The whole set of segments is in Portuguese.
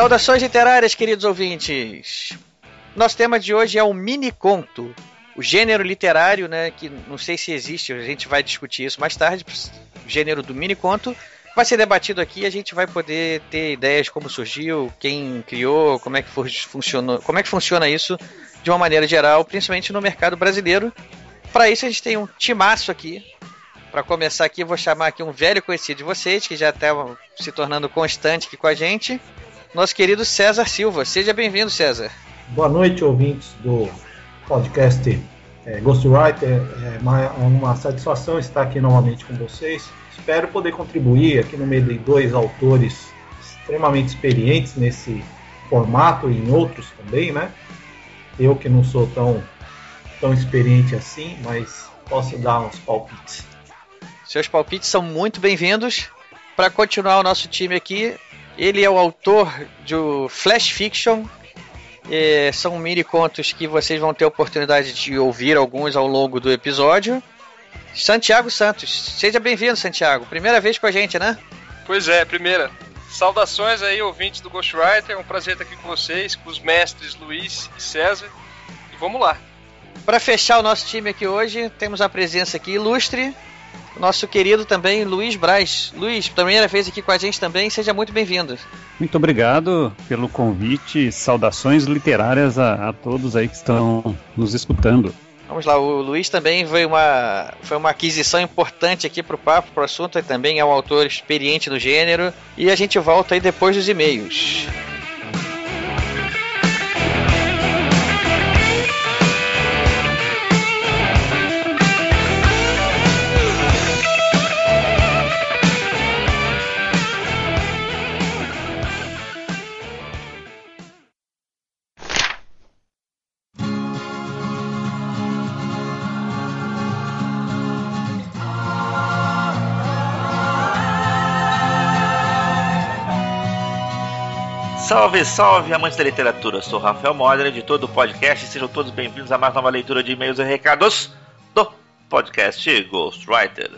Saudações literárias, queridos ouvintes. Nosso tema de hoje é o mini conto, o gênero literário, né, que não sei se existe, a gente vai discutir isso mais tarde. O gênero do mini conto vai ser debatido aqui, a gente vai poder ter ideias como surgiu, quem criou, como é que funcionou, como é que funciona isso de uma maneira geral, principalmente no mercado brasileiro. Para isso a gente tem um timaço aqui. Para começar aqui, vou chamar aqui um velho conhecido de vocês, que já está se tornando constante aqui com a gente, nosso querido César Silva. Seja bem-vindo, César. Boa noite, ouvintes do podcast é, Ghostwriter. É uma, uma satisfação estar aqui novamente com vocês. Espero poder contribuir aqui no meio de dois autores extremamente experientes nesse formato e em outros também, né? Eu que não sou tão, tão experiente assim, mas posso dar uns palpites. Seus palpites são muito bem-vindos. Para continuar o nosso time aqui, ele é o autor do Flash Fiction. É, são mini contos que vocês vão ter a oportunidade de ouvir alguns ao longo do episódio. Santiago Santos, seja bem-vindo, Santiago. Primeira vez com a gente, né? Pois é, primeira. Saudações aí, ouvintes do Ghostwriter. É um prazer estar aqui com vocês, com os mestres Luiz e César. E vamos lá. Para fechar o nosso time aqui hoje, temos a presença aqui ilustre nosso querido também Luiz Braz. Luiz, primeira vez aqui com a gente também, seja muito bem-vindo. Muito obrigado pelo convite, saudações literárias a, a, todos aí que estão nos escutando. Vamos lá, o Luiz também foi uma, foi uma aquisição importante aqui para o papo, para o assunto, e também é um autor experiente no gênero. E a gente volta aí depois dos e-mails. Salve, salve, amantes da literatura! Sou Rafael Moder, editor do podcast, e sejam todos bem-vindos a mais nova leitura de e-mails e recados do podcast Ghostwriter.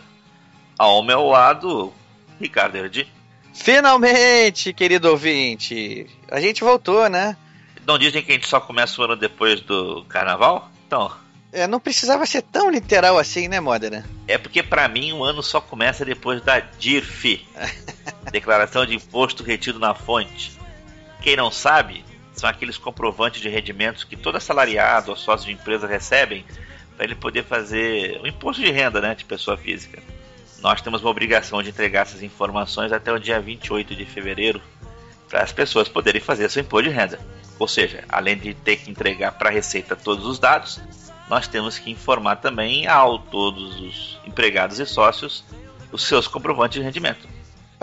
Ao meu lado, Ricardo Erdi. Finalmente, querido ouvinte! A gente voltou, né? Não dizem que a gente só começa o ano depois do carnaval? Então. É, não precisava ser tão literal assim, né, Modena? É porque para mim o ano só começa depois da DIRF Declaração de Imposto Retido na Fonte. Quem não sabe, são aqueles comprovantes de rendimentos que todo assalariado ou sócio de empresa recebem para ele poder fazer o imposto de renda né, de pessoa física. Nós temos uma obrigação de entregar essas informações até o dia 28 de fevereiro para as pessoas poderem fazer seu imposto de renda. Ou seja, além de ter que entregar para a Receita todos os dados, nós temos que informar também a todos os empregados e sócios os seus comprovantes de rendimento.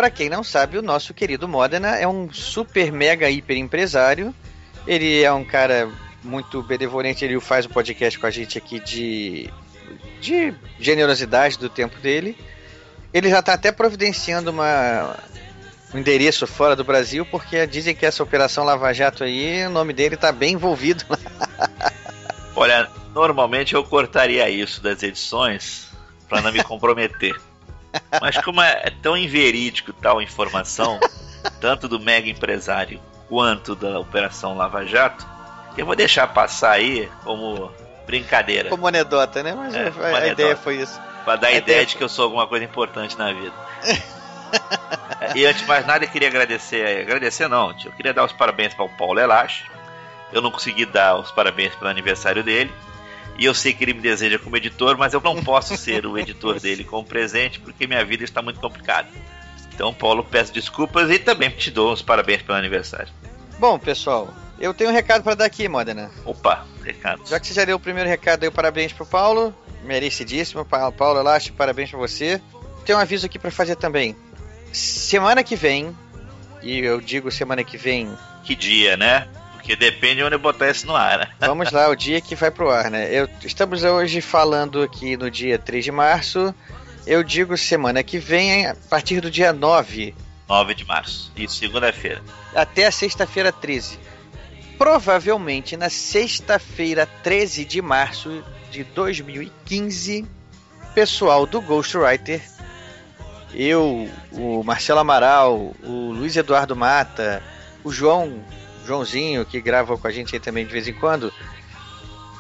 Para quem não sabe, o nosso querido Modena é um super mega hiper empresário. Ele é um cara muito benevolente, ele faz o um podcast com a gente aqui de, de generosidade do tempo dele. Ele já está até providenciando uma, um endereço fora do Brasil, porque dizem que essa operação Lava Jato aí, o nome dele está bem envolvido. Olha, normalmente eu cortaria isso das edições para não me comprometer. Mas como é tão inverídico tal informação, tanto do mega empresário quanto da Operação Lava Jato, que eu vou deixar passar aí como brincadeira. Como anedota, né? Mas é, a, anedota. ideia foi isso. Pra dar a, a ideia, ideia de que eu sou alguma coisa importante na vida. e antes de mais nada, eu queria agradecer. Agradecer não, tio. Eu queria dar os parabéns para o Paulo Elache. Eu não consegui dar os parabéns pelo aniversário dele. E eu sei que ele me deseja como editor, mas eu não posso ser o editor dele como presente porque minha vida está muito complicada. Então, Paulo, peço desculpas e também te dou os parabéns pelo aniversário. Bom, pessoal, eu tenho um recado para dar aqui, Modena. Opa, recado. Já que você já deu o primeiro recado, deu parabéns pro Paulo. Merecidíssimo. Paulo Elaste, parabéns para você. Tem um aviso aqui para fazer também. Semana que vem, E eu digo semana que vem. Que dia, né? Porque depende de onde eu botar isso no ar. Né? Vamos lá, o dia que vai pro ar, né? Eu, estamos hoje falando aqui no dia 3 de março. Eu digo semana que vem, a partir do dia 9. 9 de março. Isso, segunda-feira. Até a sexta-feira 13. Provavelmente na sexta-feira 13 de março de 2015, pessoal do Ghostwriter, eu, o Marcelo Amaral, o Luiz Eduardo Mata, o João, Joãozinho, que grava com a gente aí também de vez em quando,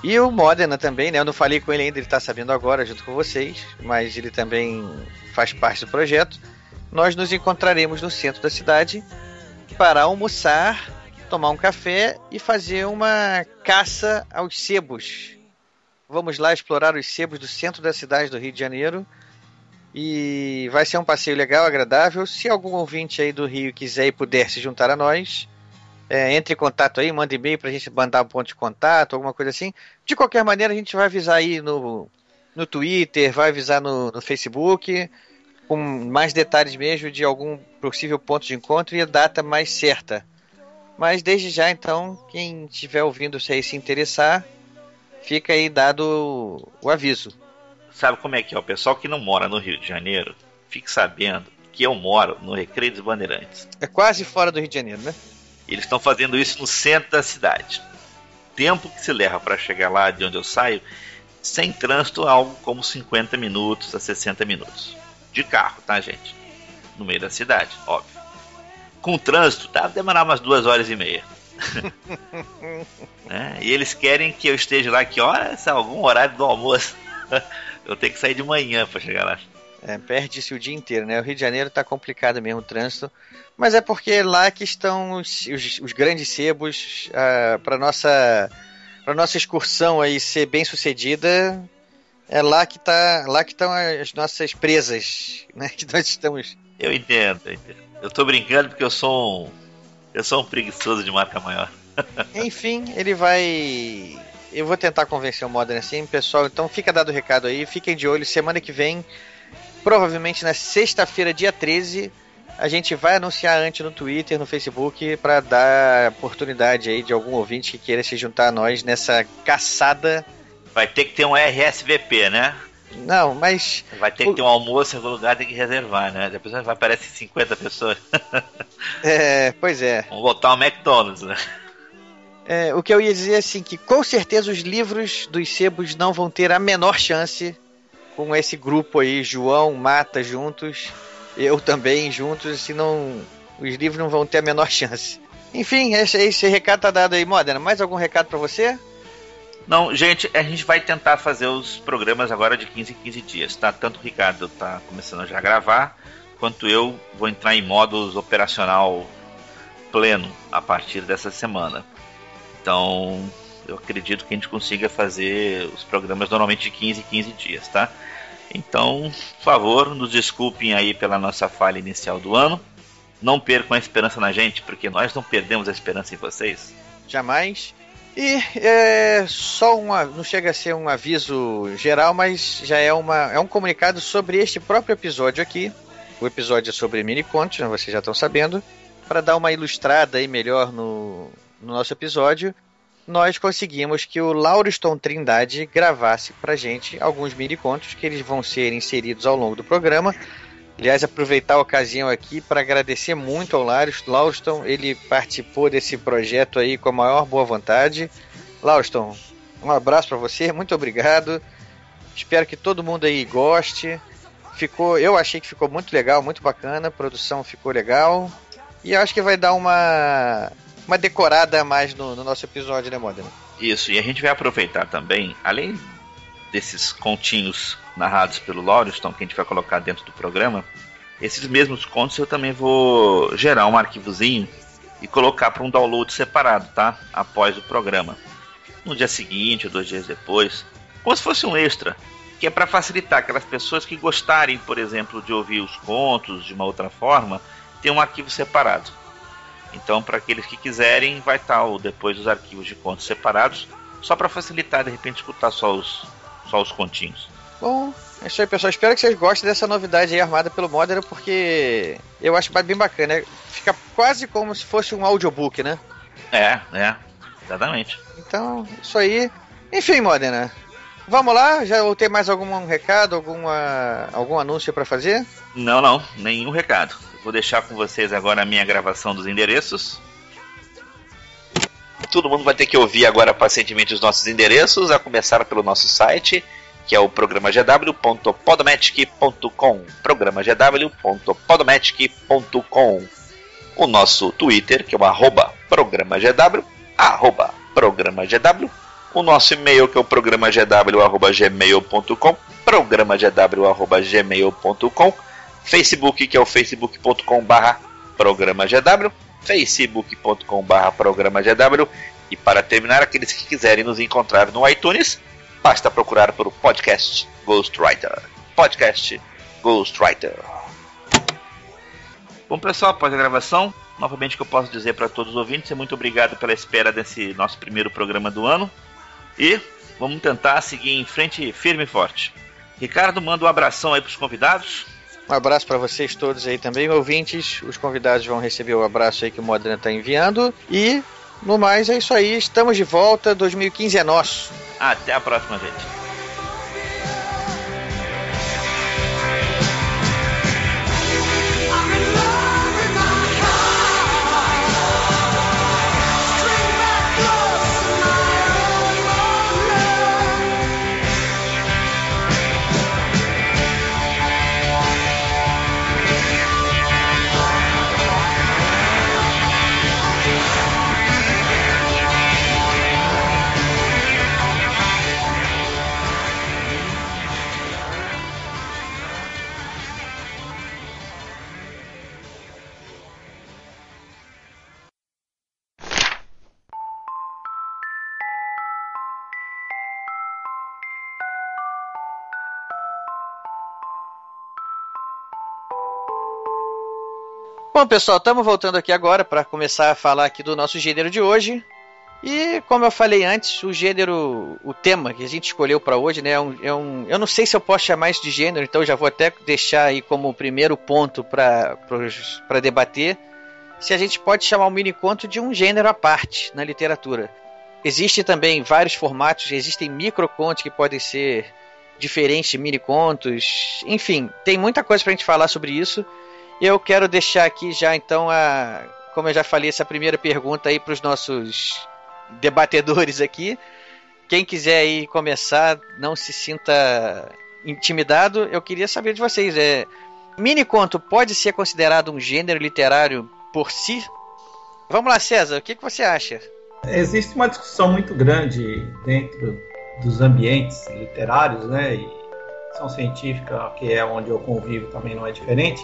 e o Modena também, né? Eu não falei com ele ainda, ele está sabendo agora junto com vocês, mas ele também faz parte do projeto. Nós nos encontraremos no centro da cidade para almoçar, tomar um café e fazer uma caça aos sebos. Vamos lá explorar os sebos do centro da cidade do Rio de Janeiro. E vai ser um passeio legal, agradável. Se algum ouvinte aí do Rio quiser e puder se juntar a nós, é, entre em contato aí, manda e-mail pra gente mandar um ponto de contato, alguma coisa assim. De qualquer maneira, a gente vai avisar aí no, no Twitter, vai avisar no, no Facebook, com mais detalhes mesmo de algum possível ponto de encontro e a data mais certa. Mas desde já, então, quem estiver ouvindo se aí se interessar, fica aí dado o aviso. Sabe como é que é? O pessoal que não mora no Rio de Janeiro, fique sabendo que eu moro no Recreio dos Bandeirantes. É quase fora do Rio de Janeiro, né? Eles estão fazendo isso no centro da cidade. Tempo que se leva para chegar lá de onde eu saio, sem trânsito, algo como 50 minutos a 60 minutos. De carro, tá, gente? No meio da cidade, óbvio. Com trânsito, dá demorar umas duas horas e meia. né? E eles querem que eu esteja lá que horas? Algum horário do almoço. eu tenho que sair de manhã para chegar lá. É, Perde-se o dia inteiro, né? O Rio de Janeiro tá complicado mesmo o trânsito. Mas é porque lá que estão os, os, os grandes sebos uh, ah, para nossa para nossa excursão aí ser bem sucedida. É lá que tá, lá que estão as nossas presas, né? Que nós estamos. Eu entendo, eu entendo. Eu tô brincando porque eu sou um eu sou um preguiçoso de marca maior. Enfim, ele vai eu vou tentar convencer o Modern assim, pessoal. Então fica dado o recado aí, fiquem de olho. Semana que vem, provavelmente na sexta-feira, dia 13, a gente vai anunciar antes no Twitter, no Facebook, para dar oportunidade aí de algum ouvinte que queira se juntar a nós nessa caçada. Vai ter que ter um RSVP, né? Não, mas. Vai ter que ter um almoço em algum lugar, tem que reservar, né? Depois vai aparecer 50 pessoas. é, pois é. Vamos botar um McDonald's, né? É, o que eu ia dizer é assim, que com certeza os livros dos sebos não vão ter a menor chance com esse grupo aí, João, Mata juntos eu também juntos, assim, não, os livros não vão ter a menor chance. Enfim, esse, esse recado tá dado aí, Modena. Mais algum recado para você? Não, gente, a gente vai tentar fazer os programas agora de 15 em 15 dias, tá? Tanto o Ricardo tá começando já a gravar, quanto eu vou entrar em modos operacional pleno a partir dessa semana. Então, eu acredito que a gente consiga fazer os programas normalmente de 15 em 15 dias, tá? Então, por favor, nos desculpem aí pela nossa falha inicial do ano. Não percam a esperança na gente, porque nós não perdemos a esperança em vocês. Jamais. E é só uma, não chega a ser um aviso geral, mas já é, uma, é um comunicado sobre este próprio episódio aqui. O episódio é sobre mini contos, né, vocês já estão sabendo. Para dar uma ilustrada aí melhor no, no nosso episódio, nós conseguimos que o Lauriston Trindade gravasse pra gente alguns mini contos que eles vão ser inseridos ao longo do programa. Aliás, aproveitar a ocasião aqui para agradecer muito ao Lauriston. Ele participou desse projeto aí com a maior boa vontade. Lauriston, um abraço para você, muito obrigado. Espero que todo mundo aí goste. Ficou, eu achei que ficou muito legal, muito bacana. A produção ficou legal. E acho que vai dar uma uma decorada a mais no, no nosso episódio, né, Modena? Isso, e a gente vai aproveitar também, além desses continhos narrados pelo Lauriston, que a gente vai colocar dentro do programa, esses mesmos contos eu também vou gerar um arquivozinho e colocar para um download separado, tá? Após o programa. No dia seguinte ou dois dias depois, como se fosse um extra, que é para facilitar aquelas pessoas que gostarem, por exemplo, de ouvir os contos de uma outra forma, ter um arquivo separado. Então, para aqueles que quiserem, vai estar tá depois os arquivos de contos separados, só para facilitar, de repente, escutar só os, só os continhos. Bom, É isso aí, pessoal. Espero que vocês gostem dessa novidade aí armada pelo Modern, porque eu acho bem bacana. Né? Fica quase como se fosse um audiobook, né? É, é. Exatamente. Então, isso aí. Enfim, Modena. Vamos lá? Já tem mais algum recado, alguma, algum anúncio para fazer? Não, não, nenhum recado. Vou deixar com vocês agora a minha gravação dos endereços. Todo mundo vai ter que ouvir agora pacientemente os nossos endereços, a começar pelo nosso site, que é o programagw.podomatic.com. programagw.podomatic.com. O nosso Twitter, que é o arroba programagw, arroba. O nosso e-mail, que é o programagw.gmail.com, programagw.gmail.com. Facebook, que é o facebook.com barra programagw, facebook.com barra programagw. E para terminar, aqueles que quiserem nos encontrar no iTunes, basta procurar pelo podcast Ghostwriter. Podcast Ghostwriter. Bom, pessoal, após a gravação, novamente o que eu posso dizer para todos os ouvintes é muito obrigado pela espera desse nosso primeiro programa do ano. E vamos tentar seguir em frente firme e forte. Ricardo, manda um abração aí para os convidados. Um abraço para vocês todos aí também, ouvintes. Os convidados vão receber o abraço aí que o Modena está enviando. E, no mais, é isso aí. Estamos de volta. 2015 é nosso. Até a próxima, gente. Bom, pessoal, estamos voltando aqui agora para começar a falar aqui do nosso gênero de hoje. E como eu falei antes, o gênero, o tema que a gente escolheu para hoje, né, é um, é um, eu não sei se eu posso chamar isso de gênero, então já vou até deixar aí como primeiro ponto para debater se a gente pode chamar o mini conto de um gênero à parte na literatura. Existem também vários formatos, existem microcontos que podem ser diferentes de mini contos, enfim, tem muita coisa para a gente falar sobre isso. Eu quero deixar aqui já então a, como eu já falei, essa primeira pergunta aí para os nossos debatedores aqui. Quem quiser aí começar, não se sinta intimidado. Eu queria saber de vocês, é mini conto pode ser considerado um gênero literário por si? Vamos lá, César, o que, que você acha? Existe uma discussão muito grande dentro dos ambientes literários, né? E ação científica, que é onde eu convivo, também não é diferente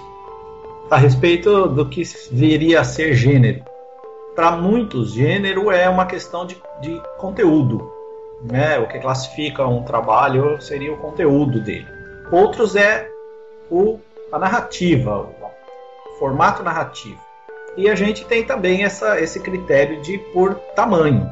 a respeito do que viria a ser gênero. Para muitos, gênero é uma questão de, de conteúdo. Né? O que classifica um trabalho seria o conteúdo dele. Outros é o, a narrativa, o formato narrativo. E a gente tem também essa, esse critério de por tamanho.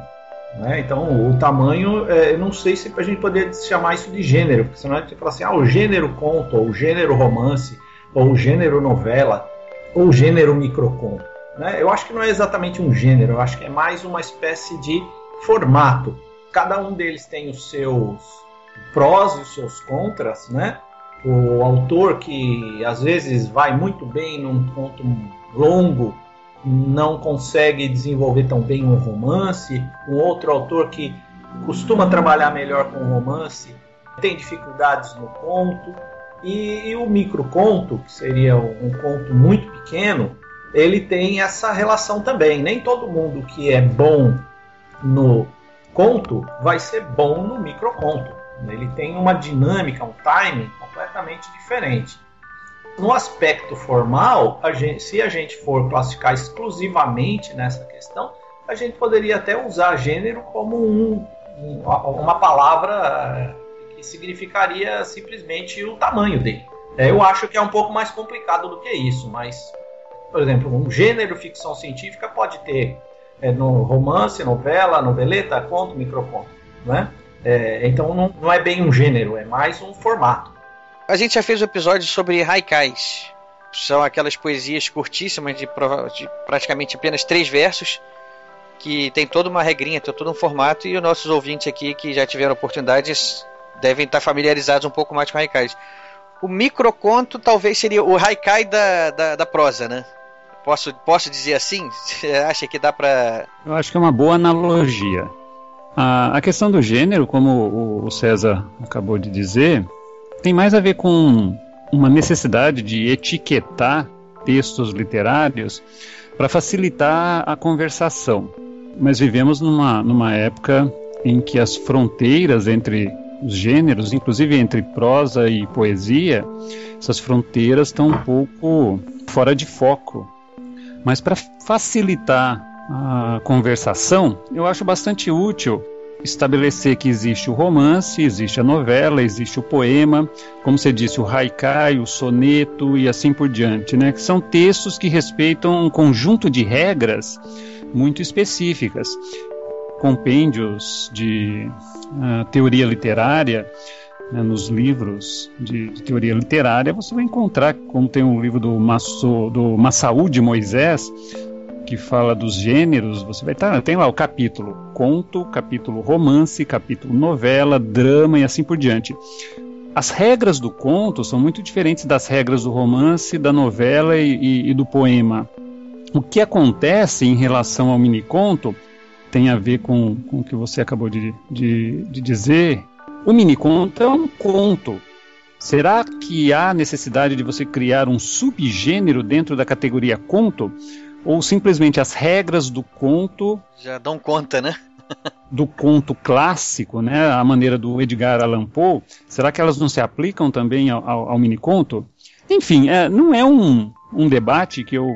Né? Então, o tamanho, é, eu não sei se a gente poderia chamar isso de gênero, porque senão a gente fala assim, ah, o gênero conto, ou o gênero romance, ou gênero novela, ou gênero microconto. Né? Eu acho que não é exatamente um gênero, eu acho que é mais uma espécie de formato. Cada um deles tem os seus prós e os seus contras, né? O autor que às vezes vai muito bem num conto longo não consegue desenvolver tão bem um romance, um outro autor que costuma trabalhar melhor com romance tem dificuldades no conto. E, e o microconto, que seria um conto muito pequeno, ele tem essa relação também. Nem todo mundo que é bom no conto vai ser bom no microconto. Ele tem uma dinâmica, um timing completamente diferente. No aspecto formal, a gente, se a gente for classificar exclusivamente nessa questão, a gente poderia até usar gênero como um, uma palavra significaria simplesmente o tamanho dele. É, eu acho que é um pouco mais complicado do que isso, mas, por exemplo, um gênero ficção científica pode ter é, no romance, novela, noveleta, conto, microconto, né? É, então não, não, é bem um gênero, é mais um formato. A gente já fez um episódio sobre haikais. São aquelas poesias curtíssimas de, de praticamente apenas três versos que tem toda uma regrinha, tem todo um formato e os nossos ouvintes aqui que já tiveram oportunidades devem estar familiarizados um pouco mais com haikais. O microconto talvez seria o haikai da, da, da prosa, né? Posso, posso dizer assim? Você acha que dá para? Eu acho que é uma boa analogia. A, a questão do gênero, como o, César acabou de dizer, tem mais a ver com uma necessidade de etiquetar textos literários para facilitar a conversação. Mas vivemos numa, numa época em que as fronteiras entre os gêneros, inclusive entre prosa e poesia, essas fronteiras estão um pouco fora de foco. Mas para facilitar a conversação, eu acho bastante útil estabelecer que existe o romance, existe a novela, existe o poema, como você disse, o haikai, o soneto e assim por diante, né? Que são textos que respeitam um conjunto de regras muito específicas. Compêndios de uh, teoria literária, né, nos livros de, de, teoria literária, você vai encontrar, como tem um livro do, Masso, do Massaú de Moisés, que fala dos gêneros, você vai estar, tá, tem lá o capítulo conto, capítulo romance, capítulo novela, drama e assim por diante. As regras do conto são muito diferentes das regras do romance, da novela e, e, e do poema. O que acontece em relação ao miniconto tem a ver com, com o que você acabou de, de, de dizer. O miniconto é um conto. Será que há necessidade de você criar um subgênero dentro da categoria conto? ou simplesmente as regras do conto já dão conta, né? do conto clássico, né, a maneira do Edgar Allan Poe, será que elas não se aplicam também ao, ao, ao miniconto? Enfim, é, não é um, um debate que eu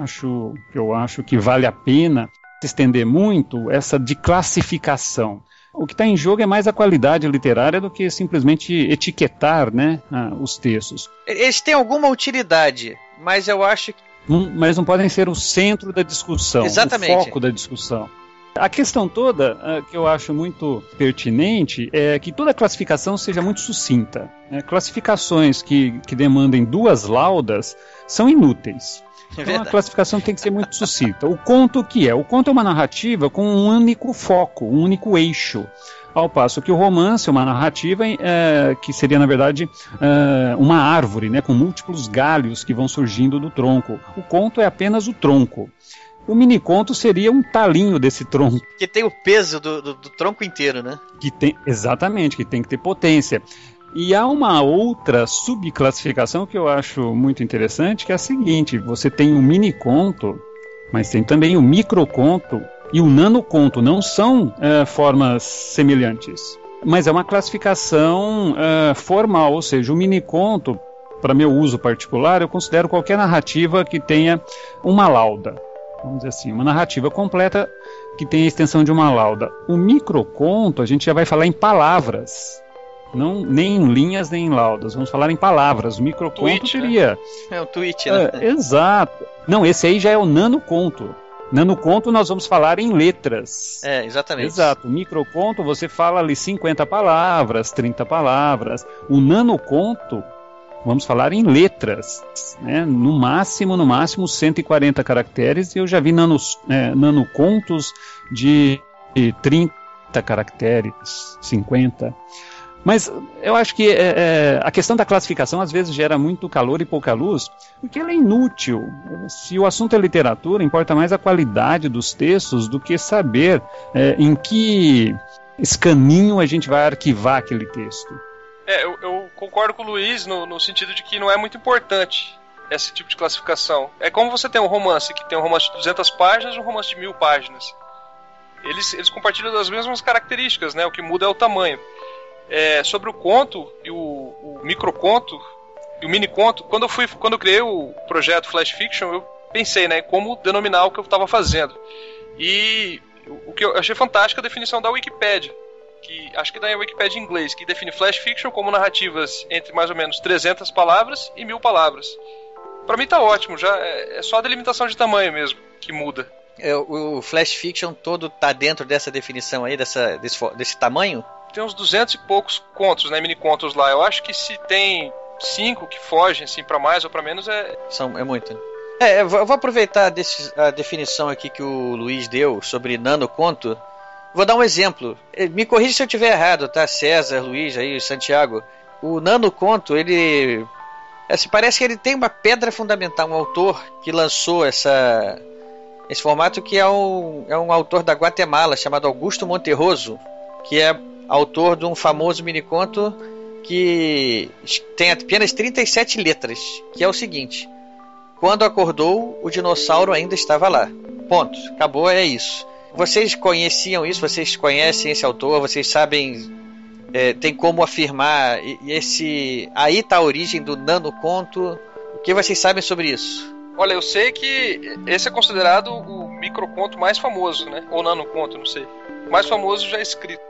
acho que eu acho que vale a pena se estender muito essa de classificação. O que está em jogo é mais a qualidade literária do que simplesmente etiquetar né, os textos. Eles têm alguma utilidade, mas eu acho que não, mas não podem ser o centro da discussão, Exatamente. o foco da discussão. A questão toda uh, que eu acho muito pertinente é que toda classificação seja muito sucinta. Né? Classificações que, que demandem duas laudas são inúteis. É então a classificação tem que ser muito sucinta. O conto o que é? O conto é uma narrativa com um único foco, um único eixo. Ao passo que o romance é uma narrativa é, que seria, na verdade, é, uma árvore, né, com múltiplos galhos que vão surgindo do tronco. O conto é apenas o tronco. O miniconto seria um talinho desse tronco. Que tem o peso do, do, do tronco inteiro, né? Que tem, exatamente, que tem que ter potência. E há uma outra subclassificação que eu acho muito interessante, que é a seguinte: você tem o mini conto, mas tem também o microconto e o nanoconto. Não são é, formas semelhantes, mas é uma classificação é, formal, ou seja, o mini conto, para meu uso particular, eu considero qualquer narrativa que tenha uma lauda. Vamos dizer assim, uma narrativa completa que tenha a extensão de uma lauda. O microconto, a gente já vai falar em palavras não nem em linhas nem em laudas, vamos falar em palavras. O microconto seria. Né? É o tweet, né? É, exato. Não, esse aí já é o nanoconto. Nanoconto nós vamos falar em letras. É, exatamente. Exato. O microconto você fala ali 50 palavras, 30 palavras. O nanoconto vamos falar em letras, né? No máximo, no máximo 140 caracteres. E eu já vi nanos, é, nanocontos de 30 caracteres, 50. Mas eu acho que é, é, a questão da classificação às vezes gera muito calor e pouca luz, porque ela é inútil. Se o assunto é literatura, importa mais a qualidade dos textos do que saber é, em que escaninho a gente vai arquivar aquele texto. É, eu, eu concordo com o Luiz no, no sentido de que não é muito importante esse tipo de classificação. É como você tem um romance que tem um romance de 200 páginas e um romance de mil páginas. Eles, eles compartilham das mesmas características, né? O que muda é o tamanho. É, sobre o conto e o, o microconto e o mini conto, quando eu fui, quando eu criei o projeto Flash Fiction, eu pensei, né, como denominar o que eu estava fazendo. E o que eu achei fantástica a definição da Wikipedia, que acho que da Wikipedia em inglês, que define Flash Fiction como narrativas entre mais ou menos 300 palavras e mil palavras. Para mim tá ótimo, já é, é só a delimitação de tamanho mesmo que muda. É, o Flash Fiction todo tá dentro dessa definição aí, dessa, desse, desse tamanho? Tem uns 200 e poucos contos, né, mini contos lá. Eu acho que se tem cinco que fogem, assim, para mais ou para menos é. São, é muito. É, eu vou aproveitar a definição aqui que o Luiz deu sobre nanoconto. Vou dar um exemplo. Eh, me corrija se eu estiver errado, tá? César, Luiz, aí, Santiago. O nanoconto, ele. Assim, parece que ele tem uma pedra fundamental, um autor que lançou essa, esse formato que é um, é um autor da Guatemala chamado Augusto Monterroso, que é autor de um famoso miniconto que tem apenas 37 letras, que é o seguinte: Quando acordou, o dinossauro ainda estava lá. Ponto. Acabou, é isso. Vocês conheciam isso? Vocês conhecem esse autor? Vocês sabem é, tem como afirmar esse aí está a origem do nanoconto? O que vocês sabem sobre isso? Olha, eu sei que esse é considerado o microconto mais famoso, né? Ou nanoconto, não sei. Mais famoso já escrito.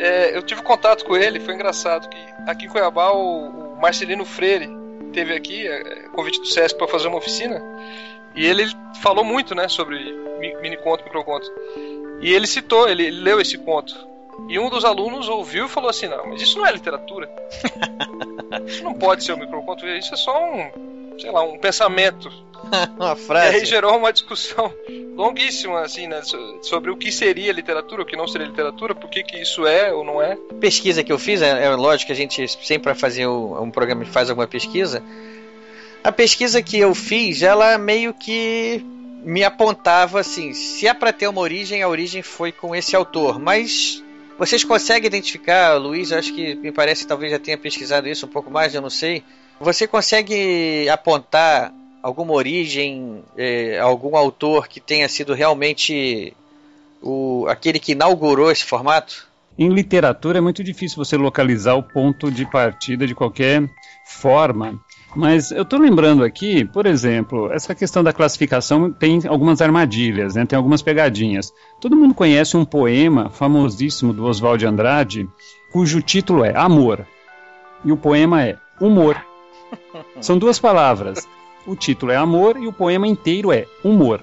É, eu tive contato com ele, foi engraçado que aqui em Cuiabá o, o Marcelino Freire teve aqui, é, convite do SESC para fazer uma oficina, e ele falou muito, né, sobre miniconto, microconto. E ele citou, ele, ele leu esse conto. E um dos alunos ouviu e falou assim: Não, mas isso não é literatura. isso não pode ser um microconto, isso é só um, sei lá, um pensamento uma frase. E aí gerou uma discussão longuíssima, assim, né? Sobre o que seria literatura, o que não seria literatura, por que, que isso é ou não é. Pesquisa que eu fiz, é, é lógico que a gente sempre vai fazer um, um programa faz alguma pesquisa. A pesquisa que eu fiz, ela meio que me apontava assim, se é para ter uma origem, a origem foi com esse autor, mas vocês conseguem identificar, Luiz, acho que me parece que talvez já tenha pesquisado isso um pouco mais, eu não sei. Você consegue apontar alguma origem, é, algum autor que tenha sido realmente o, aquele que inaugurou esse formato? Em literatura é muito difícil você localizar o ponto de partida de qualquer forma. Mas eu estou lembrando aqui, por exemplo, essa questão da classificação tem algumas armadilhas, né? tem algumas pegadinhas. Todo mundo conhece um poema famosíssimo do Oswald de Andrade, cujo título é Amor. E o poema é Humor. São duas palavras. O título é Amor e o poema inteiro é Humor.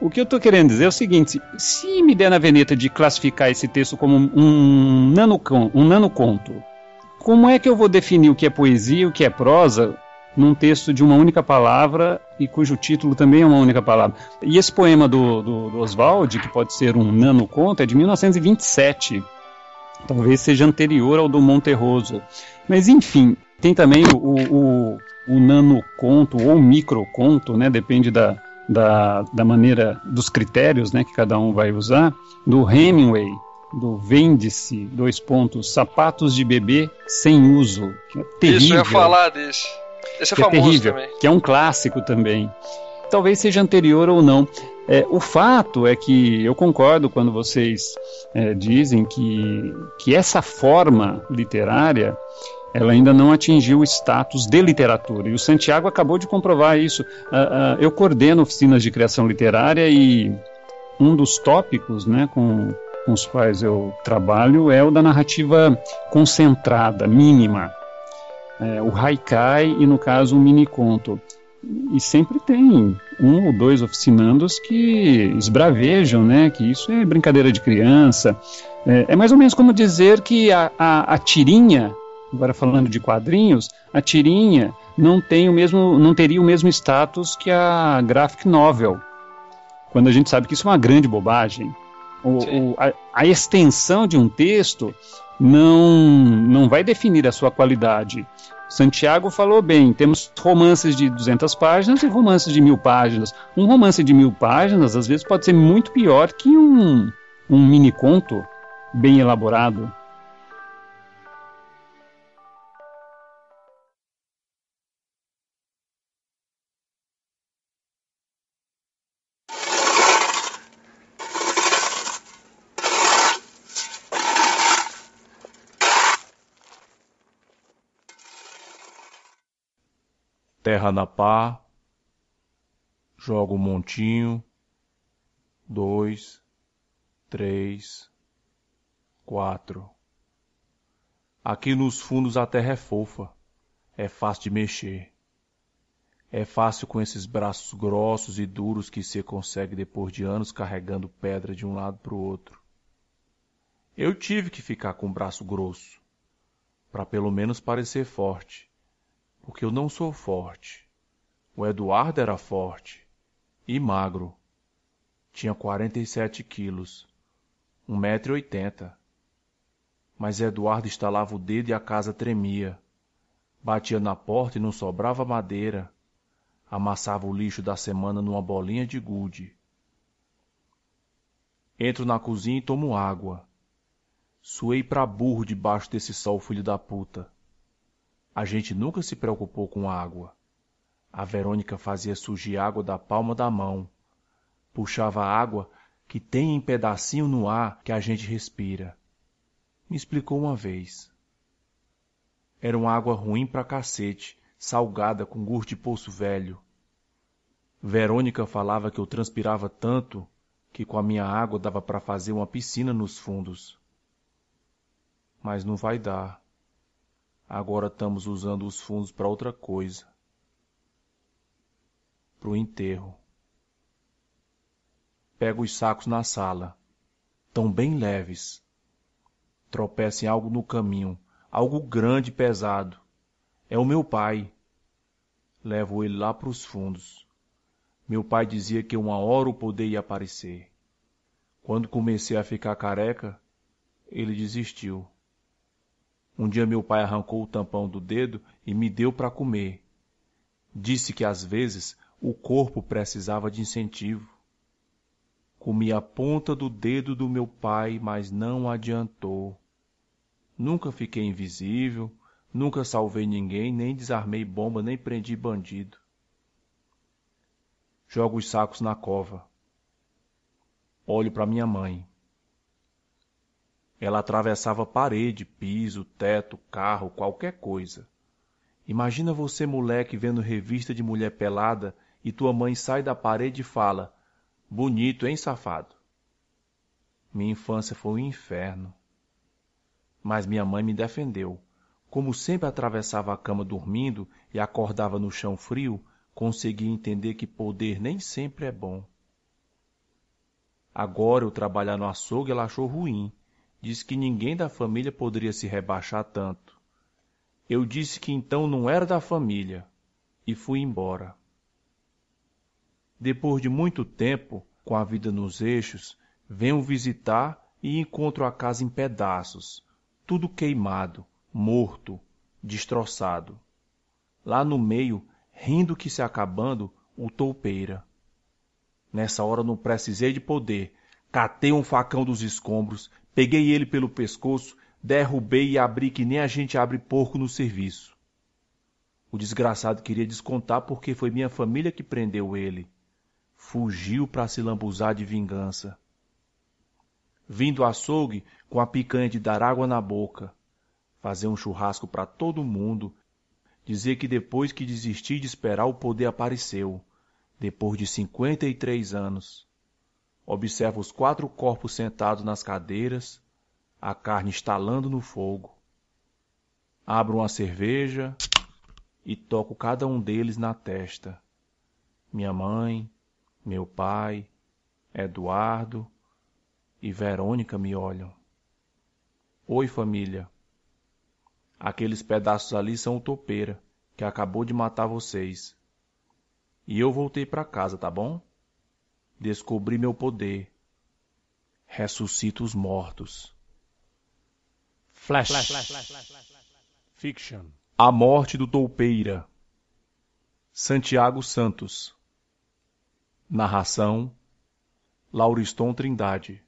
O que eu estou querendo dizer é o seguinte: se me der na veneta de classificar esse texto como um, nanocon, um nanoconto, como é que eu vou definir o que é poesia e o que é prosa num texto de uma única palavra e cujo título também é uma única palavra? E esse poema do, do, do Oswald, que pode ser um nanoconto, é de 1927. Talvez seja anterior ao do Monterroso. Mas enfim, tem também o, o, o nanoconto ou microconto, né, depende da, da, da maneira, dos critérios né, que cada um vai usar, do Hemingway, do Vende-se, dois pontos, sapatos de bebê sem uso. Que é terrível. Isso, eu ia falar desse. Esse é que famoso é terrível, também. Que é um clássico também. Talvez seja anterior ou não. É, o fato é que eu concordo quando vocês é, dizem que, que essa forma literária ela ainda não atingiu o status de literatura. E o Santiago acabou de comprovar isso. Uh, uh, eu coordeno oficinas de criação literária e um dos tópicos né, com, com os quais eu trabalho é o da narrativa concentrada, mínima. É, o haikai e, no caso, o mini conto. E sempre tem um ou dois oficinandos que esbravejam, né, que isso é brincadeira de criança. É, é mais ou menos como dizer que a, a, a tirinha agora falando de quadrinhos, a tirinha não tem o mesmo, não teria o mesmo status que a graphic novel. Quando a gente sabe que isso é uma grande bobagem. O, o, a, a, extensão de um texto não, não vai definir a sua qualidade. Santiago falou bem, temos romances de 200 páginas e romances de mil páginas. Um romance de mil páginas, às vezes, pode ser muito pior que um, um mini conto bem elaborado. Terra na pá, joga um montinho, dois, três, quatro. Aqui nos fundos a terra é fofa, é fácil de mexer. É fácil com esses braços grossos e duros que você consegue depois de anos carregando pedra de um lado para o outro. Eu tive que ficar com o braço grosso, para pelo menos parecer forte porque eu não sou forte. O Eduardo era forte e magro. Tinha 47 quilos, 1,80m. Mas Eduardo estalava o dedo e a casa tremia. Batia na porta e não sobrava madeira. Amassava o lixo da semana numa bolinha de gude. Entro na cozinha e tomo água. Suei pra burro debaixo desse sol, filho da puta. A gente nunca se preocupou com água. A Verônica fazia surgir água da palma da mão. Puxava água que tem em pedacinho no ar que a gente respira. Me explicou uma vez. Era uma água ruim pra cacete, salgada com gosto de poço velho. Verônica falava que eu transpirava tanto que com a minha água dava para fazer uma piscina nos fundos. Mas não vai dar. Agora estamos usando os fundos para outra coisa. Pro enterro. Pego os sacos na sala. Tão bem leves. Tropeço em algo no caminho, algo grande e pesado. É o meu pai. Levo ele lá para os fundos. Meu pai dizia que uma hora o poder ia aparecer. Quando comecei a ficar careca, ele desistiu. Um dia meu pai arrancou o tampão do dedo e me deu para comer. Disse que às vezes o corpo precisava de incentivo. Comi a ponta do dedo do meu pai, mas não adiantou. Nunca fiquei invisível, nunca salvei ninguém, nem desarmei bomba, nem prendi bandido. Jogo os sacos na cova. Olho para minha mãe. Ela atravessava parede, piso, teto, carro, qualquer coisa. Imagina você, moleque, vendo revista de mulher pelada e tua mãe sai da parede e fala: Bonito, hein, safado? Minha infância foi um inferno. Mas minha mãe me defendeu. Como sempre atravessava a cama dormindo e acordava no chão frio, consegui entender que poder nem sempre é bom. Agora eu trabalhar no açougue ela achou ruim Disse que ninguém da família poderia se rebaixar tanto. Eu disse que então não era da família e fui embora. Depois de muito tempo, com a vida nos eixos, venho visitar e encontro a casa em pedaços, tudo queimado, morto, destroçado. Lá no meio, rindo que se acabando, o toupeira. Nessa hora não precisei de poder, catei um facão dos escombros Peguei ele pelo pescoço, derrubei e abri que nem a gente abre porco no serviço. O desgraçado queria descontar porque foi minha família que prendeu ele. Fugiu para se lambuzar de vingança. Vim do açougue com a picanha de dar água na boca, fazer um churrasco para todo mundo, dizer que depois que desisti de esperar o poder apareceu, depois de cinquenta e três anos. Observa os quatro corpos sentados nas cadeiras, a carne estalando no fogo. Abro uma cerveja e toco cada um deles na testa. Minha mãe, meu pai, Eduardo e Verônica me olham. Oi, família. Aqueles pedaços ali são o topeira, que acabou de matar vocês. E eu voltei para casa, tá bom? Descobri meu poder. Ressuscito os mortos. Flash. Fiction. A morte do Toupeira. Santiago Santos. Narração: Lauriston Trindade.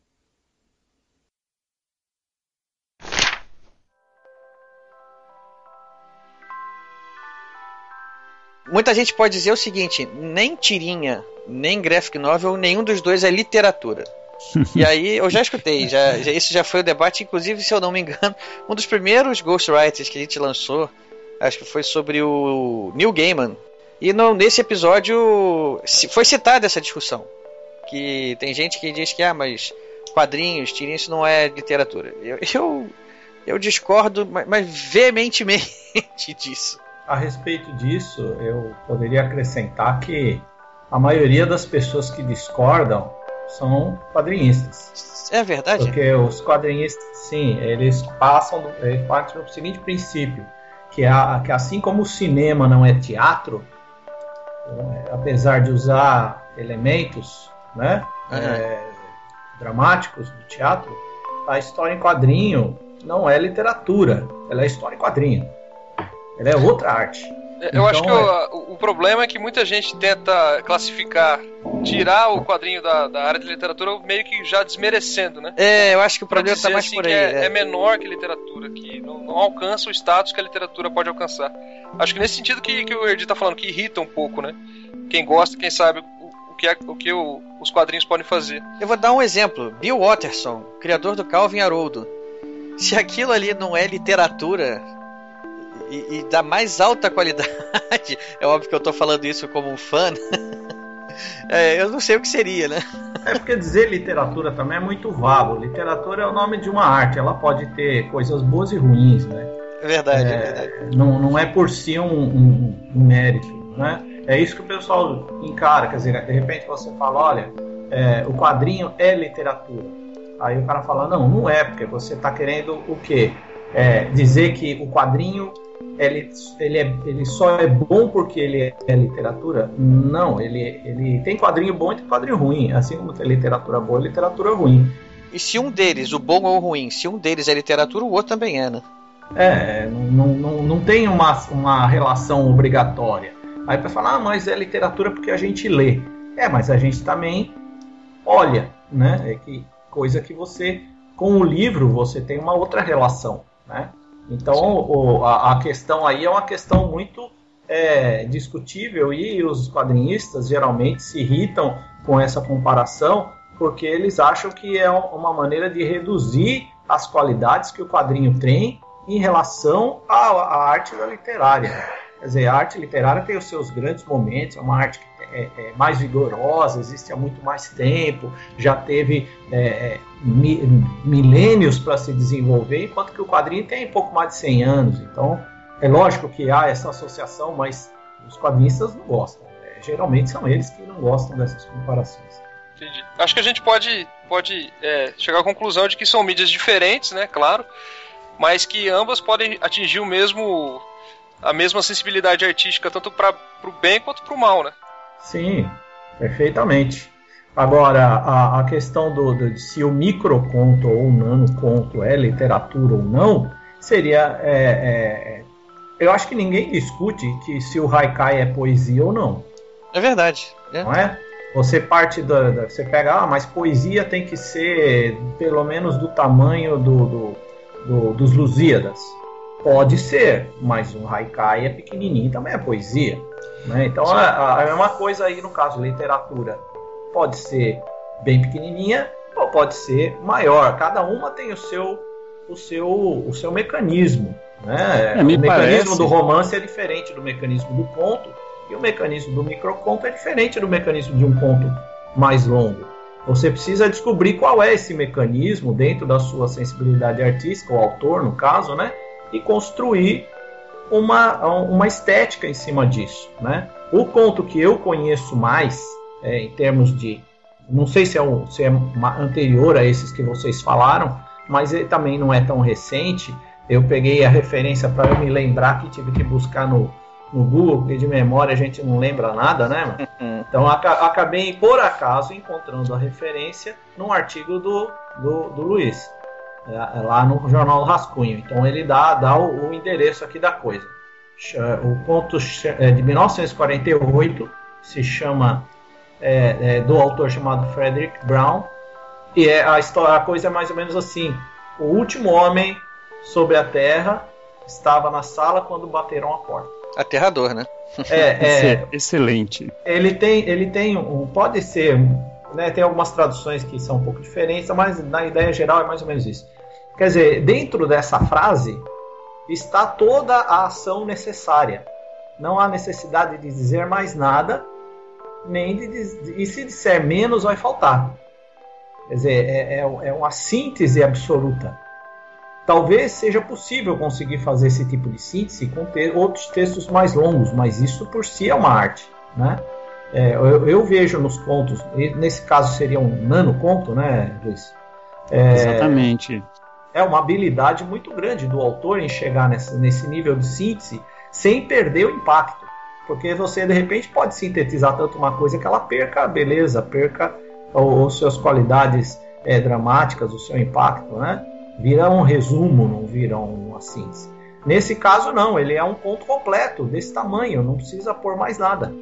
Muita gente pode dizer o seguinte: nem tirinha, nem graphic novel, nenhum dos dois é literatura. e aí eu já escutei, já, já, isso já foi o debate, inclusive, se eu não me engano, um dos primeiros ghostwriters que a gente lançou, acho que foi sobre o Neil Gaiman. E no, nesse episódio foi citada essa discussão. Que tem gente que diz que, ah, mas quadrinhos, tirinhas, isso não é literatura. Eu, eu, eu discordo, mas, mas veementemente disso. A respeito disso, eu poderia acrescentar que a maioria das pessoas que discordam são quadrinistas. É verdade? Porque os quadrinistas, sim, eles passam, eles partem do seguinte princípio, que, a, que assim como o cinema não é teatro, é, apesar de usar elementos né, Uhum. é, dramáticos do teatro, a história em quadrinho não é literatura, ela é história em quadrinho. Ela é outra arte. Eu acho que Então, o, o problema é que muita gente tenta classificar, tirar o quadrinho da, da área de literatura meio que já desmerecendo, né? É, eu acho que o problema dizer tá mais assim por que aí. é, é. é menor que literatura, que não, não alcança o status que a literatura pode alcançar. Acho que nesse sentido que, que o Erdi tá falando, que irrita um pouco, né? Quem gosta, quem sabe o, o que, é, o que o- os quadrinhos podem fazer. Eu vou dar um exemplo. Bill Watterson, criador do Calvin Haroldo. Se aquilo ali não é literatura e, e da mais alta qualidade, é óbvio que eu tô falando isso como um fã, é, eu não sei o que seria, né? É porque dizer literatura também é muito vago. Literatura é o nome de uma arte, ela pode ter coisas boas e ruins, né? É verdade, é, É, verdade. Não, não é por si um, um- um mérito, né? É isso que o pessoal encara, quer dizer, de repente você fala, olha, é, o quadrinho é literatura. Aí o cara fala, não, não é, porque você está querendo o quê? É, dizer que o quadrinho ele, ele, é, ele só é bom porque ele é literatura? Não, ele, ele tem quadrinho bom e tem quadrinho ruim. Assim como tem literatura boa e literatura ruim. E se um deles, o bom ou o ruim, se um deles é literatura, o outro também é, né? É, não, não, não tem uma, uma relação obrigatória. Aí para falar, ah, mas é literatura porque a gente lê. É, mas a gente também olha, né? É que coisa que você, com o livro, você tem uma outra relação, né? Então, o- a, a questão aí é uma questão muito é, discutível e os quadrinistas geralmente se irritam com essa comparação porque eles acham que é uma maneira de reduzir as qualidades que o quadrinho tem em relação à, à arte da literária. Quer dizer, a arte literária tem os seus grandes momentos, é uma arte que é, é mais vigorosa, existe há muito mais tempo, já teve é, é, mi- milênios para se desenvolver, enquanto que o quadrinho tem pouco mais de 100 anos. Então, é lógico que há essa associação, mas os quadrinistas não gostam. É, geralmente são eles que não gostam dessas comparações. Entendi. Acho que a gente pode, pode é, chegar à conclusão de que são mídias diferentes, né? Claro, mas que ambas podem atingir o mesmo a mesma sensibilidade artística tanto para o bem quanto para o mal, né? Sim, perfeitamente. Agora, a, a questão do, do- de se o microconto ou o nanoconto é literatura ou não, seria. é, é, eu acho que ninguém discute que se o haikai é poesia ou não, É verdade. né? não é? Você parte da. da- você pega, ah, mas poesia tem que ser pelo menos do tamanho do, do- do- dos Lusíadas. Pode ser, mas um haikai é pequenininho também é poesia. Né? Então Sim. a, a mesma coisa aí no caso literatura. Pode ser bem pequenininha ou pode ser maior. Cada uma tem o seu o seu o seu mecanismo. Né? É, o mecanismo parece- do romance é diferente do mecanismo do conto e o mecanismo do microconto é diferente do mecanismo de um conto mais longo. Você precisa descobrir qual é esse mecanismo dentro da sua sensibilidade artística, o autor, no caso, né? E construir uma, uma estética em cima disso, né? O conto que eu conheço mais, é, em termos de. Não sei se é, um, se é anterior a esses que vocês falaram, mas ele também não é tão recente. Eu peguei a referência para eu me lembrar que tive que buscar no, no Google, porque de memória a gente não lembra nada, né? mano? Então aca- acabei, por acaso, encontrando a referência num artigo do, do, do Luiz, lá no Jornal Rascunho. Então ele dá, dá o, o endereço aqui da coisa. Cha- O conto é de 1948 se chama é, é, do autor chamado Frederick Brown e é a história, a coisa é mais ou menos assim: o último homem sobre a Terra estava na sala quando bateram a porta. Aterrador, né? É, é, Exce- Excelente. ele tem, ele tem um, pode ser, né, tem algumas traduções que são um pouco diferentes, mas na ideia geral é mais ou menos isso. Quer dizer, dentro dessa frase está toda a ação necessária. Não há necessidade de dizer mais nada, nem de, e se disser menos vai faltar. Quer dizer, é, é, é uma síntese absoluta. Talvez seja possível conseguir fazer esse tipo de síntese com outros textos mais longos, mas isso por si é uma arte, né? É, eu, eu vejo nos contos, e nesse caso seria um nano conto, né, Luiz? É, Exatamente. É uma habilidade muito grande do autor em chegar nesse, nesse nível de síntese sem perder o impacto. Porque você, de repente, pode sintetizar tanto uma coisa que ela perca a beleza, perca as suas qualidades é, dramáticas, o seu impacto, né? Vira um resumo, não vira uma síntese. Nesse caso, não, ele é um conto completo, desse tamanho, não precisa pôr mais nada.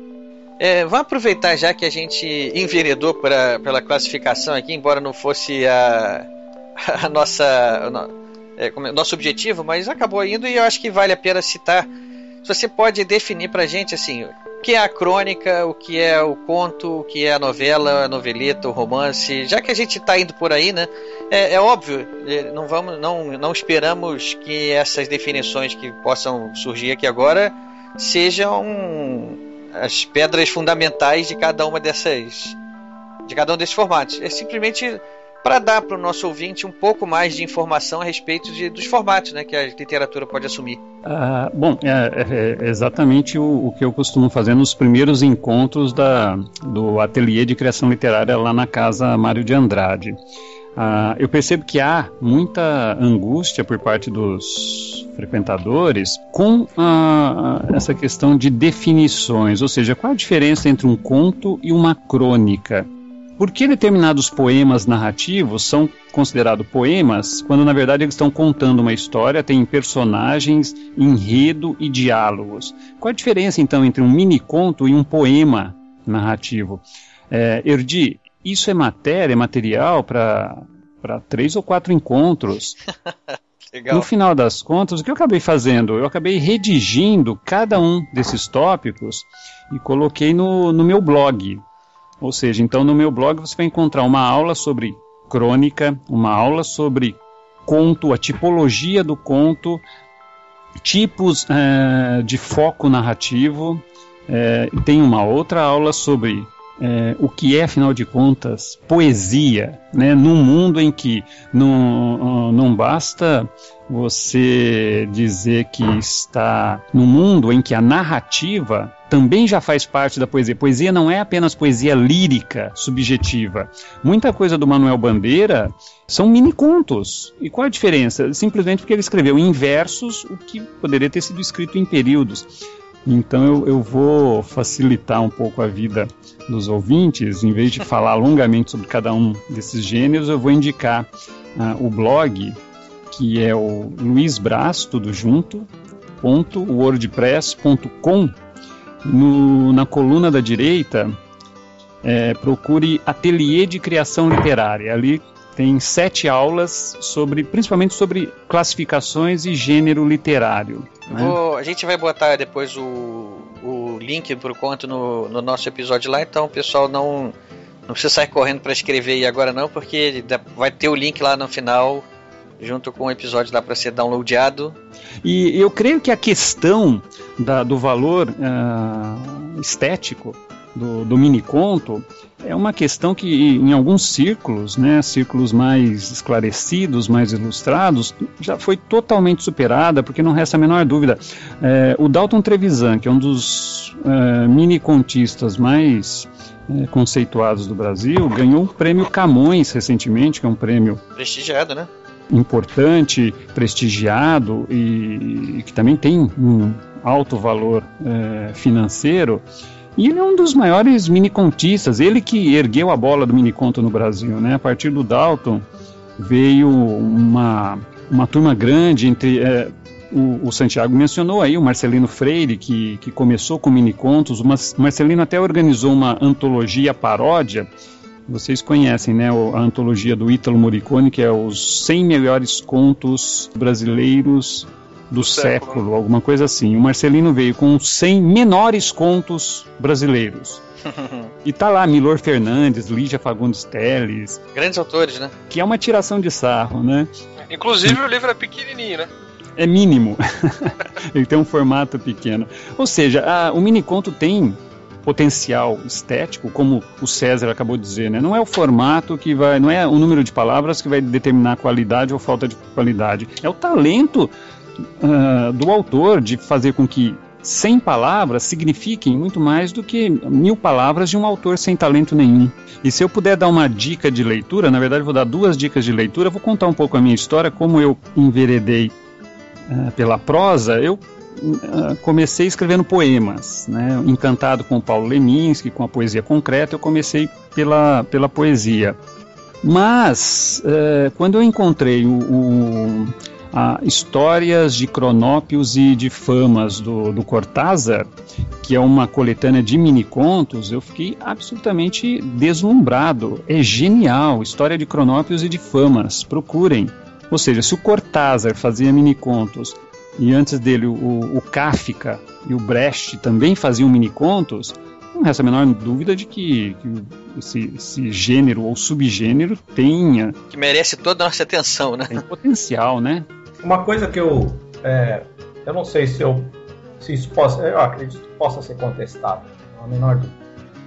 É, vamos aproveitar já que a gente enveredou pra, pela classificação aqui, embora não fosse a, a nossa, é, é, nosso objetivo, mas acabou indo e eu acho que vale a pena citar. Se você pode definir pra gente assim, o que é a crônica, o que é o conto, o que é a novela, a noveleta, o romance, já que a gente está indo por aí, né? É, é, óbvio, é, não vamos, não, não esperamos que essas definições que possam surgir aqui agora sejam as pedras fundamentais de cada uma dessas, de cada um desses formatos. É simplesmente para dar para o nosso ouvinte um pouco mais de informação a respeito de, dos formatos né, que a literatura pode assumir. Ah, bom, é, é, exatamente o, o, que eu costumo fazer nos primeiros encontros da, do ateliê de criação literária lá na casa Mário de Andrade. Ah, eu percebo que há muita angústia por parte dos frequentadores com ah, essa questão de definições, ou seja, qual a diferença entre um conto e uma crônica? Por que determinados poemas narrativos são considerados poemas quando na verdade eles estão contando uma história, tem personagens, enredo e diálogos? Qual a diferença então entre um mini conto e um poema narrativo? É, Erdi, isso é matéria, é material para três ou quatro encontros. Legal. No final das contas, o que eu acabei fazendo? Eu acabei redigindo cada um desses tópicos e coloquei no, no meu blog, ou seja, então no meu blog você vai encontrar uma aula sobre crônica, uma aula sobre conto, a tipologia do conto, tipos é, de foco narrativo. É, tem uma outra aula sobre é, o que é, afinal de contas, poesia, né? num mundo em que não, não basta você dizer que está no mundo em que a narrativa também já faz parte da poesia. Poesia não é apenas poesia lírica, subjetiva. Muita coisa do Manuel Bandeira são mini contos. E qual a diferença? Simplesmente porque ele escreveu em versos o que poderia ter sido escrito em períodos. Então eu, eu vou facilitar um pouco a vida dos ouvintes, em vez de falar longamente sobre cada um desses gêneros, eu vou indicar uh, o blog que é o Luiz Brás, tudo junto, ponto, wordpress.com. No, na coluna da direita, é, procure Ateliê de Criação Literária. Ali tem sete aulas sobre, principalmente sobre classificações e gênero literário. Né? Vou, a gente vai botar depois o, o link para o conto no, no nosso episódio lá, então o pessoal não não precisa sair correndo para escrever aí agora não, porque vai ter o link lá no final junto com o episódio lá para ser downloadado. E eu creio que a questão da, do valor uh, estético do, do mini conto é uma questão que em alguns círculos, né, círculos mais esclarecidos, mais ilustrados, já foi totalmente superada, porque não resta a menor dúvida. É, o Dalton Trevisan, que é um dos é, mini contistas mais é, conceituados do Brasil, ganhou o prêmio Camões recentemente, que é um prêmio prestigiado, né? importante, prestigiado e, e, que também tem um alto valor é, financeiro. E ele é um dos maiores minicontistas, ele que ergueu a bola do miniconto no Brasil. Né? A partir do Dalton veio uma, uma turma grande entre. É, o, o, Santiago mencionou aí o Marcelino Freire, que, que começou com minicontos. O Marcelino até organizou uma antologia paródia vocês conhecem, né, a antologia do Ítalo Morricone, que é os 100 melhores contos brasileiros do século. século, alguma coisa assim. O Marcelino veio com 100 menores contos brasileiros. e tá lá Milor Fernandes, Lígia Fagundes Telles. Grandes autores, né? Que é uma tiração de sarro, né? Inclusive o livro é pequenininho, né? É mínimo. Ele tem um formato pequeno. Ou seja, a, o mini conto tem potencial estético, como o César acabou de dizer, né? Não é o formato que vai, não é o número de palavras que vai determinar a qualidade ou falta de qualidade. É o talento uh, do autor de fazer com que 100 palavras signifiquem muito mais do que mil palavras de um autor sem talento nenhum. E se eu puder dar uma dica de leitura, na verdade vou dar duas dicas de leitura, vou contar um pouco a minha história, como eu enveredei uh, pela prosa, eu uh, comecei escrevendo poemas, né? encantado com o Paulo Leminski, com a poesia concreta, eu comecei pela, pela poesia. Mas, uh, quando eu encontrei o, o a Histórias de Cronópios e de Famas do, do Cortázar, que é uma coletânea de mini-contos, eu fiquei absolutamente deslumbrado. É genial, História de Cronópios e de Famas, procurem. Ou seja, se o Cortázar fazia mini-contos e antes dele o, o Kafka e o Brecht também faziam mini-contos, não resta a menor dúvida de que, que esse, esse, gênero ou subgênero tenha. Que merece toda a nossa atenção, né? Tem potencial, né? Uma coisa que eu. É, eu não sei se eu. Se isso possa. Eu acredito que possa ser contestado. Há menor dúvida.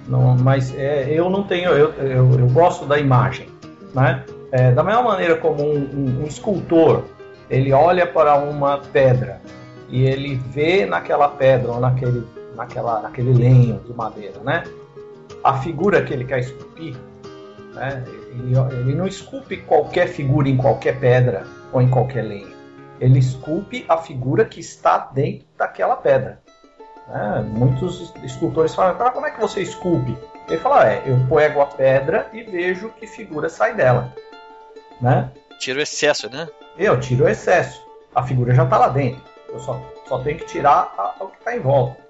Não, mas é, eu não tenho. Eu, eu, eu, gosto da imagem. Né? É, da mesma maneira como um, um, um escultor ele olha para uma pedra e ele vê naquela pedra ou naquele, naquela, naquele lenho de madeira, né? A figura que ele quer esculpir, né? Ele, ele não esculpe qualquer figura em qualquer pedra ou em qualquer lenho ele esculpe a figura que está dentro daquela pedra. Né? Muitos escultores falam, ah, como é que você esculpe? Ele fala, é, eu pego a pedra e vejo que figura sai dela. Né? Tira o excesso, né? Eu tiro o excesso. A figura já está lá dentro. Eu só, só tenho que tirar a, o que está em volta.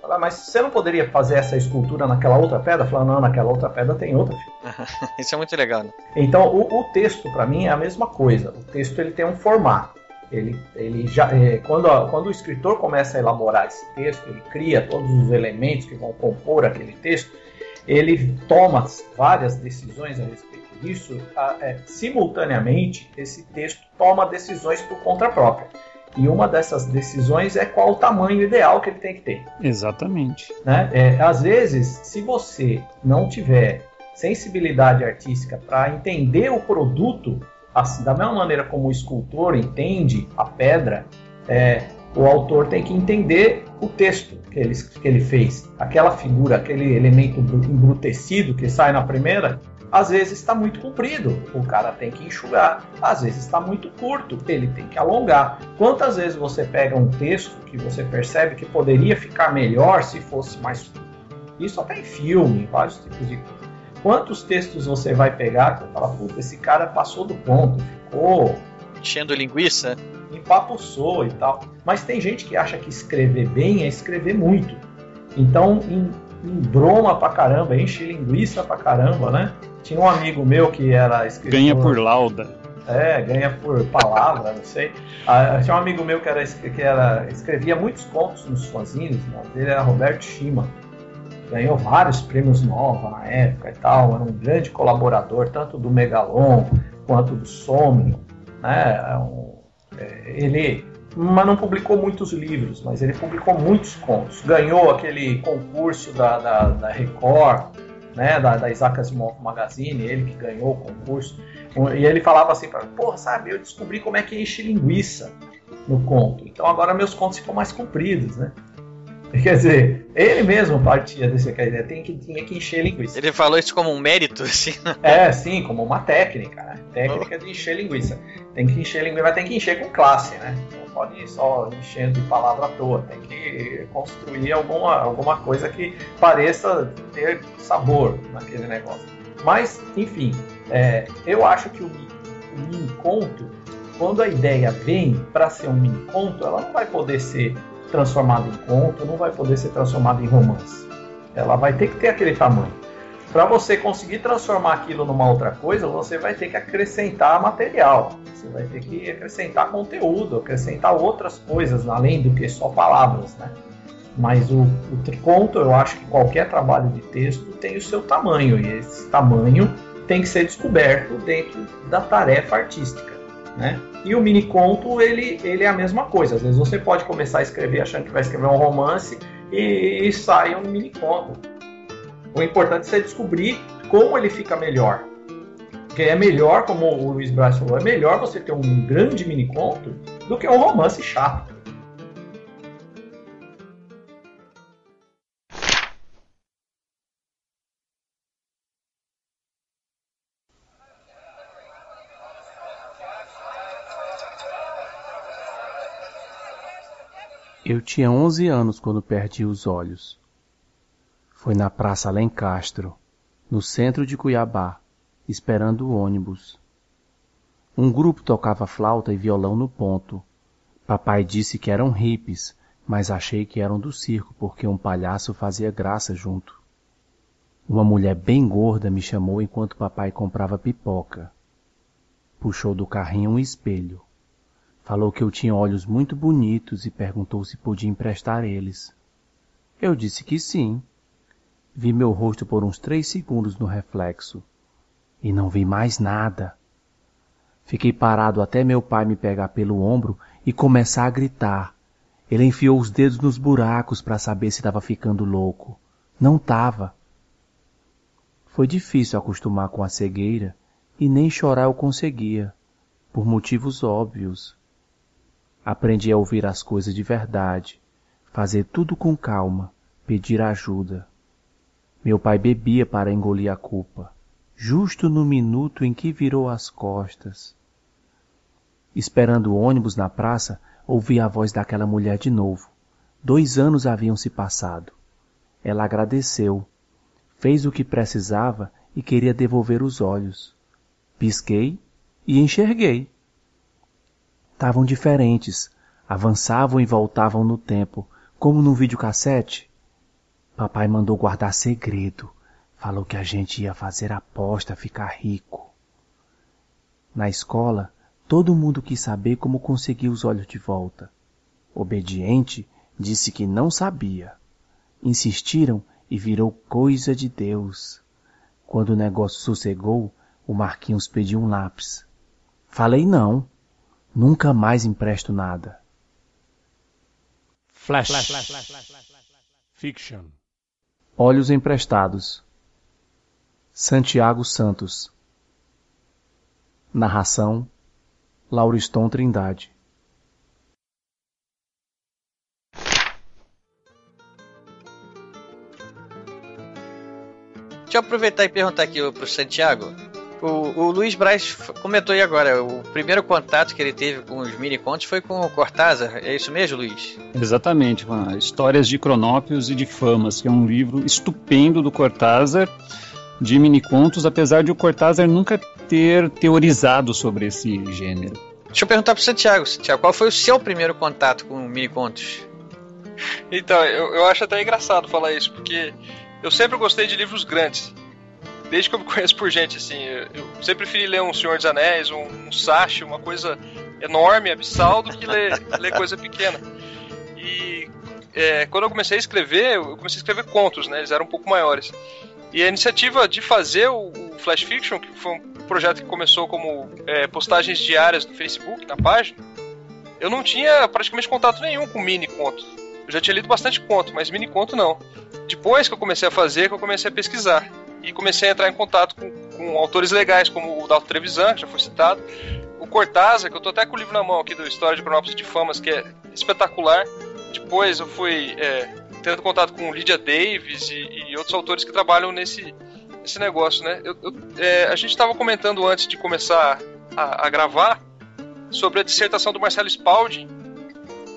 Fala, mas você não poderia fazer essa escultura naquela outra pedra? Fala, não, naquela outra pedra tem outra. Isso é muito legal. Né? Então, o, o texto, para mim, é a mesma coisa. O texto ele tem um formato. Ele, ele já, é, quando, a, quando o escritor começa a elaborar esse texto, ele cria todos os elementos que vão compor aquele texto, ele toma várias decisões a respeito disso. A, é, simultaneamente, esse texto toma decisões por conta própria. E uma dessas decisões é qual o tamanho ideal que ele tem que ter. Exatamente. Né? É, às vezes, se você não tiver sensibilidade artística para entender o produto assim, da mesma maneira como o escultor entende a pedra, é, o autor tem que entender o texto que ele, que ele fez. Aquela figura, aquele elemento embrutecido que sai na primeira, às vezes está muito comprido, o cara tem que enxugar. Às vezes está muito curto, ele tem que alongar. Quantas vezes você pega um texto que você percebe que poderia ficar melhor se fosse mais? Isso até em filme, vários tipos de. Quantos textos você vai pegar que fala, puta, esse cara passou do ponto, ficou. Enchendo linguiça? Empapuçou e tal. Mas tem gente que acha que escrever bem é escrever muito. Então, em, em broma pra caramba, enche linguiça pra caramba, né? Tinha um amigo meu que era escritor. Ganha por lauda. É, ganha por palavra, não sei. Ah, tinha um amigo meu que, era, que era, escrevia muitos contos nos sozinhos, né? dele era Roberto Schima ganhou vários prêmios Nova na época e tal, era um grande colaborador tanto do Megalon quanto do Somnium, né? É é, ele, mas não publicou muitos livros, mas ele publicou muitos contos. Ganhou aquele concurso da, da, da Record, né? Da, da Isaac Asimov Magazine, ele que ganhou o concurso. E ele falava assim para mim, porra, sabe, eu descobri como é que enche linguiça no conto. Então agora meus contos ficam mais compridos, né? Quer dizer, ele mesmo partia dessa ideia, tem que, tinha que encher linguiça. Ele falou isso como um mérito, assim? Né? É, sim, como uma técnica, né? Técnica de encher linguiça. Tem que encher linguiça, mas tem que encher com classe, né? Não pode ir só enchendo de palavra à toa. Tem que construir alguma, alguma coisa que pareça ter sabor naquele negócio. Mas, enfim, é, eu acho que o, o mini conto, quando a ideia vem para ser um mini conto, ela não vai poder ser transformada em conto, não vai poder ser transformada em romance. Ela vai ter que ter aquele tamanho. Para você conseguir transformar aquilo numa outra coisa, você vai ter que acrescentar material, você vai ter que acrescentar conteúdo, acrescentar outras coisas além do que só palavras, né? Mas o, o conto, eu acho que qualquer trabalho de texto tem o seu tamanho e esse tamanho tem que ser descoberto dentro da tarefa artística né? E o mini conto, ele, ele é a mesma coisa. Às vezes você pode começar a escrever achando que vai escrever um romance e, e sai um mini conto. O importante é descobrir como ele fica melhor. Porque é melhor, como o Luiz Braz falou, é melhor você ter um grande mini conto do que um romance chato. Eu tinha 11 anos quando perdi os olhos. Foi na Praça Alencastro, no centro de Cuiabá, esperando o ônibus. Um grupo tocava flauta e violão no ponto. Papai disse que eram hippies, mas achei que eram do circo porque um palhaço fazia graça junto. Uma mulher bem gorda me chamou enquanto papai comprava pipoca. Puxou do carrinho um espelho. Falou que eu tinha olhos muito bonitos e perguntou se podia emprestar eles. Eu disse que sim. Vi meu rosto por uns três segundos no reflexo e não vi mais nada. Fiquei parado até meu pai me pegar pelo ombro e começar a gritar. Ele enfiou os dedos nos buracos para saber se estava ficando louco. Não tava. Foi difícil acostumar com a cegueira e nem chorar eu conseguia, por motivos óbvios. Aprendi a ouvir as coisas de verdade, fazer tudo com calma, pedir ajuda. Meu pai bebia para engolir a culpa, justo no minuto em que virou as costas. Esperando o ônibus na praça, ouvi a voz daquela mulher de novo. Dois anos haviam se passado. Ela agradeceu, fez o que precisava e queria devolver os olhos. Pisquei e enxerguei estavam diferentes, avançavam e voltavam no tempo, como no videocassete. Papai mandou guardar segredo, falou que a gente ia fazer aposta, ficar rico. Na escola, todo mundo quis saber como conseguir os olhos de volta. Obediente, disse que não sabia. Insistiram e virou coisa de Deus. Quando o negócio sossegou, o Marquinhos pediu um lápis. Falei não. Nunca mais empresto nada. Flash. Fiction. Olhos emprestados. Santiago Santos. Narração: Lauriston Trindade. Deixa eu aproveitar e perguntar aqui pro Santiago. O, o Luiz Braz comentou aí agora, o primeiro contato que ele teve com os mini contos foi com o Cortázar, é isso mesmo, Luiz? Exatamente, Histórias de Cronópios e de Famas, que é um livro estupendo do Cortázar, de mini contos, apesar de o Cortázar nunca ter teorizado sobre esse gênero. Deixa eu perguntar pro Santiago, Santiago, qual foi o seu primeiro contato com mini contos? Então, eu, eu acho até engraçado falar isso, porque eu sempre gostei de livros grandes desde que eu me conheço por gente, assim, eu sempre preferi ler um Senhor dos Anéis, um, um Sashi, uma coisa enorme, abissal, do que ler, ler coisa pequena. E é, quando eu comecei a escrever, eu comecei a escrever contos, né? Eles eram um pouco maiores. E a iniciativa de fazer o, Flash Fiction, que foi um projeto que começou como é, postagens diárias no Facebook, na página, eu não tinha praticamente contato nenhum com mini conto. Eu já tinha lido bastante conto, mas mini conto não. Depois que eu comecei a fazer, que eu comecei a pesquisar e comecei a entrar em contato com, com autores legais, como o Dalton Trevisan, que já foi citado, o Cortázar, que eu tô até com o livro na mão aqui do História de Cronópolis de Famas, que é espetacular. Depois eu fui é, tendo contato com Lydia Davis e, e, outros autores que trabalham nesse, nesse negócio, né? Eu, eu, é, a gente estava comentando antes de começar a, a, gravar sobre a dissertação do Marcelo Spalding,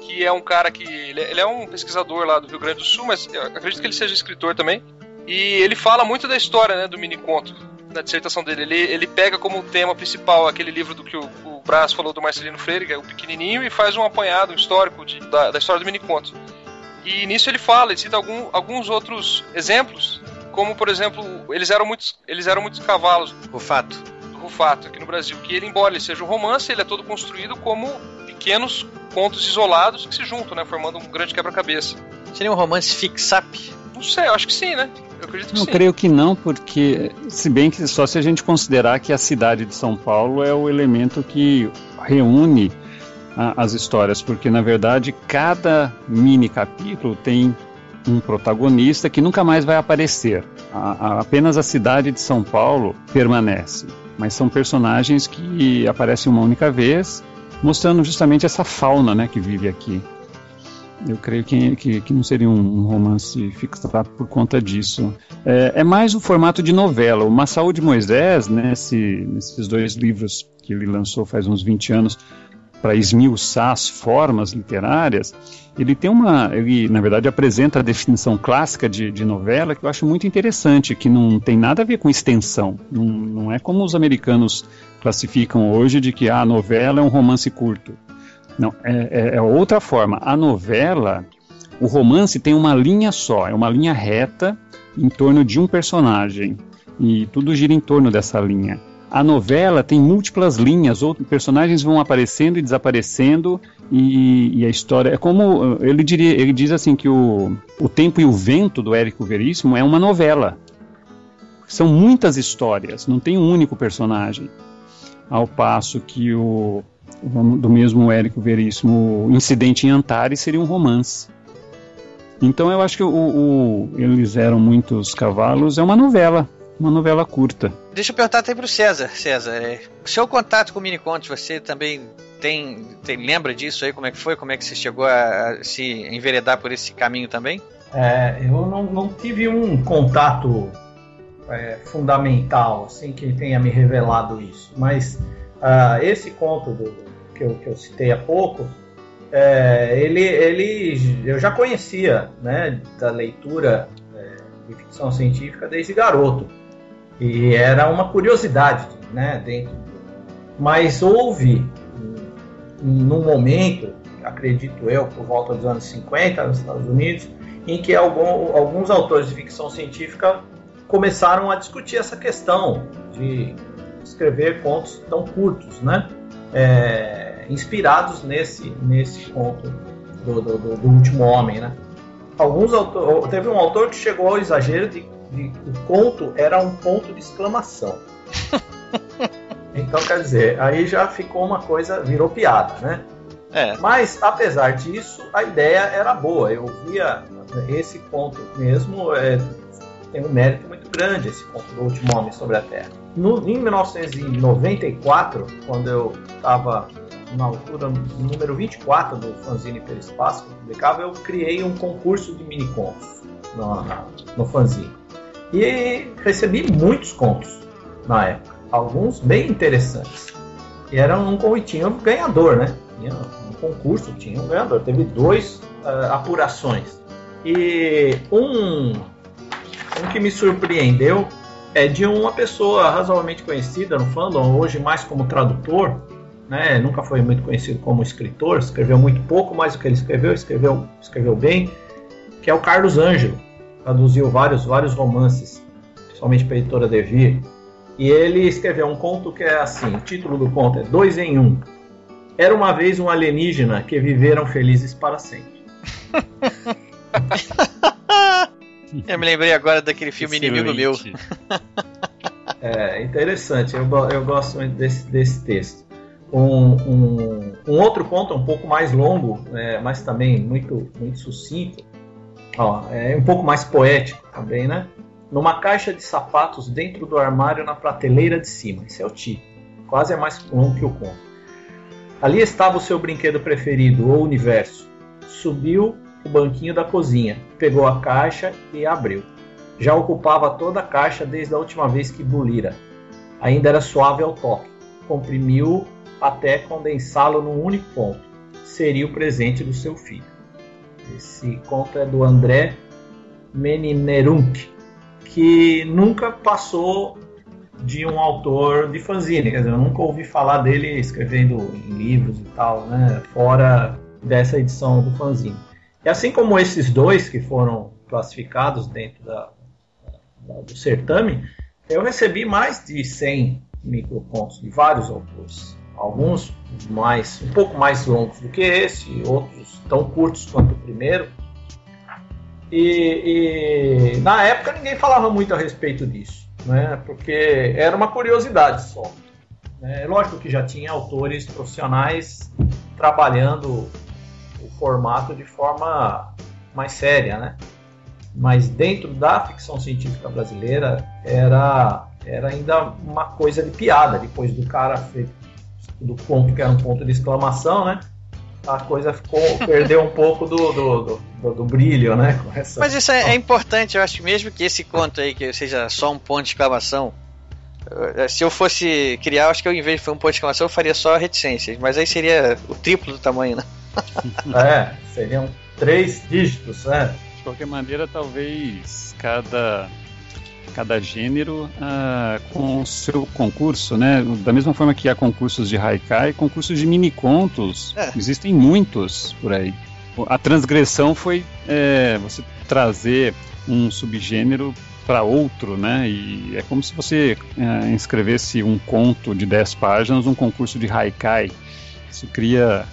que é um cara que ele, é, ele é um pesquisador lá do Rio Grande do Sul, mas acredito que ele seja escritor também. E ele fala muito da história né, do mini conto na dissertação dele. Ele, ele pega como tema principal aquele livro do que o, o Brás falou do Marcelino Freire, que é o pequenininho, e faz um apanhado um histórico de, da, da, história do mini conto. E nisso ele fala, ele cita algum, alguns outros exemplos, como por exemplo, eles eram muitos, eles eram muitos cavalos. Rufato. Do Rufato, aqui no Brasil. Que ele, embora ele seja um romance, ele é todo construído como pequenos contos isolados que se juntam, né, formando um grande quebra-cabeça. Seria um romance fix-up? Não sei, eu acho que sim, né? Eu acredito que não, sim. creio que não, porque se bem que só se a gente considerar que a cidade de São Paulo é o elemento que reúne a, as histórias, porque na verdade cada mini capítulo tem um protagonista que nunca mais vai aparecer. A, a, apenas a cidade de São Paulo permanece, mas são personagens que aparecem uma única vez, mostrando justamente essa fauna, né, que vive aqui. Eu creio que, que, que não seria um, romance fixado por conta disso. É, é, mais o formato de novela. O Massaú de Moisés, nesse, nesses dois livros que ele lançou faz uns 20 anos, para esmiuçar as formas literárias, ele tem uma. Ele, na verdade, apresenta a definição clássica de, de, novela que eu acho muito interessante, que não tem nada a ver com extensão. Não, não é como os americanos classificam hoje de que ah, a novela é um romance curto. Não, é, é, é outra forma. A novela, o romance tem uma linha só, é uma linha reta em torno de um personagem. E tudo gira em torno dessa linha. A novela tem múltiplas linhas, outros personagens vão aparecendo e desaparecendo, e, e, a história é como ele diria, ele diz assim que o, o Tempo e o Vento do Érico Veríssimo é uma novela. São muitas histórias, não tem um único personagem. Ao passo que o do mesmo Érico Veríssimo, o Incidente em Antares seria um romance. Então eu acho que o, o Eles Eram Muitos Cavalos é uma novela, uma novela curta. Deixa eu perguntar até pro César, César, é, seu contato com o Miniconte, você também tem, tem, lembra disso aí, como é que foi, como é que você chegou a, a se enveredar por esse caminho também? É, eu não, não tive um contato é, fundamental, assim, que tenha me revelado isso, mas uh, esse conto do, que, eu, que eu citei há pouco, é, ele, ele eu já conhecia, né, da leitura é, de ficção científica desde garoto. E era uma curiosidade, né, dentro. Mas houve, num momento, acredito eu, por volta dos anos 50 nos Estados Unidos, em que algum, alguns autores de ficção científica começaram a discutir essa questão de escrever contos tão curtos, né? É, inspirados nesse, nesse conto do, do, do, do último homem, né? Alguns autor, teve um autor que chegou ao exagero de de, o conto era um ponto de exclamação. então, quer dizer, aí já ficou uma coisa, virou piada, né? É. Mas, apesar disso, a ideia era boa. Eu via esse ponto mesmo, é, tem um mérito muito grande, esse conto do Último Homem sobre a Terra. No, em 1994, quando eu estava na altura número 24 do fanzine Perespaço, que eu publicava, eu criei um concurso de mini contos no, no fanzine. E recebi muitos contos na época, alguns bem interessantes. E era um tinha um ganhador, né? Tinha um concurso, tinha um ganhador. Teve dois uh, apurações. E um, um que me surpreendeu é de uma pessoa razoavelmente conhecida no fandom, hoje mais como tradutor, né? Nunca foi muito conhecido como escritor, escreveu muito pouco, mas o que ele escreveu, escreveu, escreveu bem, que é o Carlos Ângelo traduziu vários, vários romances, principalmente para a editora Devir. E ele escreveu um conto que é assim: o título do conto é Dois em Um. Era uma vez um alienígena que viveram felizes para sempre. eu me lembrei agora daquele filme Excelente. Inimigo Meu. é interessante, eu, eu gosto muito desse, desse texto. Um, um, um, outro conto um pouco mais longo, é, mas também muito, muito sucinto, Ó, é um pouco mais poético também, né? Numa caixa de sapatos dentro do armário na prateleira de cima. Esse é o título. Quase é mais longo que o conto. Ali estava o seu brinquedo preferido, o universo. Subiu o banquinho da cozinha, pegou a caixa e abriu. Já ocupava toda a caixa desde a última vez que bulira. Ainda era suave ao toque. Comprimiu até condensá-lo num único ponto. Seria o presente do seu filho. Esse conto é do André Meninerunk, que nunca passou de um autor de fanzine, quer dizer, eu nunca ouvi falar dele escrevendo em livros e tal, né, fora dessa edição do fanzine. E assim como esses dois que foram classificados dentro da, da, do certame, eu recebi mais de 100 microcontos de vários autores alguns mais um pouco mais longos do que esse, outros tão curtos quanto o primeiro. E, e, na época ninguém falava muito a respeito disso, né? Porque era uma curiosidade só. É lógico que já tinha autores profissionais trabalhando o formato de forma mais séria, né? Mas dentro da ficção científica brasileira era era ainda uma coisa de piada depois do cara feito do ponto que era um ponto de exclamação, né? A coisa ficou, perdeu um pouco do, do, do, do brilho, né? Essa... Mas isso é, é, importante, eu acho mesmo que esse conto aí, que seja só um ponto de exclamação, Eh, Se eu fosse criar, acho que eu, em vez de um podcast de exclamação, eu faria só reticências. Mas aí seria o triplo do tamanho, né? É, seriam três dígitos, né? De qualquer maneira, talvez cada cada gênero ah, com o seu concurso, né? Da mesma forma que há concursos de haikai, concursos de mini contos, É. existem muitos por aí. A transgressão foi é, você trazer um subgênero para outro, né? E é como se você é, inscrevesse um conto de 10 páginas num concurso de haikai. Isso cria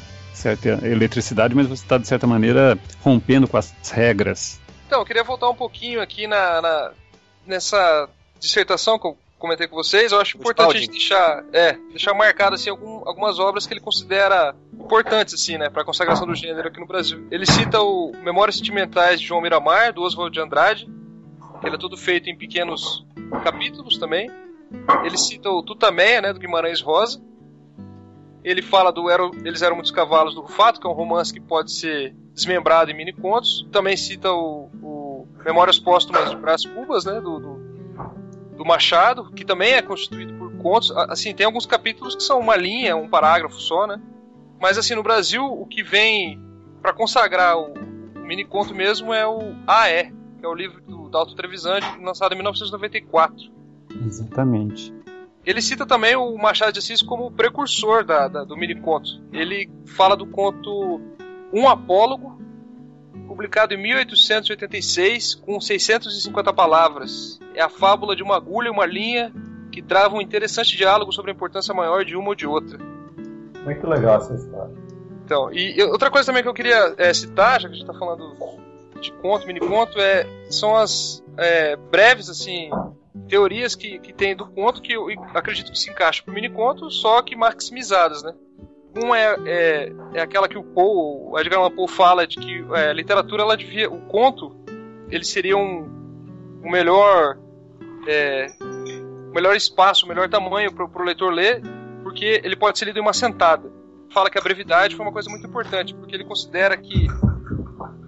certa eletricidade, mas você está de certa maneira rompendo com as regras. Então, eu queria voltar um pouquinho aqui na, na- nessa dissertação que eu comentei com vocês. Eu acho importante a gente deixar, é, deixar marcado assim, algum- algumas obras que ele considera importantes assim, né, para a consagração do gênero aqui no Brasil. Ele cita o Memórias Sentimentais de João Miramar, do Oswald de Andrade. que Ele é todo feito em pequenos capítulos também. Ele cita o Tutameia, né, do Guimarães Rosa. Ele fala do Eram- Eles Eram Muitos Cavalos do Rufato, que é um romance que pode ser desmembrado em mini contos. Também cita o, o Memórias Póstumas de Brás Cubas, né, do, do, do Machado, que também é constituído por contos. Assim, tem alguns capítulos que são uma linha, um parágrafo só, né? Mas assim, no Brasil, o que vem para consagrar o, o mini conto mesmo é o AE, que é o livro do Dalton Trevisan, lançado em 1994. Exatamente. Ele cita também o Machado de Assis como o precursor da, da- do mini conto. Ele fala do conto Um Apólogo, publicado em 1886, com 650 palavras. É a fábula de uma agulha e uma linha que trava um interessante diálogo sobre a importância maior de uma ou de outra. Muito legal essa história. Então, e e outra coisa também que eu queria é, citar, já que a gente está falando de conto, mini conto, é, são as é, breves assim teorias que, que tem do conto que eu acredito que se encaixa pro mini conto, só que maximizadas, né? Uma é, é, é aquela que o Poe, o Edgar Allan Poe fala de que é, a literatura ela devia, o conto, ele seria um, um melhor é, melhor espaço, um melhor tamanho para o leitor ler, porque ele pode ser lido em uma sentada. Fala que a brevidade foi uma coisa muito importante, porque ele considera que o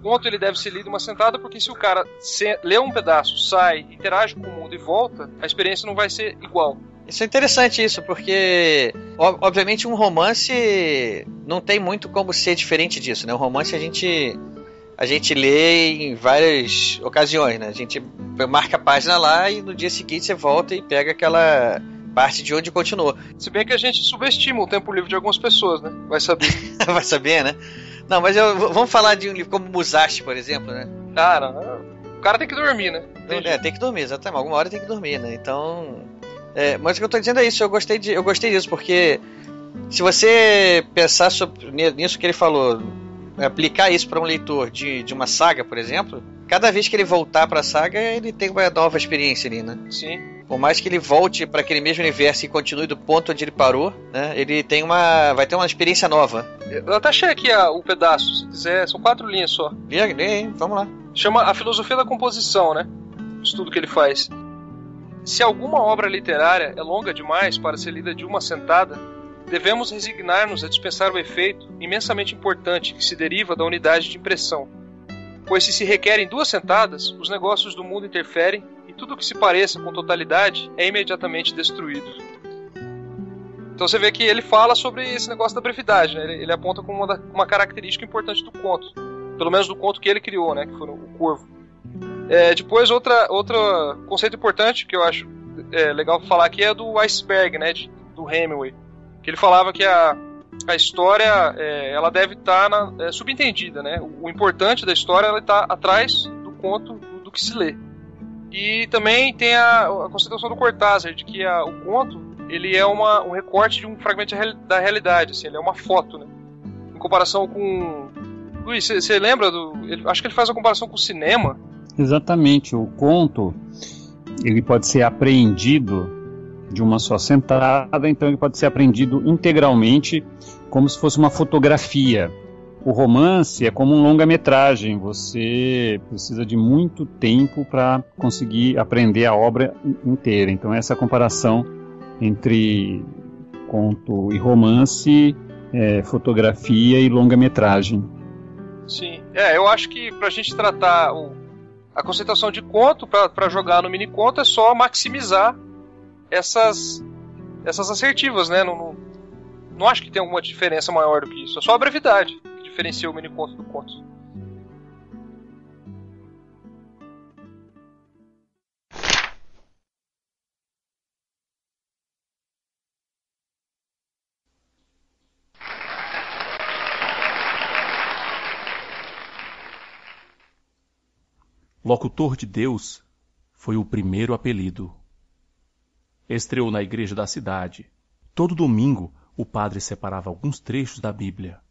conto ele deve ser lido uma sentada, porque se o cara se- lê um pedaço, sai, interage com o mundo e volta, a experiência não vai ser igual. Isso é interessante isso, porque ob- obviamente um romance não tem muito como ser diferente disso, né? Um romance a gente a gente lê em várias ocasiões, né? A gente marca a página lá e no dia seguinte você volta e pega aquela parte de onde continuou. Se bem que a gente subestima o tempo livre de algumas pessoas, né? Vai saber. Vai saber, né? Não, mas eu- vamos falar de um livro como Musashi, por exemplo, né? Cara, o cara tem que dormir, né? É, tem que dormir, exatamente. Alguma hora tem que dormir, né? Então. é, mas o que eu tô dizendo é isso, eu gostei, de, eu gostei disso, porque se você pensar sobre, ni- nisso que ele falou, aplicar isso para um leitor de, de uma saga, por exemplo, cada vez que ele voltar pra saga, ele tem uma nova experiência ali, né? Sim. Por mais que ele volte para aquele mesmo universo e continue do ponto onde ele parou, né? Ele tem uma. vai ter uma experiência nova. Eu até achei aqui o pedaço, se quiser, são quatro linhas só. Lê, lê, vamos lá. Chama A Filosofia da Composição, né? O estudo que ele faz. Se alguma obra literária é longa demais para ser lida de uma sentada, devemos resignar-nos a dispensar o efeito imensamente importante que se deriva da unidade de impressão. Pois se se requerem duas sentadas, os negócios do mundo interferem tudo que se pareça com totalidade é imediatamente destruído. Então você vê que ele fala sobre esse negócio da brevidade, né? ele, ele aponta como uma, uma característica importante do conto. Pelo menos do conto que ele criou, né? Que foi o Corvo. É, depois, outra, outro conceito importante que eu acho é, legal falar aqui é do iceberg, né? de- do Hemingway. Que ele falava que a, a história é, ela deve estar é, subentendida, né? O, o importante da história ela está atrás do conto do que se lê. E também tem a, a do Cortázar de que a- o conto ele é uma, um recorte de um fragmento da realidade, assim, ele é uma foto, né? Em comparação com Luiz, você lembra do? ele- acho que ele faz uma comparação com o cinema. Exatamente, o conto ele pode ser apreendido de uma só sentada, então ele pode ser apreendido integralmente como se fosse uma fotografia. O romance é como um longa-metragem, você precisa de muito tempo para conseguir aprender a obra in- inteira. Então essa comparação entre conto e romance, é, fotografia e longa-metragem. Sim. É, eu acho que pra gente tratar o- a concentração de conto pra jogar no mini conto é só maximizar essas essas assertivas, né? Não, não, não acho que tem alguma diferença maior do que isso. É só a brevidade diferencia o mini conto do conto. Locutor de Deus foi o primeiro apelido. Estreou na igreja da cidade. Todo domingo, o padre separava alguns trechos da Bíblia.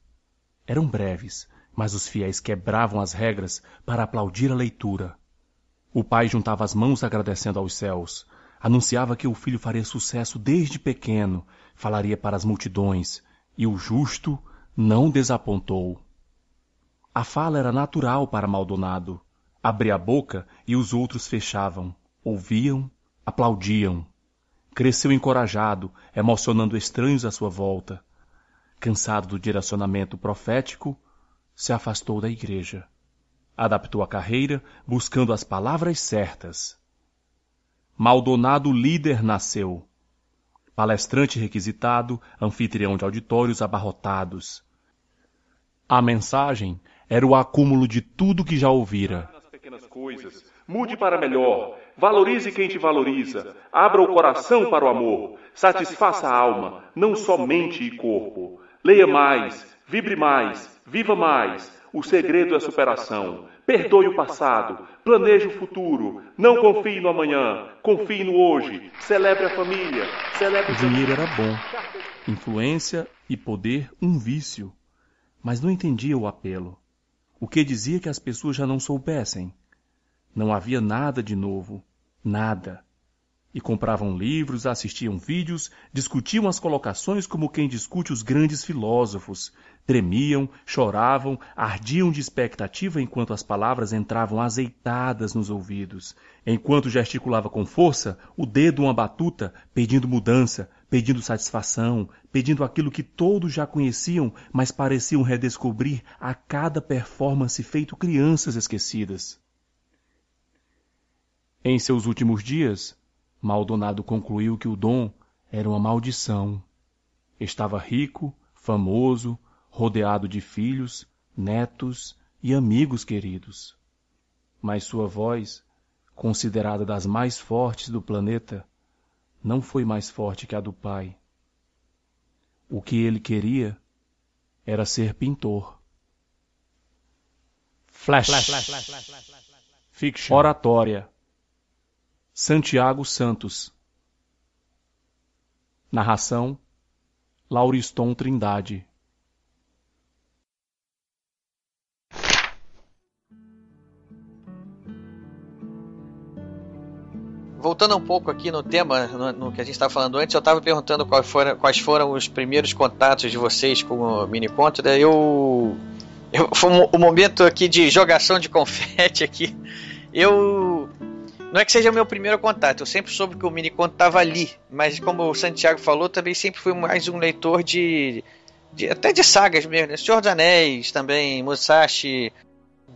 Eram breves, mas os fiéis quebravam as regras para aplaudir a leitura. O pai juntava as mãos agradecendo aos céus. Anunciava que o filho faria sucesso desde pequeno, falaria para as multidões, e o justo não desapontou. A fala era natural para Maldonado. Abria a boca e os outros fechavam, ouviam, aplaudiam. Cresceu encorajado, emocionando estranhos à sua volta. Cansado do direcionamento profético, se afastou da igreja. Adaptou a carreira, buscando as palavras certas. Maldonado líder nasceu. Palestrante requisitado, anfitrião de auditórios abarrotados. A mensagem era o acúmulo de tudo que já ouvira coisas. Mude para melhor. Valorize quem te valoriza. Abra o coração para o amor. Satisfaça a alma, não só mente e corpo. Leia mais, vibre mais, viva mais. O segredo é superação. Perdoe o passado, planeje o futuro. Não confie no amanhã, confie no hoje. Celebre a família, celebre o dinheiro era bom. Influência e poder um vício. Mas não entendia o apelo. O que dizia que as pessoas já não soubessem. Não havia nada de novo. Nada. E compravam livros, assistiam vídeos, discutiam as colocações como quem discute os grandes filósofos. Tremiam, choravam, ardiam de expectativa enquanto as palavras entravam azeitadas nos ouvidos. Enquanto gesticulava com força, o dedo uma batuta, pedindo mudança, pedindo satisfação, pedindo aquilo que todos já conheciam, mas pareciam redescobrir a cada performance feito crianças esquecidas. Em seus últimos dias, Maldonado concluiu que o dom era uma maldição. Estava rico, famoso, rodeado de filhos, netos e amigos queridos. Mas sua voz, considerada das mais fortes do planeta, não foi mais forte que a do pai. O que ele queria era ser pintor. Flash. Fiction. Oratória. Santiago Santos. Narração: Lauriston Trindade. voltando um pouco aqui no tema, no, no que a gente estava falando antes, eu estava perguntando quais foram, quais foram os primeiros contatos de vocês com o mini conto. Daí eu, eu foi um, um momento aqui de jogação de confete aqui. Eu não é que seja o meu primeiro contato, eu sempre soube que o mini estava ali, mas como o Santiago falou, também sempre fui mais um leitor de, de até de sagas mesmo, né? Senhor dos Anéis também, Musashi,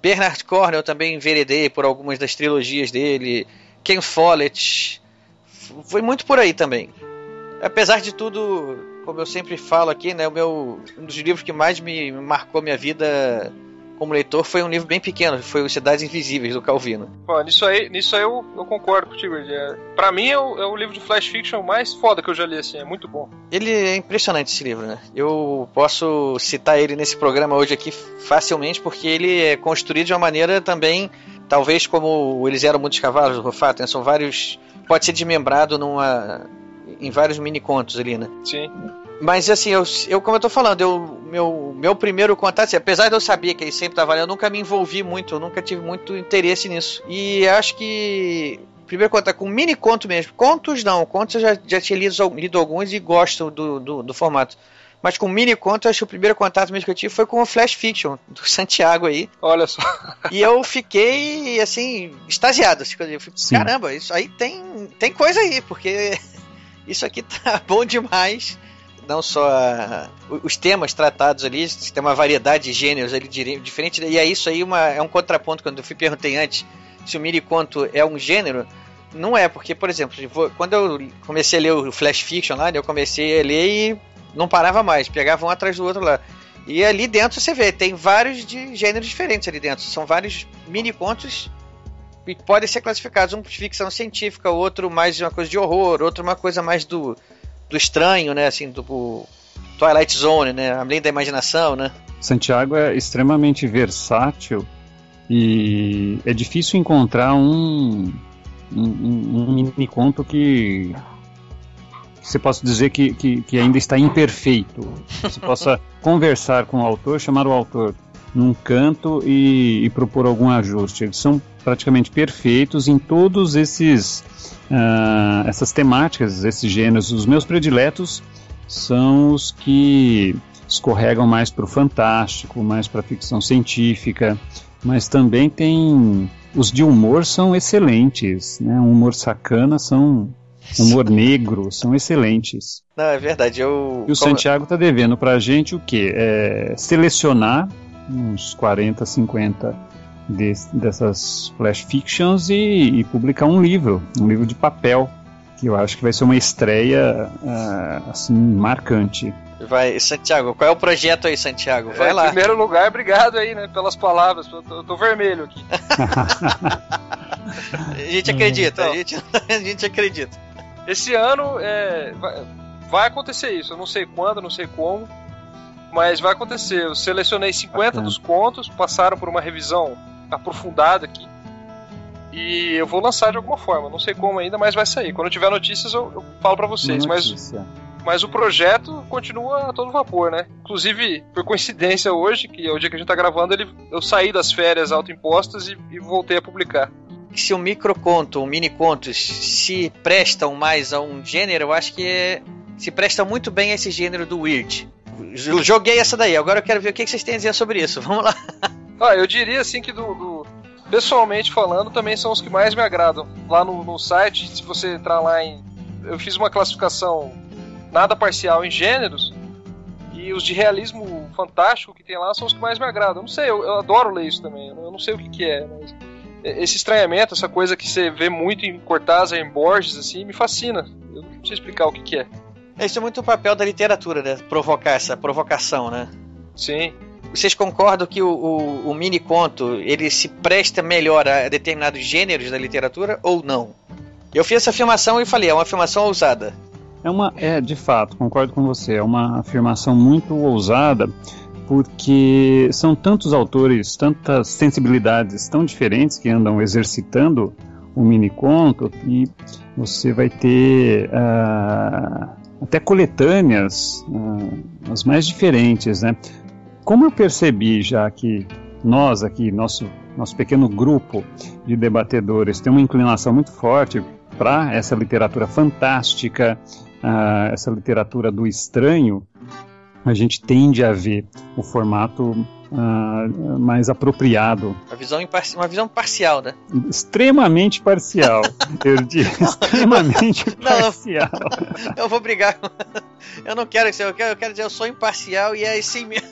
Bernard Cornwell também enveredei por algumas das trilogias dele. Ken Follett. Foi muito por aí também. Apesar de tudo, como eu sempre falo aqui, né, o meu, um dos livros que mais me marcou minha vida como leitor foi um livro bem pequeno, foi o Cidades Invisíveis, do Calvino. Pô, nisso aí, nisso aí eu, eu concordo contigo. É, pra mim é o, é o, livro de flash fiction mais foda que eu já li, assim, é muito bom. Ele é impressionante esse livro, né? Eu posso citar ele nesse programa hoje aqui facilmente, porque ele é construído de uma maneira também Talvez como eles eram muitos cavalos, o Rufato, né? são vários. Pode ser desmembrado numa, em vários mini contos ali, né? Sim. Mas assim, eu, eu como eu tô falando, eu, meu, meu primeiro contato, assim, apesar de eu saber que ele sempre tava ali, eu nunca me envolvi muito, eu nunca tive muito interesse nisso. E acho que primeiro contato com mini conto mesmo. Contos não, contos eu já, já tinha lido, lido alguns e gosto do, do, do formato. Mas com mini conto, acho que o primeiro contato mesmo que eu tive foi com o Flash Fiction, do Santiago aí. Olha só. E eu fiquei, assim, extasiado. Assim, eu fiquei, Caramba, isso aí tem, tem coisa aí, porque isso aqui tá bom demais. Não só os temas tratados ali, tem uma variedade de gêneros ali diferente. E é isso aí, uma, é um contraponto. Quando eu fui perguntei antes se o mini conto é um gênero, não é, porque, por exemplo, quando eu comecei a ler o Flash Fiction lá, eu comecei a ler e não parava mais, pegava um atrás do outro lá. E ali dentro você vê, tem vários de gêneros diferentes ali dentro. São vários mini contos que podem ser classificados. Um de ficção científica, outro mais uma coisa de horror, outro uma coisa mais do, do estranho, né? Assim, do Twilight Zone, né? Além da imaginação, né? Santiago é extremamente versátil e é difícil encontrar um, um, um mini conto que você possa dizer que, que, que, ainda está imperfeito. Você possa conversar com o autor, chamar o autor num canto e, e propor algum ajuste. Eles são praticamente perfeitos em todos esses uh, essas temáticas, esses gêneros. Os meus prediletos são os que escorregam mais para o fantástico, mais para a ficção científica, mas também tem os de humor são excelentes, né? Um humor sacana são humor negro, são excelentes. Não, é verdade. Eu... E o Santiago está devendo para a gente o quê? É selecionar uns 40, 50 de, dessas flash fictions e, e, publicar um livro, um livro de papel, que eu acho que vai ser uma estreia uh, assim marcante. Vai, Santiago, qual é o projeto aí, Santiago? Vai é, lá. Em primeiro lugar, obrigado aí, né, pelas palavras. Eu tô, eu tô vermelho aqui. a gente acredita, então, a, gente, a gente acredita. Esse ano é, vai, vai, acontecer isso. Eu não sei quando, não sei como, mas vai acontecer. Eu selecionei 50 dos contos, passaram por uma revisão aprofundada aqui. E eu vou lançar de alguma forma. Não sei como ainda, mas vai sair. Quando eu tiver notícias, eu, eu falo para vocês. Mas, mas o projeto continua a todo vapor, né? Inclusive, por coincidência hoje, que é o dia que a gente tá gravando, ele, eu saí das férias autoimpostas e, e voltei a publicar se um microconto, um mini contos se prestam mais a um gênero, eu acho que é, se presta muito bem a esse gênero do Weird. Joguei essa daí, agora eu quero ver o que vocês têm a dizer sobre isso. Vamos lá. Ah, eu diria assim que do, do pessoalmente falando, também são os que mais me agradam. Lá no, no site, se você entrar lá em. Eu fiz uma classificação nada parcial em gêneros. E os de realismo fantástico que tem lá são os que mais me agradam. Não sei, eu, eu adoro ler isso também. Eu não sei o que, que é, mas esse estranhamento, essa coisa que você vê muito em Cortázar, em Borges, assim, me fascina. Eu não sei explicar o que, que é. Esse é muito o papel da literatura, né? Provocar essa provocação, né? Sim. Vocês concordam que o, o, o mini conto ele se presta melhor a determinados gêneros da literatura ou não? Eu fiz essa afirmação e falei, é uma afirmação ousada. É uma, é de fato, concordo com você, é uma afirmação muito ousada, porque são tantos autores, tantas sensibilidades tão diferentes que andam exercitando o mini conto que você vai ter uh, até coletâneas, uh, as mais diferentes, né? Como eu percebi já que nós aqui, nosso, nosso pequeno grupo de debatedores, tem uma inclinação muito forte para essa literatura fantástica, uh, essa literatura do estranho, a gente tende a ver o formato uh, mais apropriado. Uma visão, uma visão parcial, né? Extremamente parcial. eu diria extremamente não, parcial. Eu vou brigar. Eu não quero isso, eu quero, eu quero dizer, eu sou imparcial e é assim mesmo.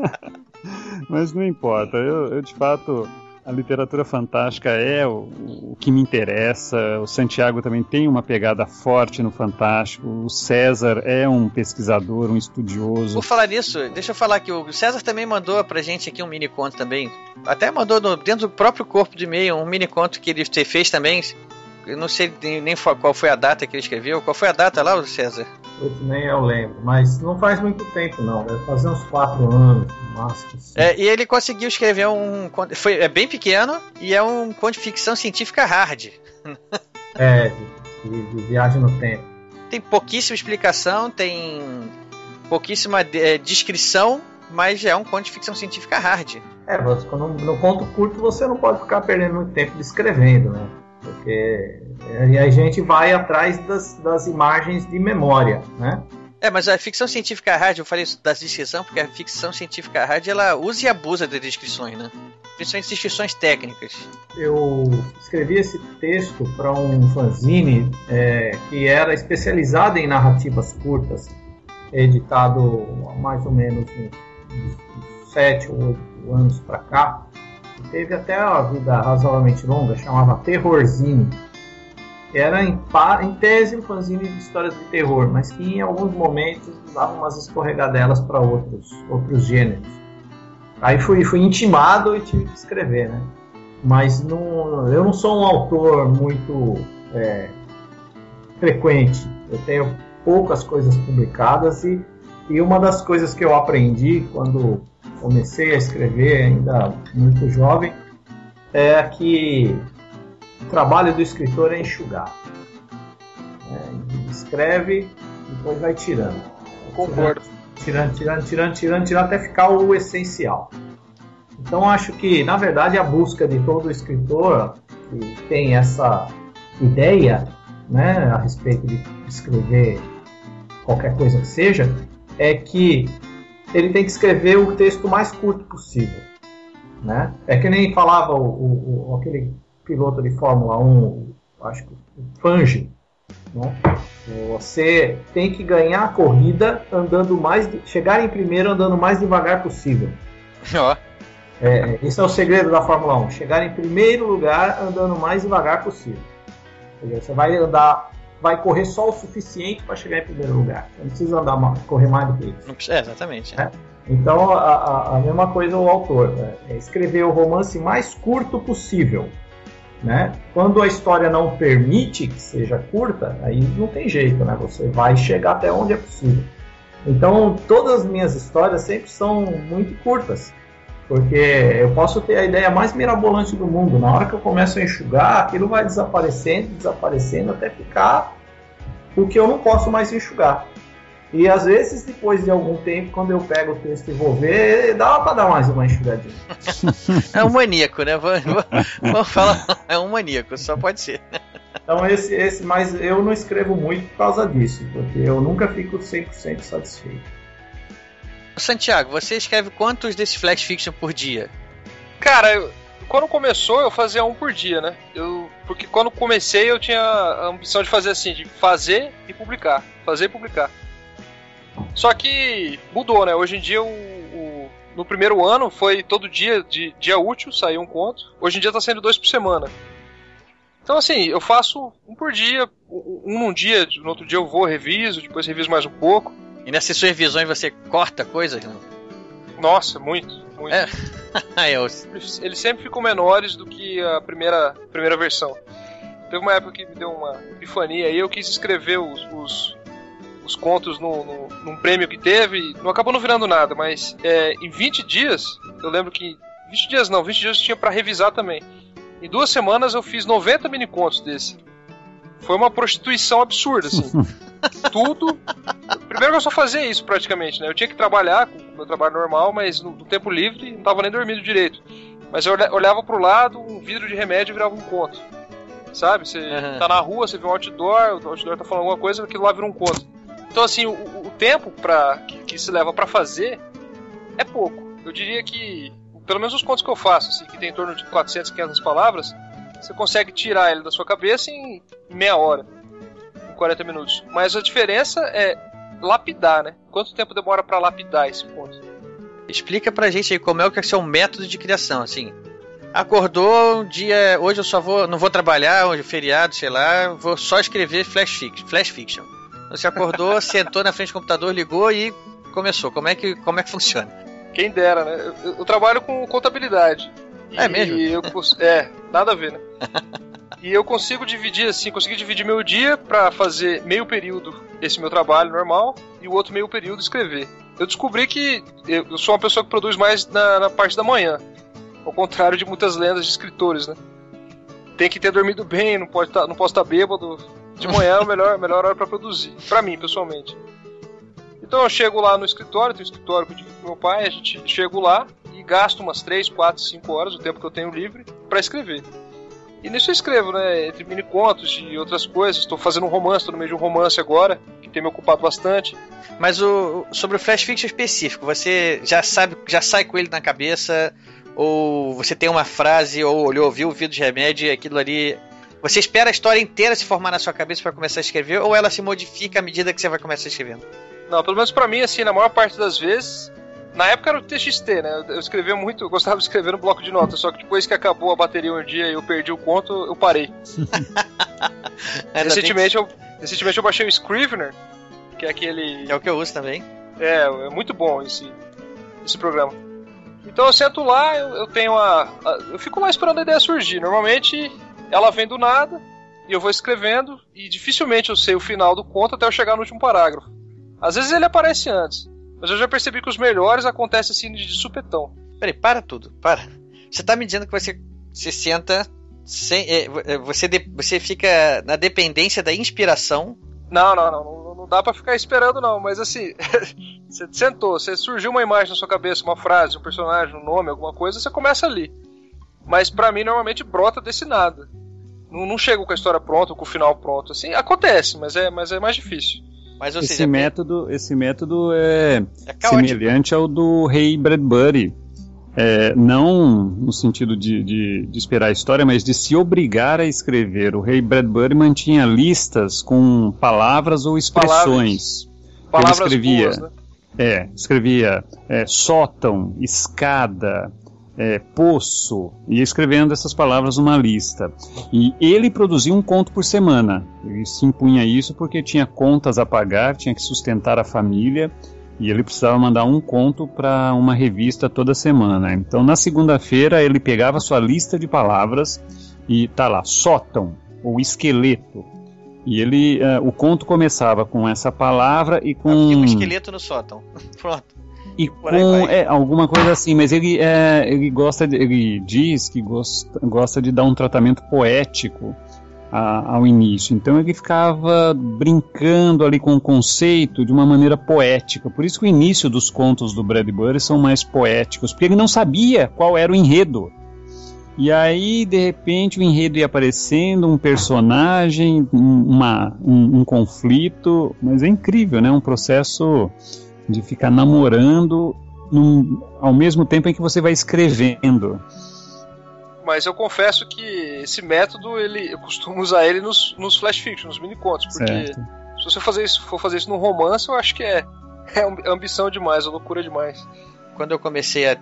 Mas não importa, eu, eu de fato a literatura fantástica é o, o, que me interessa. O Santiago também tem uma pegada forte no fantástico. O César é um pesquisador, um estudioso. Por falar nisso, deixa eu falar que o César também mandou pra gente aqui um mini conto também. Até mandou no, dentro do próprio corpo de e-mail um mini conto que ele fez também. Eu não sei nem qual foi a data que ele escreveu. Qual foi a data lá, César? Nem eu lembro, mas não faz muito tempo não, deve fazer uns 4 anos, no máximo. Assim. É, e ele conseguiu escrever um. Foi, é bem pequeno e é um conto de ficção científica hard. é, de, de, viagem no tempo. Tem pouquíssima explicação, tem pouquíssima é, descrição, mas é um conto de ficção científica hard. É, no, no conto curto você não pode ficar perdendo muito tempo descrevendo, né? Porque aí a gente vai atrás das, das imagens de memória, né? É, mas a ficção científica hard, eu falei isso da descrição, porque a ficção científica hard, ela usa e abusa de descrições, né? Principalmente descrições técnicas. Eu escrevi esse texto para um fanzine é, que era especializado em narrativas curtas, editado há mais ou menos uns, sete ou oito anos para cá teve até uma vida razoavelmente longa, chamava Terrorzinho. era em, em tese um fanzine de histórias de terror, mas que em alguns momentos dava umas escorregadelas para outros, outros gêneros. Aí fui, fui intimado e tive que escrever, né? Mas não, eu não sou um autor muito é, frequente. Eu tenho poucas coisas publicadas e, e uma das coisas que eu aprendi quando comecei a escrever, ainda muito jovem, é que o trabalho do escritor é enxugar. É, escreve, depois vai tirando. Concordo. Tirando, tirando, tirando, tirando, tirando, até ficar o essencial. Então acho que, na verdade, a busca de todo escritor que tem essa ideia né, a respeito de escrever qualquer coisa que seja, é que ele tem que escrever o texto mais curto possível. Né? É que nem falava o, o, o aquele piloto de Fórmula 1, acho que o Fange. Né? Você tem que ganhar a corrida andando mais, chegar em primeiro andando mais devagar possível. Ó. É, esse é o segredo da Fórmula 1, chegar em primeiro lugar andando mais devagar possível. Você vai andar, vai correr só o suficiente para chegar em primeiro lugar. Não precisa andar correr mais do que isso. É, exatamente. É. Então a, a, a, mesma coisa o autor, né? é escrever o romance mais curto possível. Né? Quando a história não permite que seja curta, aí não tem jeito, né? Você vai chegar até onde é possível. Então todas as minhas histórias sempre são muito curtas. Porque eu posso ter a ideia mais mirabolante do mundo. Na hora que eu começo a enxugar, aquilo vai desaparecendo, desaparecendo, até ficar o que eu não posso mais enxugar. E às vezes, depois de algum tempo, quando eu pego o texto e vou ver, dá para dar mais uma enxugadinha. é um maníaco, né? Vamos falar, é um maníaco, só pode ser. Então esse, esse, mas eu não escrevo muito por causa disso, porque eu nunca fico 100% satisfeito. Santiago, você escreve quantos desses flash fiction por dia? Cara, eu, quando começou eu fazia um por dia, né? Eu, porque quando comecei eu tinha a ambição de fazer assim, de fazer e publicar, fazer e publicar. Só que mudou, né? Hoje em dia o, o no primeiro ano foi todo dia de dia útil saiu um conto. Hoje em dia tá saindo dois por semana. Então assim, eu faço um por dia, um num dia, no outro dia eu vou, reviso, depois reviso mais um pouco. E nessas suas visões você corta coisas? Não? Nossa, muito, muito. É. eu... Eles sempre ficam menores do que a primeira, primeira versão. Teve uma época que me deu uma epifania e eu quis escrever os, os, os contos no, no, num prêmio que teve. Não acabou não virando nada, mas é, em 20 dias, eu lembro que. 20 dias não, 20 dias eu tinha para revisar também. Em duas semanas eu fiz 90 mini contos desse. Foi uma prostituição absurda, assim. Tudo. Primeiro que eu só fazia isso praticamente, né? Eu tinha que trabalhar com o meu trabalho normal, mas no, no tempo livre não tava nem dormindo direito. Mas eu olhava pro lado, um vidro de remédio virava um conto. Sabe? Você uhum. tá na rua, você vê um outdoor, o outdoor tá falando alguma coisa, aquilo lá vira um conto. Então, assim, o, o tempo pra, que, que se leva para fazer é pouco. Eu diria que, pelo menos os contos que eu faço, assim, que tem em torno de 400, 500 palavras, você consegue tirar ele da sua cabeça em meia hora, 40 minutos. Mas a diferença é lapidar, né? Quanto tempo demora para lapidar esse ponto? Explica pra gente aí como é que é o seu método de criação, assim. Acordou um dia, hoje eu só vou, não vou trabalhar, hoje é feriado, sei lá, vou só escrever flash fiction. Flash fiction. Você acordou, sentou na frente do computador, ligou e começou. Como é que, como é que funciona? Quem dera, né? Eu, eu trabalho com contabilidade. É mesmo? Eu, é, nada a ver, né? e eu consigo dividir assim, consegui dividir meu dia para fazer meio período esse meu trabalho normal e o outro meio período escrever. Eu descobri que eu sou uma pessoa que produz mais na, na parte da manhã, ao contrário de muitas lendas de escritores, né? Tem que ter dormido bem, não pode tá, não posso estar tá bêbado. De manhã é a melhor, melhor hora para produzir, para mim pessoalmente. Então eu chego lá no escritório, tem um escritório com meu pai, a gente chego lá, gasto umas 3, 4, 5 horas, o tempo que eu tenho livre, para escrever. E nisso eu escrevo, né? Entre mini contos e outras coisas. Estou fazendo um romance, estou no meio de um romance agora, que tem me ocupado bastante. Mas o, sobre o Flash Fiction específico, você já sabe, já sai com ele na cabeça? Ou você tem uma frase, ou olhou, viu o vídeo de remédio e aquilo ali. Você espera a história inteira se formar na sua cabeça para começar a escrever, ou ela se modifica à medida que você vai começar escrevendo? Não, pelo menos para mim, assim, na maior parte das vezes, Na época era o TXT, né? Eu escrevia muito, eu gostava de escrever no bloco de notas, só que depois que acabou a bateria um dia e eu perdi o conto, eu parei. recentemente, eu, recentemente eu baixei o Scrivener, que é aquele. É o que eu uso também. É, é muito bom esse, esse programa. Então eu sento lá, eu, eu tenho a, a, Eu fico lá esperando a ideia surgir. Normalmente ela vem do nada, e eu vou escrevendo, e dificilmente eu sei o final do conto até eu chegar no último parágrafo. Às vezes ele aparece antes. Mas eu já percebi que os melhores acontecem assim de supetão. Peraí, para tudo, para. Você tá me dizendo que você se senta sem. É, é, você, de, você fica na dependência da inspiração. Não, não, não. Não, não dá para ficar esperando, não. Mas assim, você sentou, você surgiu uma imagem na sua cabeça, uma frase, um personagem, um nome, alguma coisa, você começa ali. Mas para mim normalmente brota desse nada. Não, não chego com a história pronta, com o final pronto. Assim, acontece, mas é, mas é mais difícil. Mas, esse, seja, método, esse método é, é semelhante ao do rei Bradbury. É, não no sentido de, de, de, esperar a história, mas de se obrigar a escrever. O rei Bradbury mantinha listas com palavras ou expressões. Palavras, palavras Ele escrevia, boas, né? é, escrevia é, sótão, escada, é, poço, e escrevendo essas palavras numa lista. E ele produzia um conto por semana. Ele se impunha isso porque tinha contas a pagar, tinha que sustentar a família e ele precisava mandar um conto para uma revista toda semana. Então, na segunda-feira, ele pegava sua lista de palavras e tá lá, sótão ou esqueleto. E ele, uh, o conto começava com essa palavra e com. Havia um esqueleto no sótão. Pronto. E com é, alguma coisa assim, mas ele, é, ele gosta, de, ele diz que gosta, gosta de dar um tratamento poético a, ao início. Então ele ficava brincando ali com o conceito de uma maneira poética. Por isso que o início dos contos do Bradbury são mais poéticos, porque ele não sabia qual era o enredo. E aí, de repente, o enredo ia aparecendo, um personagem, uma, um, um conflito, mas é incrível, né? Um processo de ficar namorando num, ao mesmo tempo em que você vai escrevendo. Mas eu confesso que esse método ele, eu costumo usar ele nos, nos flash fiction, nos mini contos, porque certo. se você fazer isso, for fazer isso num romance, eu acho que é, é ambição demais, é loucura demais. Quando eu comecei a,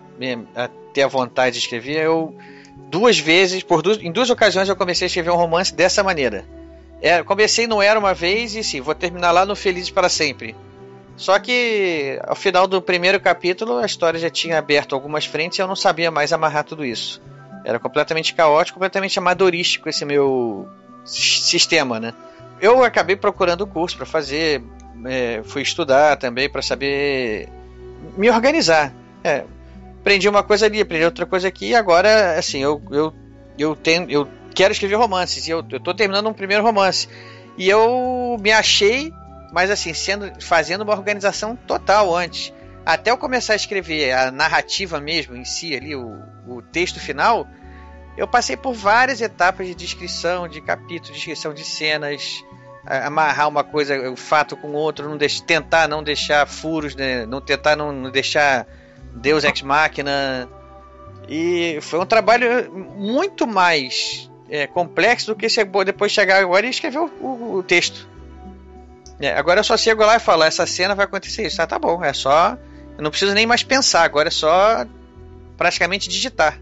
a ter a vontade de escrever, eu duas vezes, por duas, em duas ocasiões eu comecei a escrever um romance dessa maneira. É, comecei não era uma vez e sim, vou terminar lá no Felizes para Sempre. Só que ao final do primeiro capítulo a história já tinha aberto algumas frentes e eu não sabia mais amarrar tudo isso. Era completamente caótico, completamente amadorístico esse meu sistema, né? Eu acabei procurando o curso para fazer, é, fui estudar também para saber me organizar. É, aprendi uma coisa ali, aprendi outra coisa aqui e agora, assim, eu, eu, eu, tenho, eu quero escrever romances e eu, eu tô terminando um primeiro romance. E eu me achei mas assim, sendo fazendo uma organização total antes. Até eu começar a escrever a narrativa mesmo em si, ali, o, o texto final, eu passei por várias etapas de descrição de capítulos, descrição de cenas, amarrar uma coisa, o fato com outro, não deixar, tentar não deixar furos, né? não tentar não, não deixar Deus ex machina. E foi um trabalho muito mais é, complexo do que depois chegar agora e escrever o, o, o texto. É, agora eu só chego lá e falo, essa cena vai acontecer isso. Ah, tá bom, é só. Eu não preciso nem mais pensar, agora é só praticamente digitar.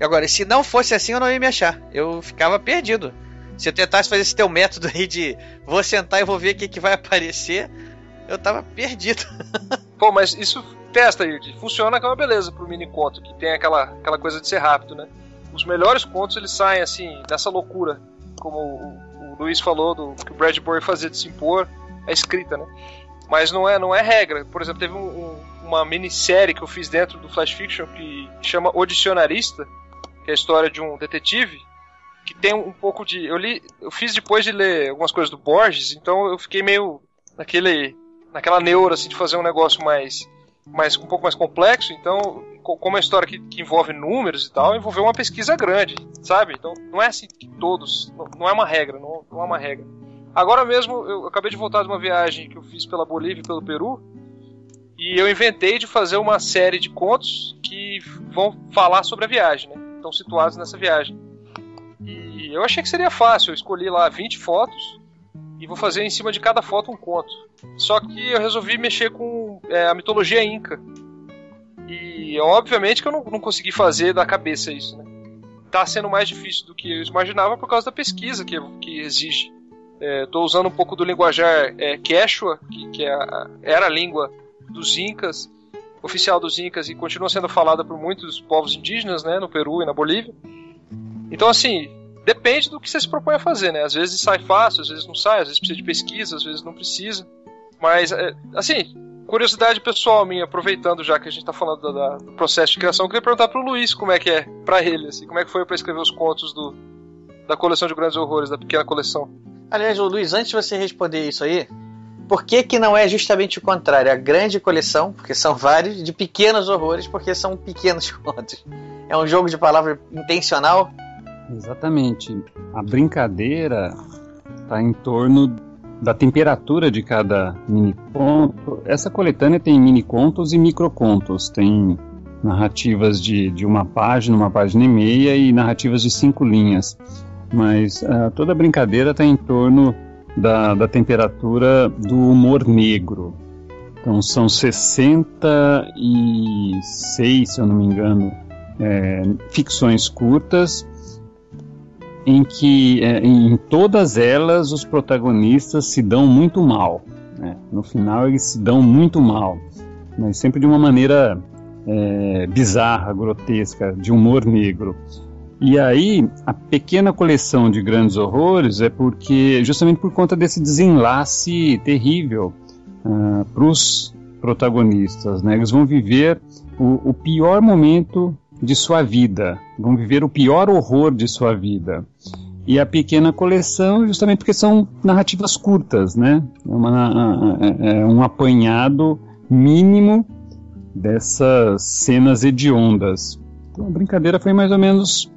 Agora, se não fosse assim, eu não ia me achar. Eu ficava perdido. Se eu tentasse fazer esse teu método aí de vou sentar e vou ver o que, que vai aparecer, eu tava perdido. Pô, mas isso testa, Ird. Funciona que é uma beleza pro mini conto, que tem aquela, aquela coisa de ser rápido, né? Os melhores contos eles saem assim, dessa loucura. Como o, o Luiz falou, do que o Bradbury fazia de se impor a escrita, né? Mas não é, não é regra. Por exemplo, teve um, um, uma minissérie que eu fiz dentro do Flash Fiction que chama O Dicionarista, que é a história de um detetive que tem um pouco de. Eu li, eu fiz depois de ler algumas coisas do Borges, então eu fiquei meio naquele, naquela neura assim de fazer um negócio mais, mais um pouco mais complexo. Então, como é uma história que, que, envolve números e tal, envolveu uma pesquisa grande, sabe? Então, não é assim que todos, não, não é uma regra, não, não é uma regra. Agora mesmo, eu acabei de voltar de uma viagem que eu fiz pela Bolívia e pelo Peru. E eu inventei de fazer uma série de contos que vão falar sobre a viagem, né? Estão situados nessa viagem. E eu achei que seria fácil. Eu escolhi lá 20 fotos e vou fazer em cima de cada foto um conto. Só que eu resolvi mexer com é, a mitologia inca. E obviamente que eu não, não consegui fazer da cabeça isso, né? Tá sendo mais difícil do que eu imaginava por causa da pesquisa que, que exige. Estou é, usando um pouco do linguajar é, Quechua, que, que é a, era a língua dos Incas, oficial dos Incas e continua sendo falada por muitos povos indígenas, né, no Peru e na Bolívia. Então, assim, depende do que você se propõe a fazer, né? Às vezes sai fácil, às vezes não sai, às vezes precisa de pesquisa, às vezes não precisa. Mas, é, assim, curiosidade pessoal minha, aproveitando já que a gente está falando da, da, do processo de criação, eu queria perguntar pro Luiz como é que é para ele, assim, como é que foi para escrever os contos do, da coleção de grandes horrores, da pequena coleção. Aliás, Luiz, antes de você responder isso aí, por que, que não é justamente o contrário? A grande coleção, porque são vários, de pequenos horrores, porque são pequenos contos. É um jogo de palavra intencional? Exatamente. A brincadeira está em torno da temperatura de cada mini conto. Essa coletânea tem mini contos e microcontos. Tem narrativas de, de uma página, uma página e meia e narrativas de cinco linhas. Mas uh, toda brincadeira está em torno da, da temperatura do humor negro. Então são 66, se eu não me engano, é, ficções curtas em que é, em todas elas os protagonistas se dão muito mal. Né? No final eles se dão muito mal, mas sempre de uma maneira é, bizarra, grotesca, de humor negro. E aí, a pequena coleção de grandes horrores é porque, justamente por conta desse desenlace terrível uh, ah, para os protagonistas, né? Eles vão viver o, o, pior momento de sua vida, vão viver o pior horror de sua vida. E a pequena coleção, justamente porque são narrativas curtas, né? É, uma, é, é um apanhado mínimo dessas cenas hediondas. Então a brincadeira foi mais ou menos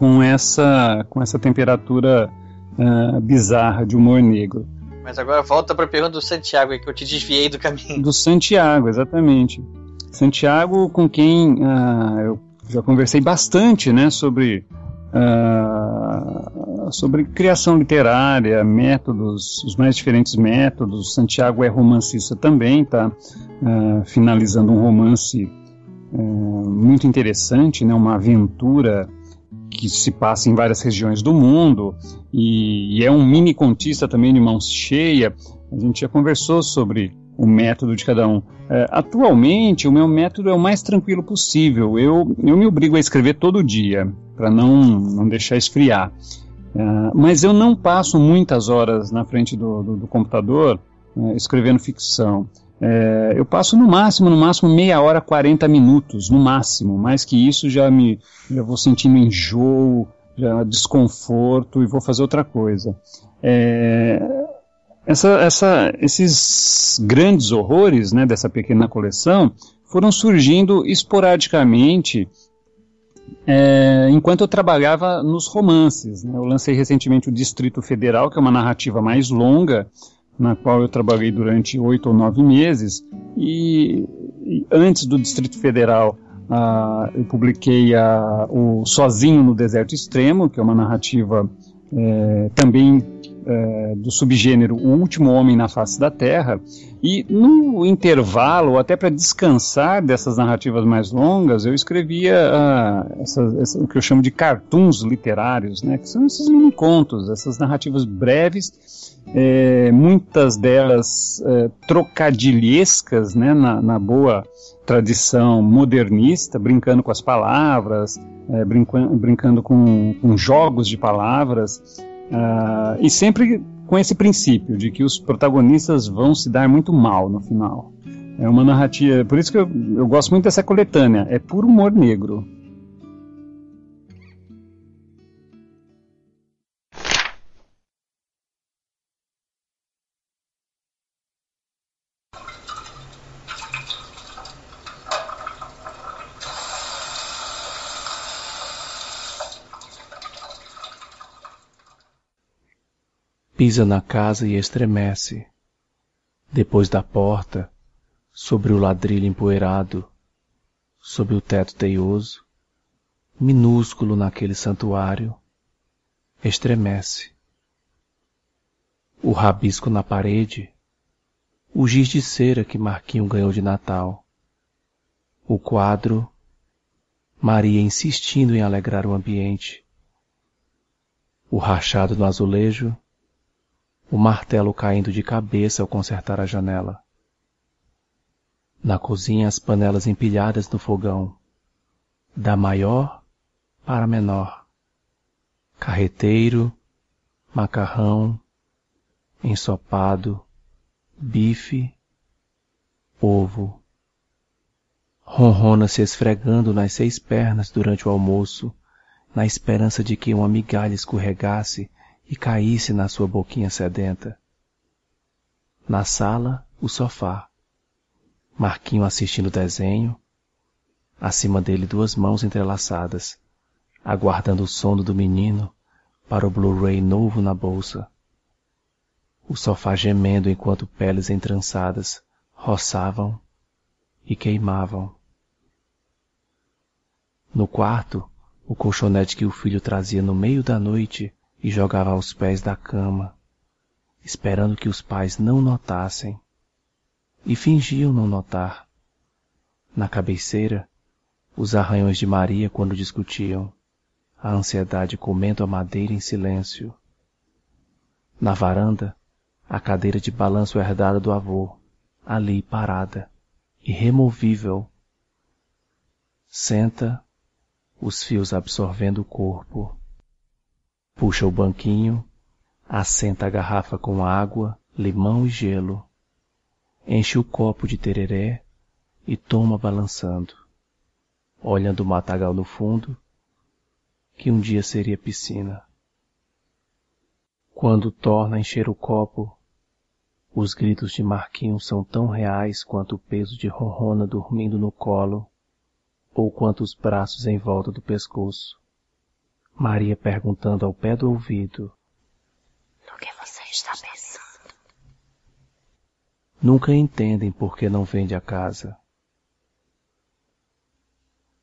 com essa, com essa temperatura uh, bizarra de humor negro. Mas agora volta para a pergunta do Santiago, que eu te desviei do caminho. Do Santiago, exatamente. Santiago, com quem uh, eu já conversei bastante né, sobre, uh, sobre criação literária, métodos, os mais diferentes métodos. Santiago é romancista também, está finalizando um romance muito interessante, né, uma aventura que se passa em várias regiões do mundo e, e, é um mini contista também de mãos cheia. A gente já conversou sobre o método de cada um. É, atualmente, o meu método é o mais tranquilo possível. Eu, eu me obrigo a escrever todo dia para não, não deixar esfriar. É, mas eu não passo muitas horas na frente do, do, do computador é, escrevendo ficção. É, eu passo no máximo, no máximo meia hora, 40 minutos, no máximo. Mais que isso já me já vou sentindo enjoo, já desconforto e vou fazer outra coisa. É, essa, essa, esses grandes horrores né, dessa pequena coleção foram surgindo esporadicamente é, enquanto eu trabalhava nos romances. Né? Eu lancei recentemente o Distrito Federal, que é uma narrativa mais longa, na qual eu trabalhei durante oito ou nove meses, e, e antes do Distrito Federal uh, eu publiquei uh, o Sozinho no Deserto Extremo, que é uma narrativa é, também é, do subgênero O Último Homem na Face da Terra, e no intervalo, até para descansar dessas narrativas mais longas, eu escrevia uh, essa, essa, o que eu chamo de cartoons literários, né, que são esses mini contos, essas narrativas breves é, muitas delas é, trocadilhescas, né, na, na, boa tradição modernista, brincando com as palavras, é, brincando, brincando com, com, jogos de palavras, uh, e sempre com esse princípio de que os protagonistas vão se dar muito mal no final. É uma narrativa, por isso que eu, eu gosto muito dessa coletânea, é puro humor negro. Pisa na casa e estremece. Depois da porta, sobre o ladrilho empoeirado, sob o teto teioso, minúsculo naquele santuário, estremece. O rabisco na parede, o giz de cera que Marquinho ganhou de Natal, O quadro, Maria insistindo em alegrar o ambiente, o rachado no azulejo, o martelo caindo de cabeça ao consertar a janela. Na cozinha, as panelas empilhadas no fogão, da maior para a menor. Carreteiro, macarrão, ensopado, bife, ovo. Ronrona se esfregando nas seis pernas durante o almoço, na esperança de que uma migalha escorregasse e caísse na sua boquinha sedenta. Na sala, o sofá. Marquinho assistindo desenho, acima dele duas mãos entrelaçadas, aguardando o sono do menino para o Blu-ray novo na bolsa. O sofá gemendo enquanto peles entrançadas roçavam e queimavam. No quarto, o colchonete que o filho trazia no meio da noite e jogava aos pés da cama, esperando que os pais não notassem. E fingiam não notar. Na cabeceira, os arranhões de Maria quando discutiam, a ansiedade comendo a madeira em silêncio. Na varanda, a cadeira de balanço herdada do avô, ali parada, irremovível. Senta, os fios absorvendo o corpo. Puxa o banquinho, assenta a garrafa com água, limão e gelo. Enche o copo de tereré e toma balançando olhando o matagal no fundo, que um dia seria piscina. Quando torna a encher o copo, os gritos de Marquinhos são tão reais quanto o peso de Ronrona dormindo no colo, ou quanto os braços em volta do pescoço. Maria perguntando ao pé do ouvido: No que você está pensando? Nunca entendem por que não vende a casa.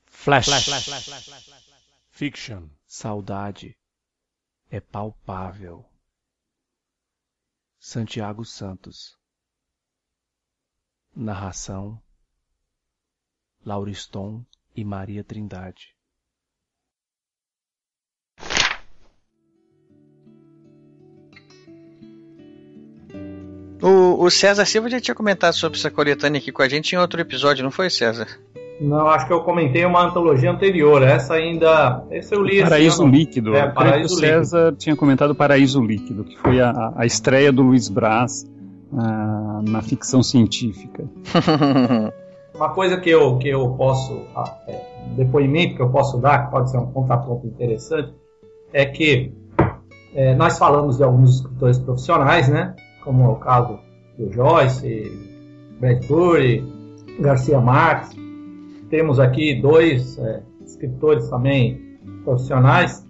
Flash. Fiction. Saudade é palpável. Santiago Santos. Narração: Lauriston e Maria Trindade. O, o César Silva já tinha comentado sobre essa coletânea aqui com a gente em outro episódio, não foi, César? Não, acho que eu comentei uma antologia anterior. Essa ainda. Esse eu li Paraíso ano. Líquido. É, Paraíso o César Líquido. tinha comentado Paraíso Líquido, que foi a, a estreia do Luiz Braz uh, na ficção científica. uma coisa que eu, que eu posso. É, um depoimento que eu posso dar, que pode ser um contraponto interessante, é que é, nós falamos de alguns escritores profissionais, né? Como é o caso do Joyce, Bradbury, Garcia Marques temos aqui dois é, escritores também profissionais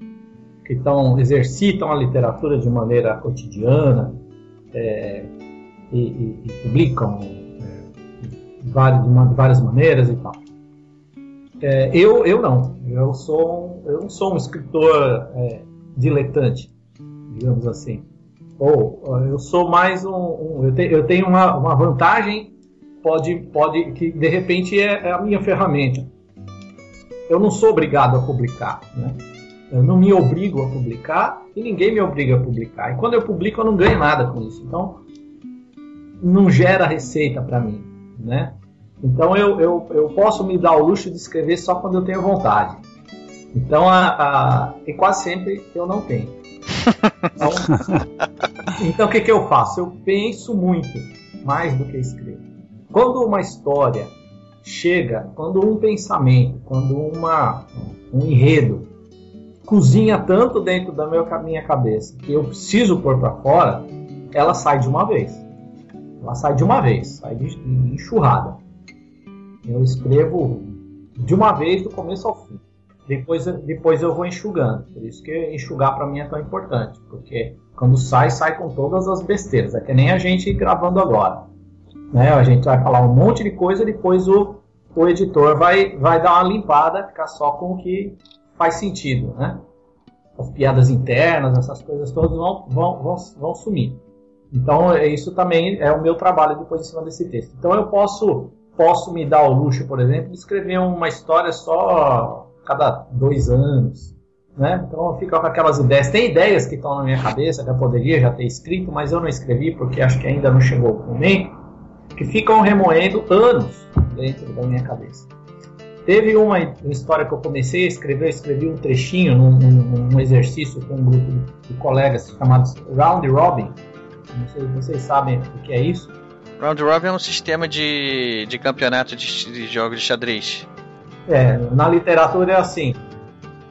que tão, exercitam a literatura de maneira cotidiana é, e, e, e, publicam é, de, várias, de várias maneiras e tal. É, eu, eu não. Eu, sou, eu não sou um escritor é, diletante, digamos assim. Ou eu sou mais um. um eu, te, eu tenho uma, uma vantagem pode, pode que de repente é, é a minha ferramenta. Eu não sou obrigado a publicar, né? Eu não me obrigo a publicar e ninguém me obriga a publicar. E quando eu publico, eu não ganho nada com isso. Então, não gera receita para mim, né? Então, eu, eu, eu posso me dar o luxo de escrever só quando eu tenho vontade. Então, a, a, e quase sempre eu não tenho. Então, então, o que, que eu faço? Eu penso muito, mais do que escrevo. Quando uma história chega, quando um pensamento, quando uma, um enredo cozinha tanto dentro da minha cabeça que eu preciso pôr para fora, ela sai de uma vez. Ela sai de uma vez, sai de, de enxurrada. Eu escrevo de uma vez do começo ao fim. Depois, depois eu vou enxugando. Por isso que enxugar para mim é tão importante, porque quando sai, sai com todas as besteiras. É que nem a gente gravando agora. Né? A gente vai falar um monte de coisa, depois o, o editor vai, vai dar uma limpada, ficar só com o que faz sentido. Né? As piadas internas, essas coisas todas vão, vão, vão, vão sumir. Então, é, isso também é o meu trabalho depois em cima desse texto. Então, eu posso posso me dar o luxo, por exemplo, de escrever uma história só cada dois anos. Né? Então eu fico com aquelas ideias. Tem ideias que estão na minha cabeça que eu poderia já ter escrito, mas eu não escrevi porque acho que ainda não chegou o momento, que ficam remoendo anos dentro da minha cabeça. Teve uma, história que eu comecei a escrever, eu escrevi um trechinho num, num, num exercício com um grupo de, colegas chamados Round Robin. Não sei se vocês sabem o que é isso. Round Robin é um sistema de, de campeonato de, de jogos de xadrez. É, na literatura é assim: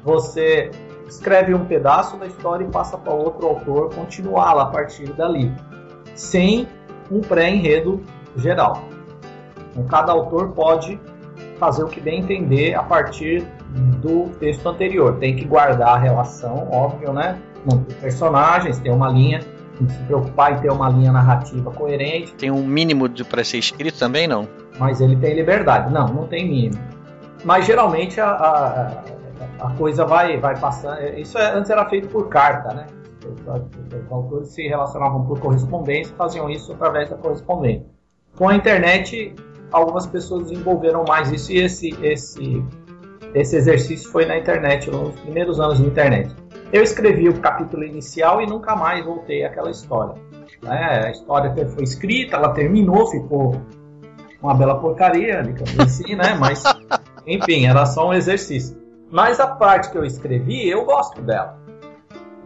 você escreve um pedaço da história e passa para outro autor continuá-la a partir dali, sem um pré-enredo geral. Então, cada autor pode fazer o que bem entender a partir do texto anterior. Tem que guardar a relação, óbvio, né? Não personagens, ter uma linha, tem que se preocupar em ter uma linha narrativa coerente. Tem um mínimo para ser escrito também, não? Mas ele tem liberdade. Não, não tem mínimo. Mas geralmente a, a, a coisa vai, vai passando. Isso é, antes era feito por carta, né? Os autores se relacionavam por correspondência faziam isso através da correspondência. Com a internet, algumas pessoas desenvolveram mais isso e esse, esse, esse exercício foi na internet, nos primeiros anos da internet. Eu escrevi o capítulo inicial e nunca mais voltei àquela história. Né? A história foi escrita, ela terminou, ficou uma bela porcaria, digamos assim, né? Mas, enfim, era só um exercício. Mas a parte que eu escrevi, eu gosto dela.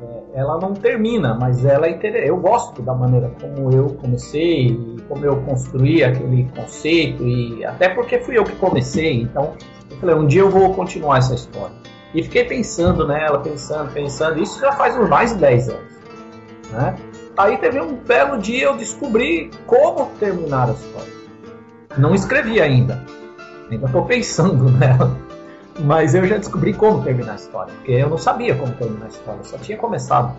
É, ela não termina, mas ela é interessante. Eu gosto da maneira como eu comecei, como eu construí aquele conceito, e até porque fui eu que comecei, então eu falei, um dia eu vou continuar essa história. E fiquei pensando nela, pensando, pensando, isso já faz uns mais de 10 anos. Né? Aí teve um belo dia eu descobri como terminar a história. Não escrevi ainda, ainda estou pensando nela. Mas eu já descobri como terminar a história, porque eu não sabia como terminar a história, só tinha começado.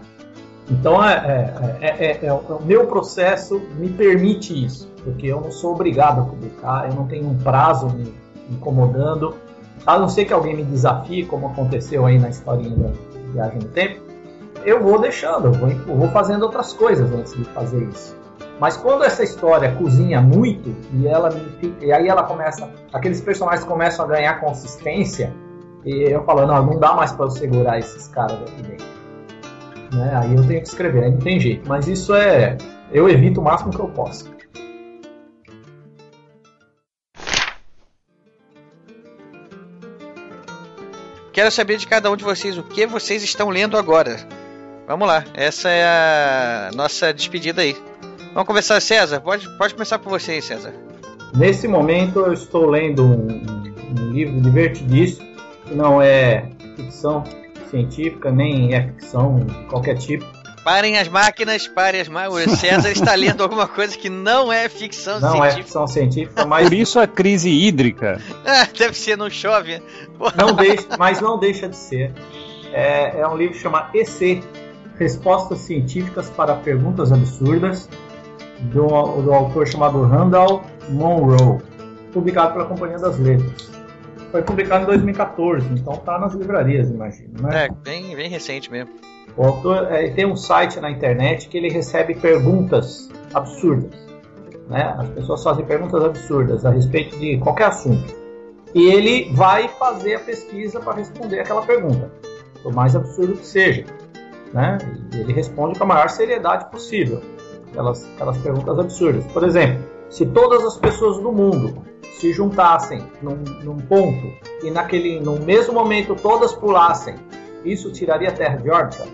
Então é, é, é, o meu processo me permite isso, porque eu não sou obrigado a publicar, eu não tenho um prazo me incomodando, a não ser que alguém me desafie, como aconteceu aí na historinha da Viagem no Tempo, eu vou deixando, eu vou, eu vou fazendo outras coisas antes de fazer isso. Mas quando essa história cozinha muito e ela e aí ela começa, aqueles personagens começam a ganhar consistência e eu falo, não, não dá mais para eu segurar esses caras aqui dentro. Né? Aí eu tenho que escrever, aí não tem jeito. Mas isso é, eu evito o máximo que eu posso. Quero saber de cada um de vocês o que vocês estão lendo agora. Vamos lá, essa é a nossa despedida aí. Vamos começar, César. Pode, pode começar por você aí, César. Nesse momento eu estou lendo um, um livro divertidíssimo, que não é ficção científica, nem é ficção de qualquer tipo. Parem as máquinas, parem as máquinas. O César está lendo alguma coisa que não é ficção não é científica. Não é ficção científica, mas. Por isso a crise hídrica. Ah, deve ser, não chove. Não deixa, mas não deixa de ser. É, é um livro chamado EC Respostas Científicas para Perguntas Absurdas do, do autor chamado Randall Monroe, publicado pela Companhia das Letras. Foi publicado em 2014, então está nas livrarias, imagino. Né? É, bem, bem recente mesmo. O autor é, tem um site na internet que ele recebe perguntas absurdas. Né? As pessoas fazem perguntas absurdas a respeito de qualquer assunto. E ele vai fazer a pesquisa para responder aquela pergunta, por mais absurdo que seja. Né? Ele responde com a maior seriedade possível aquelas, aquelas perguntas absurdas. Por exemplo, se todas as pessoas do mundo se juntassem num, num ponto e naquele, no mesmo momento todas pulassem, isso tiraria a Terra de órbita?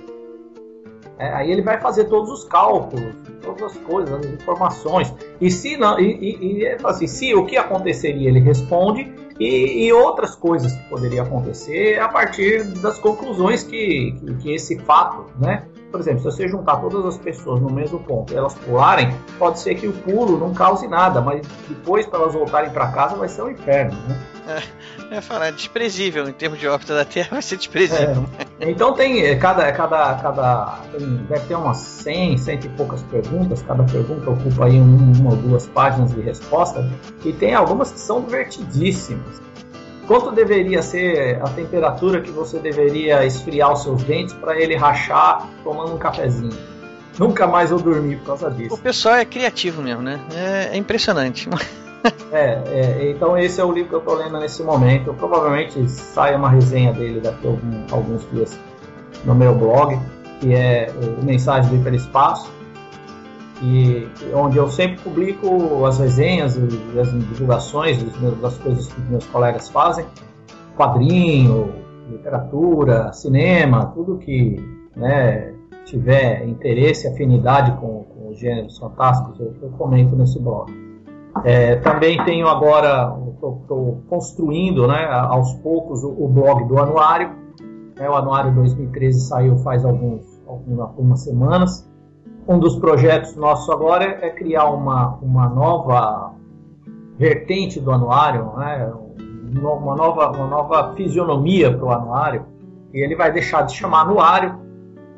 É, aí ele vai fazer todos os cálculos, todas as coisas, as informações. E se não, e, e, e assim, se o que aconteceria, ele responde e, e, outras coisas que poderiam acontecer a partir das conclusões que, que, que esse fato, né, por exemplo, se você juntar todas as pessoas no mesmo ponto e elas pularem, pode ser que o pulo não cause nada, mas depois para elas voltarem para casa vai ser um inferno, né? É, é falar desprezível em termos de órbita da Terra vai ser desprezível. É. Então tem é, cada cada cada tem, deve ter umas 100, cento e poucas perguntas, cada pergunta ocupa aí uma ou duas páginas de resposta e tem algumas que são divertidíssimas. Quanto deveria ser a temperatura que você deveria esfriar os seus dentes para ele rachar tomando um cafezinho? Nunca mais eu dormi por causa disso. O pessoal é criativo mesmo, né? É, é impressionante. é, é, então esse é o livro que eu estou lendo nesse momento. Provavelmente sai uma resenha dele daqui a algum, alguns dias no meu blog, que é o Mensagem do Hiperespaço, e, onde eu sempre publico as resenhas as divulgações das coisas que meus colegas fazem, quadrinho, literatura, cinema, tudo que né, tiver interesse, afinidade com, com os gêneros fantásticos, eu, eu comento nesse blog. É, também tenho agora, estou construindo né, aos poucos o, o blog do anuário. Né, o anuário 2013 saiu faz alguns, algumas semanas. Um dos projetos nossos agora é, é criar uma, uma nova vertente do anuário, né, uma, nova, uma nova fisionomia para o anuário. E ele vai deixar de chamar anuário.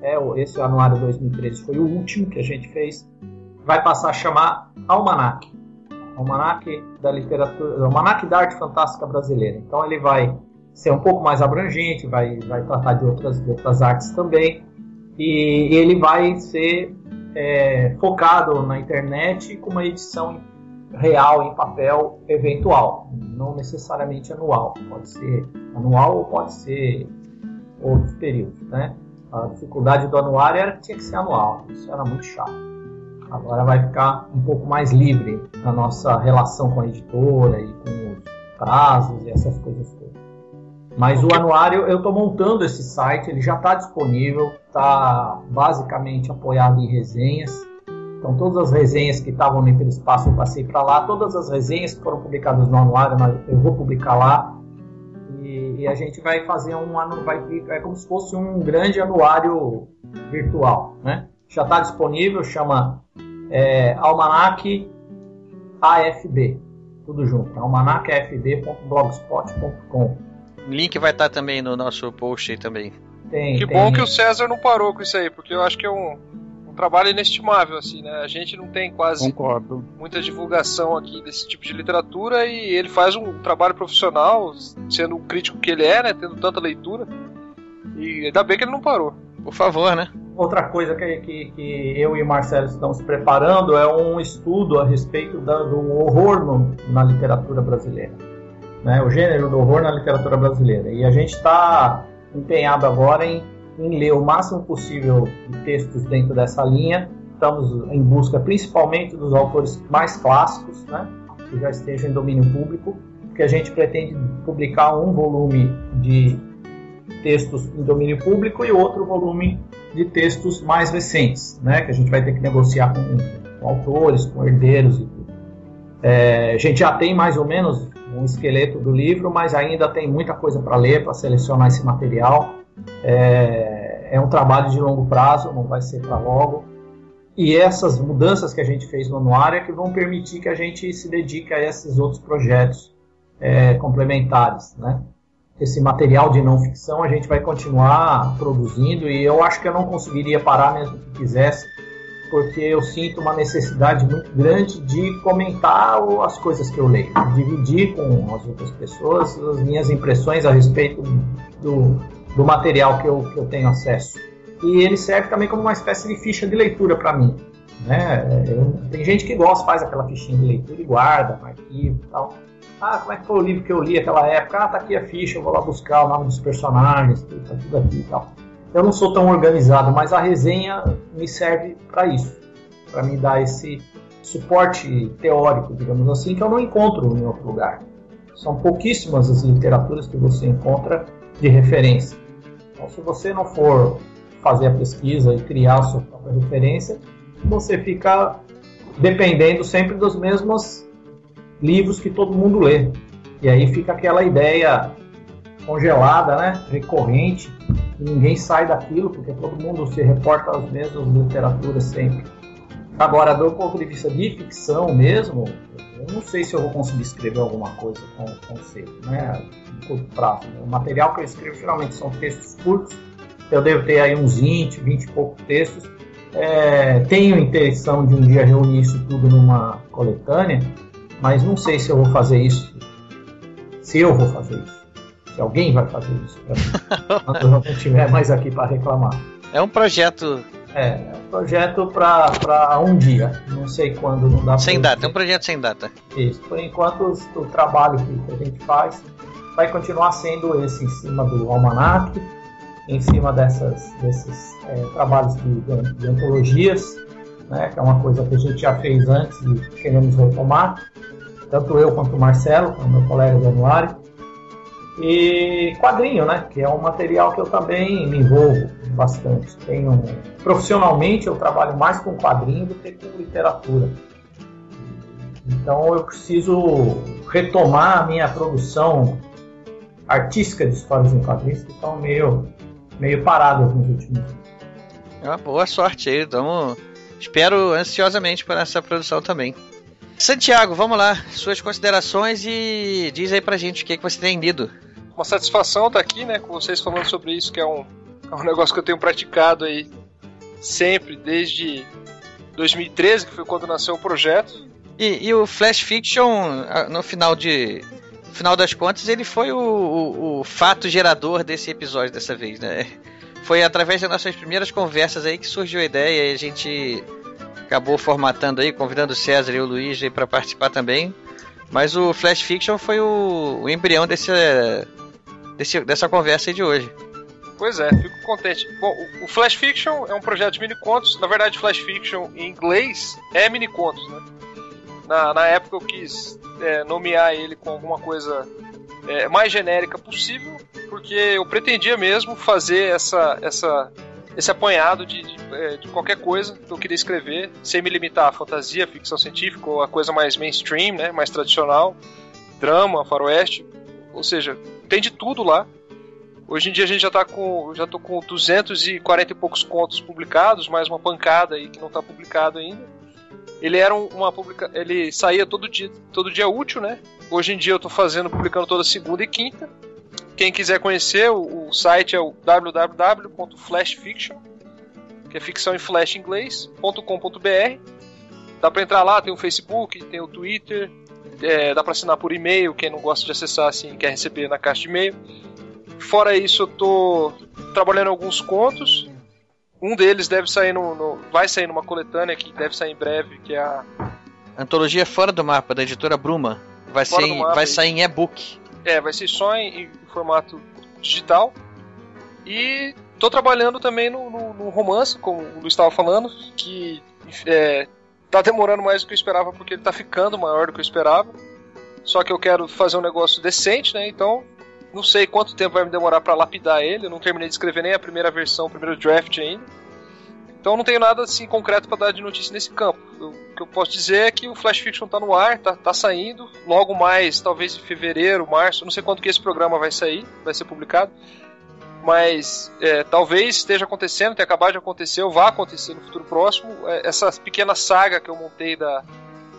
É, esse anuário 2013 foi o último que a gente fez. Vai passar a chamar almanac. Almanac da literatura, Almanac da arte fantástica brasileira. Então ele vai ser um pouco mais abrangente, vai, vai tratar de outras, de outras artes também. E, e ele vai ser é, focado na internet com uma edição real em papel eventual, não necessariamente anual. Pode ser anual ou pode ser outros períodos, né? A dificuldade do anuário era que tinha que ser anual, isso era muito chato. Agora vai ficar um pouco mais livre na nossa relação com a editora e com os prazos e essas coisas todas. Mas o anuário, eu estou montando esse site, ele já está disponível, está basicamente apoiado em resenhas. Então, todas as resenhas que estavam no hiperespaço eu passei para lá, todas as resenhas que foram publicadas no anuário eu vou publicar lá. E, e a gente vai fazer um ano, vai é como se fosse um grande anuário virtual, né? Já está disponível, chama é, Almanac AFB, tudo junto, almanacafb.blogspot.com. O link vai estar também no nosso post aí também. Tem, que tem. bom que o César não parou com isso aí, porque eu acho que é um, um trabalho inestimável, assim, né? A gente não tem quase Concordo. muita divulgação aqui desse tipo de literatura e ele faz um trabalho profissional, sendo um crítico que ele é, né? Tendo tanta leitura. E ainda bem que ele não parou. Por favor, né? Outra coisa que, que, que eu e o Marcelo estamos preparando é um estudo a respeito da, do horror no, na literatura brasileira. Né? O gênero do horror na literatura brasileira. E a gente está empenhado agora em, em ler o máximo possível de textos dentro dessa linha. Estamos em busca principalmente dos autores mais clássicos, né? que já estejam em domínio público, porque a gente pretende publicar um volume de textos em domínio público e outro volume de textos mais recentes, né, que a gente vai ter que negociar com, com autores, com herdeiros e tudo. É, a gente já tem mais ou menos um esqueleto do livro, mas ainda tem muita coisa para ler, para selecionar esse material. É, é, um trabalho de longo prazo, não vai ser para logo. E essas mudanças que a gente fez no anuário é que vão permitir que a gente se dedique a esses outros projetos é, complementares, né? esse material de não ficção a gente vai continuar produzindo e eu acho que eu não conseguiria parar mesmo que quisesse, porque eu sinto uma necessidade muito grande de comentar as coisas que eu leio, dividir com as outras pessoas as minhas impressões a respeito do, do material que eu, que eu tenho acesso. E ele serve também como uma espécie de ficha de leitura para mim. Né? Eu, tem gente que gosta, faz aquela fichinha de leitura e guarda arquivo e tal. Ah, como é que foi o livro que eu li naquela época? Ah, tá aqui a ficha, eu vou lá buscar o nome dos personagens, tá tudo aqui e tal. Eu não sou tão organizado, mas a resenha me serve para isso, para me dar esse suporte teórico, digamos assim, que eu não encontro em outro lugar. São pouquíssimas as literaturas que você encontra de referência. Então, se você não for fazer a pesquisa e criar a sua própria referência, você fica dependendo sempre dos mesmos livros que todo mundo lê. E aí fica aquela ideia congelada, né, recorrente, ninguém sai daquilo, porque todo mundo se reporta às mesmas literaturas sempre. Agora, do ponto de vista de ficção mesmo, eu não sei se eu vou conseguir escrever alguma coisa com o conceito, né, em curto prazo. O material que eu escrevo geralmente são textos curtos, eu devo ter aí uns 20, 20 e poucos textos. É, tenho intenção de um dia reunir isso tudo numa coletânea, mas não sei se eu vou fazer isso. Se eu vou fazer isso. Alguém vai fazer isso. Quando eu não estiver mais aqui para reclamar. É um projeto É, é um projeto para um dia. Não sei quando, não dá Sem data, é um projeto sem data. Isso. Por enquanto, o, trabalho que a gente faz vai continuar sendo esse em cima do almanac, em cima dessas, desses é, trabalhos de, de, de antologias, né, que é uma coisa que a gente já fez antes e queremos retomar, tanto eu quanto o Marcelo, o meu colega Januário. E quadrinho, né, que é um material que eu também me envolvo bastante. Tenho, profissionalmente eu trabalho mais com quadrinho do que com literatura. Então eu preciso retomar a minha produção artística de histórias em quadrinhos que estão meio, meio paradas nos últimos anos. É boa sorte aí, então espero ansiosamente para essa produção também. Santiago, vamos lá, suas considerações e diz aí pra gente o que, que você tem lido. Uma satisfação estar aqui, né, com vocês falando sobre isso, que é um, é um negócio que eu tenho praticado aí sempre, desde 2013, que foi quando nasceu o projeto. E, e o Flash Fiction, no final de. No final das contas, ele foi o, o, o fato gerador desse episódio dessa vez, né? Foi através das nossas primeiras conversas aí que surgiu a ideia e a gente acabou formatando aí, convidando o César e o Luiz para participar também. Mas o Flash Fiction foi o, o embrião desse, desse, dessa conversa de hoje. Pois é, fico contente. Bom, o Flash Fiction é um projeto de mini contos. Na verdade, Flash Fiction em inglês é mini contos, né? Na, na época eu quis é, nomear ele com alguma coisa é, mais genérica possível, porque eu pretendia mesmo fazer essa, essa, esse apanhado de, de, é, de, qualquer coisa que eu queria escrever, sem me limitar à fantasia, ficção científica ou a coisa mais mainstream, né, mais tradicional, drama, faroeste, ou seja, tem de tudo lá. Hoje em dia a gente já tá com. Já tô com 240 e poucos contos publicados, mais uma pancada aí que não está publicado ainda. Ele era uma publica, ele saía todo dia, todo dia útil, né? Hoje em dia eu estou fazendo, publicando toda segunda e quinta. Quem quiser conhecer, o, o site é o www.flashfiction, que é ficção em flash em inglês.com.br. Dá para entrar lá, tem o Facebook, tem o Twitter, é, dá para assinar por e-mail, quem não gosta de acessar assim, quer receber na caixa de e-mail. Fora isso, eu tô trabalhando alguns contos. Um deles deve sair no, no, vai sair numa coletânea que deve sair em breve, que é a Antologia Fora do Mapa da editora Bruma. Vai, ser em, vai sair em e-book. É, vai ser só em, em, formato digital. E tô trabalhando também no, no, no romance, como o Luiz estava falando, que é, tá demorando mais do que eu esperava porque ele tá ficando maior do que eu esperava. Só que eu quero fazer um negócio decente, né? Então não sei quanto tempo vai me demorar para lapidar ele. Eu não terminei de escrever nem a primeira versão, o primeiro draft ainda. Então não tenho nada assim concreto para dar de notícia nesse campo. Eu, o que eu posso dizer é que o Flash Fiction tá no ar, tá, tá saindo. Logo mais, talvez em fevereiro, março, não sei quando que esse programa vai sair, vai ser publicado. Mas é, talvez esteja acontecendo, tenha acabado de acontecer, ou vá acontecer no futuro próximo. É, essa pequena saga que eu montei da.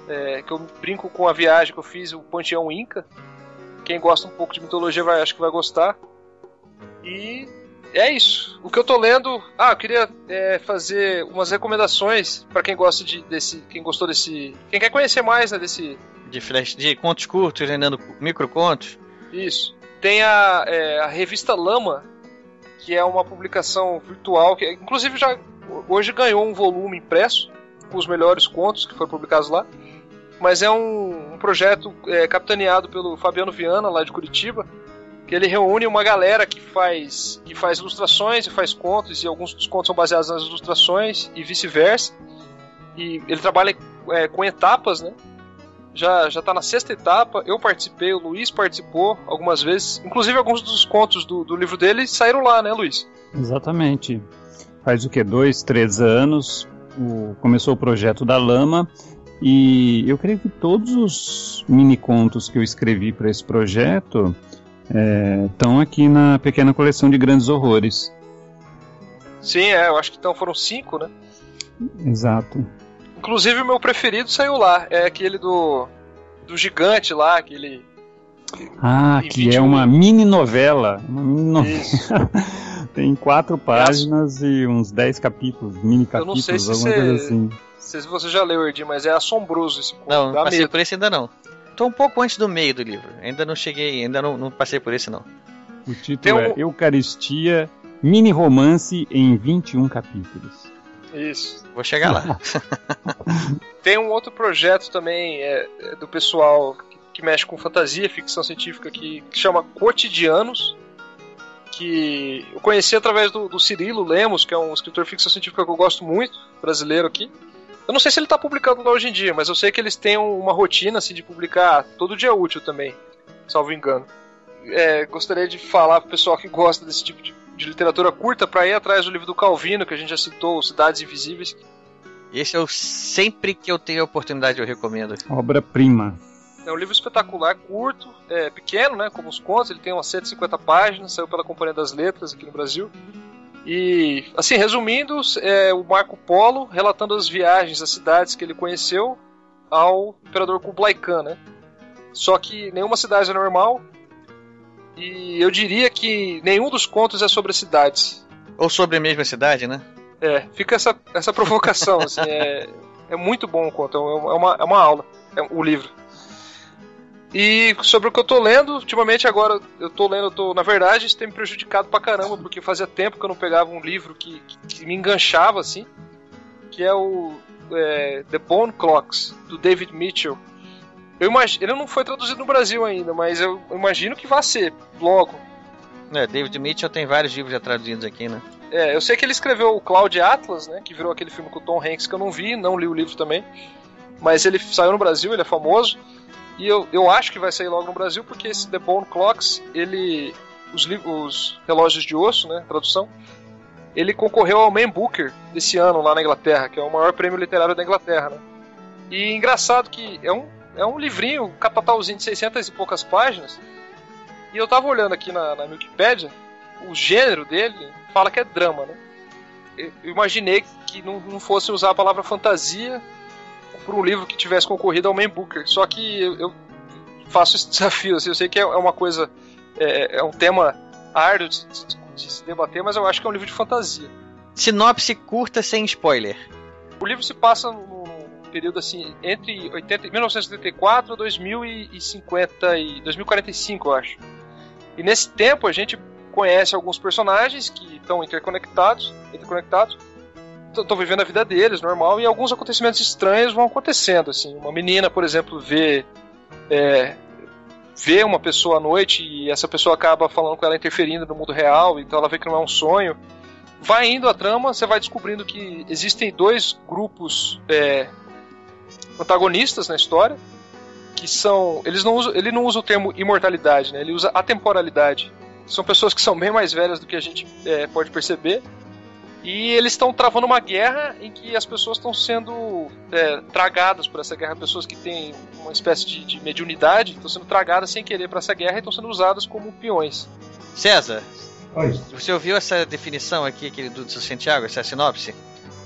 É, que eu brinco com a viagem que eu fiz, o Panteão Inca, quem gosta um pouco de mitologia vai, acho que vai gostar. E é isso. O que eu tô lendo. Ah, eu queria é, fazer umas recomendações para quem gosta de, desse. Quem gostou desse. Quem quer conhecer mais, né, desse. De flash, de contos curtos, vendendo microcontos. Isso. Tem a, é, a revista Lama, que é uma publicação virtual, que inclusive já hoje ganhou um volume impresso com os melhores contos que foram publicados lá mas é um, um projeto é, capitaneado pelo Fabiano Viana, lá de Curitiba, que ele reúne uma galera que faz, que faz ilustrações e faz contos, e alguns dos contos são baseados nas ilustrações, e vice-versa. E ele trabalha é, com etapas, né? Já, já tá na sexta etapa, eu participei, o Luiz participou algumas vezes. Inclusive, alguns dos contos do, do livro dele saíram lá, né, Luiz? Exatamente. Faz o que? Dois, três anos. O, começou o projeto da Lama e eu creio que todos os mini contos que eu escrevi para esse projeto estão é, aqui na pequena coleção de grandes horrores. Sim, é, eu acho que então foram cinco, né? Exato. Inclusive o meu preferido saiu lá, é aquele do do gigante lá, aquele ah, que é uma mini novela. Uma mini novela. Tem quatro páginas e uns dez capítulos, mini capítulos, se alguma cê... coisa assim sei se você já leu, Erdi, mas é assombroso esse conto. Não, não passei medo. por esse ainda não. Tô um pouco antes do meio do livro. Ainda não cheguei, ainda não, não passei por esse não. O título um... é Eucaristia, mini romance em 21 capítulos. Isso. Vou chegar lá. Tem um outro projeto também é, é do pessoal que, que mexe com fantasia, ficção científica, que, que chama Cotidianos, que eu conheci através do, do Cirilo Lemos, que é um escritor de ficção científica que eu gosto muito, brasileiro aqui. Eu não sei se ele está publicando lá hoje em dia, mas eu sei que eles têm uma rotina assim, de publicar todo dia útil também, salvo engano. É, gostaria de falar pro pessoal que gosta desse tipo de, de literatura curta para ir atrás do livro do Calvino, que a gente já citou, Cidades Invisíveis. Esse eu sempre que eu tenho a oportunidade eu recomendo. Obra-prima. É um livro espetacular, curto, é, pequeno, né? Como os contos, ele tem umas 150 páginas, saiu pela Companhia das Letras aqui no Brasil. E, assim, resumindo, é o Marco Polo relatando as viagens, as cidades que ele conheceu ao Imperador Kublai Khan, né? Só que nenhuma cidade é normal, e eu diria que nenhum dos contos é sobre cidades. Ou sobre a mesma cidade, né? É, fica essa, essa provocação, assim, é, é muito bom o conto, é uma, é uma aula, é o livro. E sobre o que eu tô lendo, ultimamente agora eu tô lendo, eu tô, na verdade, isso tem me prejudicado pra caramba, porque fazia tempo que eu não pegava um livro que, que, que me enganchava, assim, que é o é, The Bone Clocks, do David Mitchell. Eu imagino, ele não foi traduzido no Brasil ainda, mas eu imagino que vai ser, logo. É, David Mitchell tem vários livros já traduzidos aqui, né? É, eu sei que ele escreveu o Cloud Atlas, né, que virou aquele filme com o Tom Hanks que eu não vi, não li o livro também, mas ele saiu no Brasil, ele é famoso. E eu, eu acho que vai sair logo no Brasil, porque esse The Bone Clocks, ele. Os, os relógios de osso, né? Tradução. Ele concorreu ao Man Booker desse ano lá na Inglaterra, que é o maior prêmio literário da Inglaterra, né? E engraçado que é um, é um livrinho, um catatalzinho de 600 e poucas páginas. E eu tava olhando aqui na, na Wikipedia, o gênero dele fala que é drama, né? Eu imaginei que não, não fosse usar a palavra fantasia por um livro que tivesse concorrido ao Man Booker. Só que eu, eu faço esse desafio. Assim, eu sei que é, é uma coisa. É, é um tema árduo de, de, de, se debater, mas eu acho que é um livro de fantasia. Sinopse curta sem spoiler. O livro se passa num período assim entre 80, 1984 e 2050 e 2045, eu acho. E nesse tempo a gente conhece alguns personagens que estão interconectados, interconectados estão vivendo a vida deles, normal, e alguns acontecimentos estranhos vão acontecendo, assim. Uma menina, por exemplo, vê é, vê uma pessoa à noite e essa pessoa acaba falando com ela interferindo no mundo real, então ela vê que não é um sonho. Vai indo a trama, você vai descobrindo que existem dois grupos é, antagonistas na história, que são. Eles não usam, ele não usa o termo imortalidade, né? ele usa atemporalidade. São pessoas que são bem mais velhas do que a gente é, pode perceber e eles estão travando uma guerra em que as pessoas estão sendo é, tragadas por essa guerra. Pessoas que têm uma espécie de, de mediunidade estão sendo tragadas sem querer para essa guerra e estão sendo usadas como peões. César, Oi. você ouviu essa definição aqui, aquele do Santiago, essa sinopse?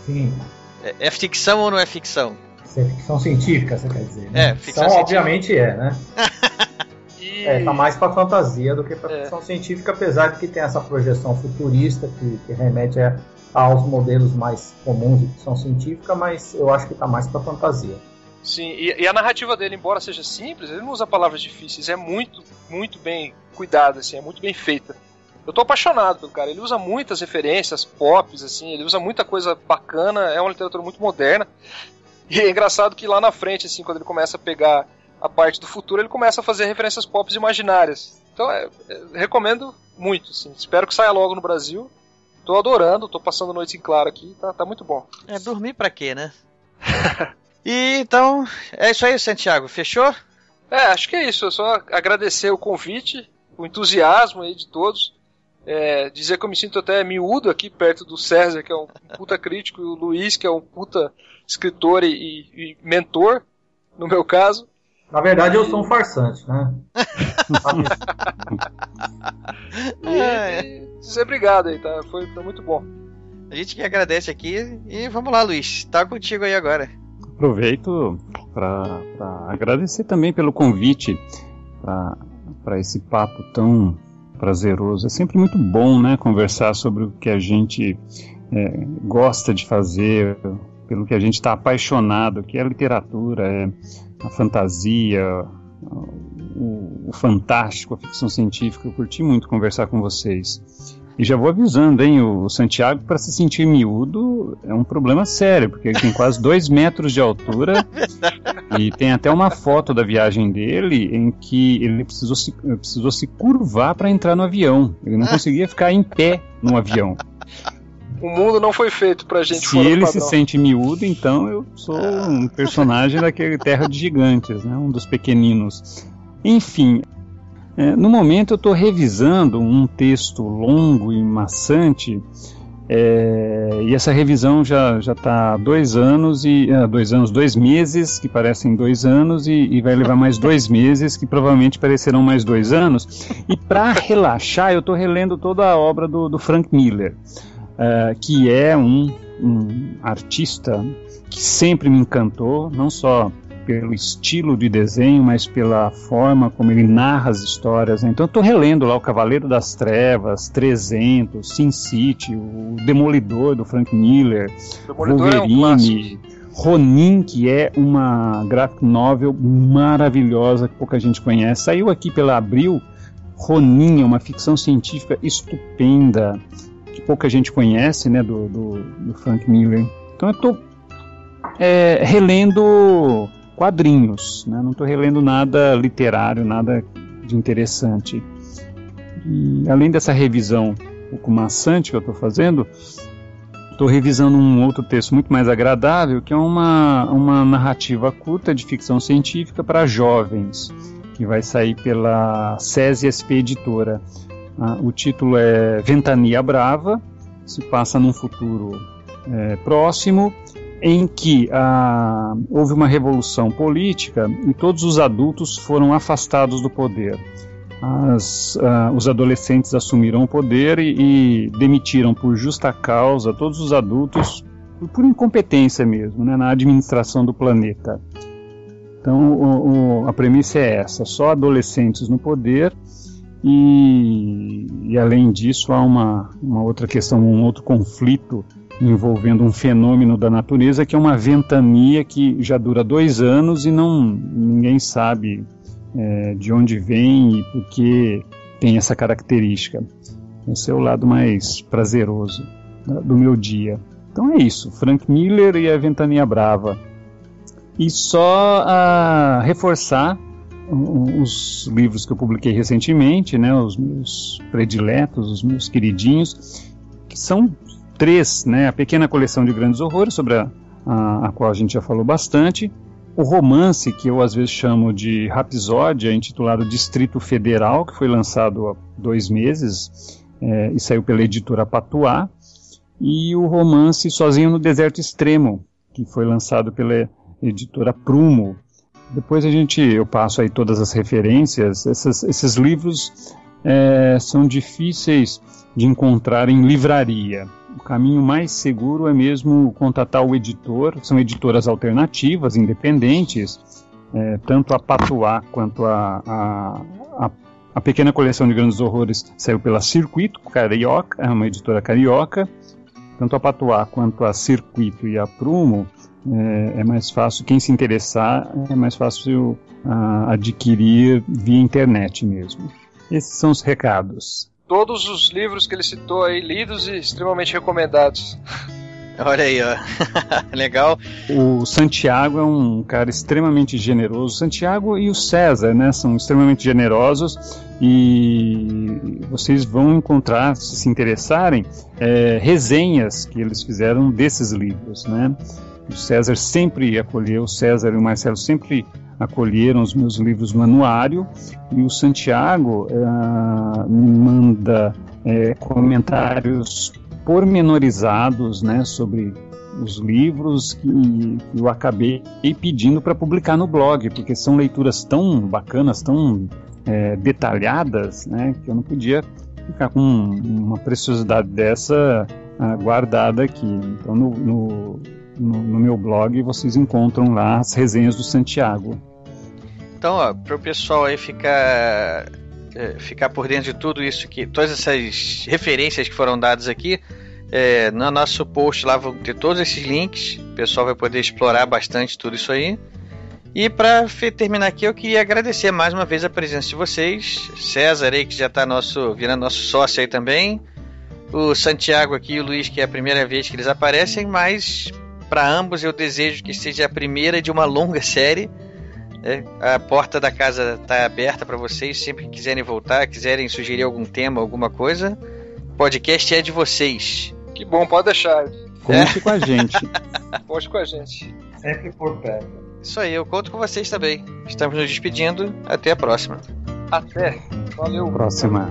Sim. É, é, ficção ou não é ficção? É ficção científica, você quer dizer? Né? É, ficção então, obviamente é, né? E... É, tá mais pra fantasia do que pra É. ficção científica, apesar de que tem essa projeção futurista que, que remete a- aos modelos mais comuns de ficção científica, mas eu acho que tá mais pra fantasia. Sim, e, e a narrativa dele, embora seja simples, ele não usa palavras difíceis, é muito, muito bem cuidada, assim, é muito bem feita. Eu tô apaixonado pelo cara, ele usa muitas referências pop, assim, ele usa muita coisa bacana, é uma literatura muito moderna. E é engraçado que lá na frente, assim, quando ele começa a pegar a parte do futuro, ele começa a fazer referências pop imaginárias. Então, é, é, recomendo muito, assim. Espero que saia logo no Brasil. Tô adorando, tô passando noite em claro aqui, tá, tá muito bom. É dormir pra quê, né? e então, é isso aí, Santiago. Fechou? É, acho que é isso. É só agradecer o convite, o entusiasmo aí de todos. É, dizer que eu me sinto até miúdo aqui perto do César, que é um puta crítico, e o Luiz, que é um puta escritor e, e- e mentor, no meu caso. Na verdade, eu sou um farsante, né? E, e dizer obrigado aí, tá? Foi, foi muito bom. A gente que agradece aqui e vamos lá, Luiz. Tá contigo aí agora. Aproveito para agradecer também pelo convite para esse papo tão prazeroso. É sempre muito bom né, conversar sobre o que a gente é, gosta de fazer, pelo que a gente está apaixonado, que é a literatura, é a fantasia, o, o fantástico, a ficção científica. Eu curti muito conversar com vocês. E já vou avisando, hein, o Santiago, para se sentir miúdo, é um problema sério, porque ele tem quase dois metros de altura. e tem até uma foto da viagem dele em que ele precisou se, precisou se curvar para entrar no avião. Ele não conseguia ficar em pé no avião. O mundo não foi feito pra gente Se ele se sente miúdo, então eu sou um personagem daquele Terra de Gigantes, né? um dos pequeninos. Enfim, é, no momento eu estou revisando um texto longo e maçante, é, e essa revisão já já está dois anos e uh, dois anos, dois meses que parecem dois anos e, e, vai levar mais dois meses que provavelmente parecerão mais dois anos. E para relaxar, eu estou relendo toda a obra do, do Frank Miller, uh, que é um, um artista que sempre me encantou, não só pelo estilo de desenho, mas pela forma como ele narra as histórias. Né? Então, estou relendo lá o Cavaleiro das Trevas, 300, Sin City, o Demolidor do Frank Miller, Demolidor Wolverine. É um Ronin, que é uma graphic novel maravilhosa que pouca gente conhece. Saiu aqui pela Abril. Ronin é uma ficção científica estupenda que pouca gente conhece, né, do, do, do Frank Miller. Então eu estou é, relendo quadrinhos, né? não estou relendo nada literário, nada de interessante. E além dessa revisão um pouco maçante que eu estou fazendo, estou revisando um outro texto muito mais agradável, que é uma, uma narrativa curta de ficção científica para jovens, que vai sair pela SESI SP Editora. Ah, o título é Ventania Brava, se passa num futuro é, próximo em que ah, houve uma revolução política e todos os adultos foram afastados do poder. As, ah, os adolescentes assumiram o poder e, e, demitiram por justa causa todos os adultos por, incompetência mesmo, né, na administração do planeta. Então o, o, a premissa é essa: só adolescentes no poder e, e além disso há uma, uma outra questão, um outro conflito envolvendo um fenômeno da natureza que é uma ventania que já dura dois anos e não ninguém sabe é, de onde vem e por que tem essa característica. Esse é o lado mais prazeroso do meu dia. Então é isso, Frank Miller e a Ventania Brava. E só a reforçar os livros que eu publiquei recentemente, né, os meus prediletos, os meus queridinhos, que são três, né, a pequena coleção de grandes horrores, sobre a, a, a, qual a gente já falou bastante, o romance que eu às vezes chamo de Rapsódia, intitulado Distrito Federal, que foi lançado há dois meses é, e saiu pela editora Patuá, e o romance Sozinho no Deserto Extremo, que foi lançado pela editora Prumo. Depois a gente, eu passo aí todas as referências. Essas, esses livros é, são difíceis de encontrar em livraria o caminho mais seguro é mesmo contatar o editor. São editoras alternativas, independentes, é, tanto a Patuá quanto a, a, a, a, pequena coleção de grandes horrores saiu pela Circuito Carioca, é uma editora carioca. Tanto a Patuá quanto a Circuito e a Prumo é, é mais fácil, quem se interessar, é mais fácil uh, adquirir via internet mesmo. Esses são os recados todos os livros que ele citou aí, lidos e extremamente recomendados. Olha aí, ó. Legal. O Santiago é um cara extremamente generoso. Santiago e o César, né, são extremamente generosos e vocês vão encontrar, se se interessarem, é, resenhas que eles fizeram desses livros, né. O César sempre acolheu, o César e o Marcelo sempre acolheram os meus livros no anuário e o Santiago uh, me manda uh, comentários pormenorizados né, sobre os livros que, eu acabei pedindo para publicar no blog, porque são leituras tão bacanas, tão é, detalhadas, né, que eu não podia ficar com uma preciosidade dessa uh, guardada aqui. Então, no, no no, no, meu blog vocês encontram lá as resenhas do Santiago. Então, para o pessoal aí ficar é, ficar por dentro de tudo isso que todas essas referências que foram dadas aqui, é, no nosso post lá vão ter todos esses links. O pessoal vai poder explorar bastante tudo isso aí. E para terminar aqui, eu queria agradecer mais uma vez a presença de vocês. César aí, que já está nosso, virando nosso sócio aí também. o Santiago aqui e o Luiz, que é a primeira vez que eles aparecem, mas para ambos eu desejo que seja a primeira de uma longa série. né? A porta da casa está aberta para vocês, sempre que quiserem voltar, quiserem sugerir algum tema, alguma coisa. O podcast é de vocês. Que bom, pode deixar. Conte com a gente. Conte com a gente. Sempre por perto. Isso aí, eu conto com vocês também. Estamos nos despedindo. Até a próxima. Até. Valeu. Próxima.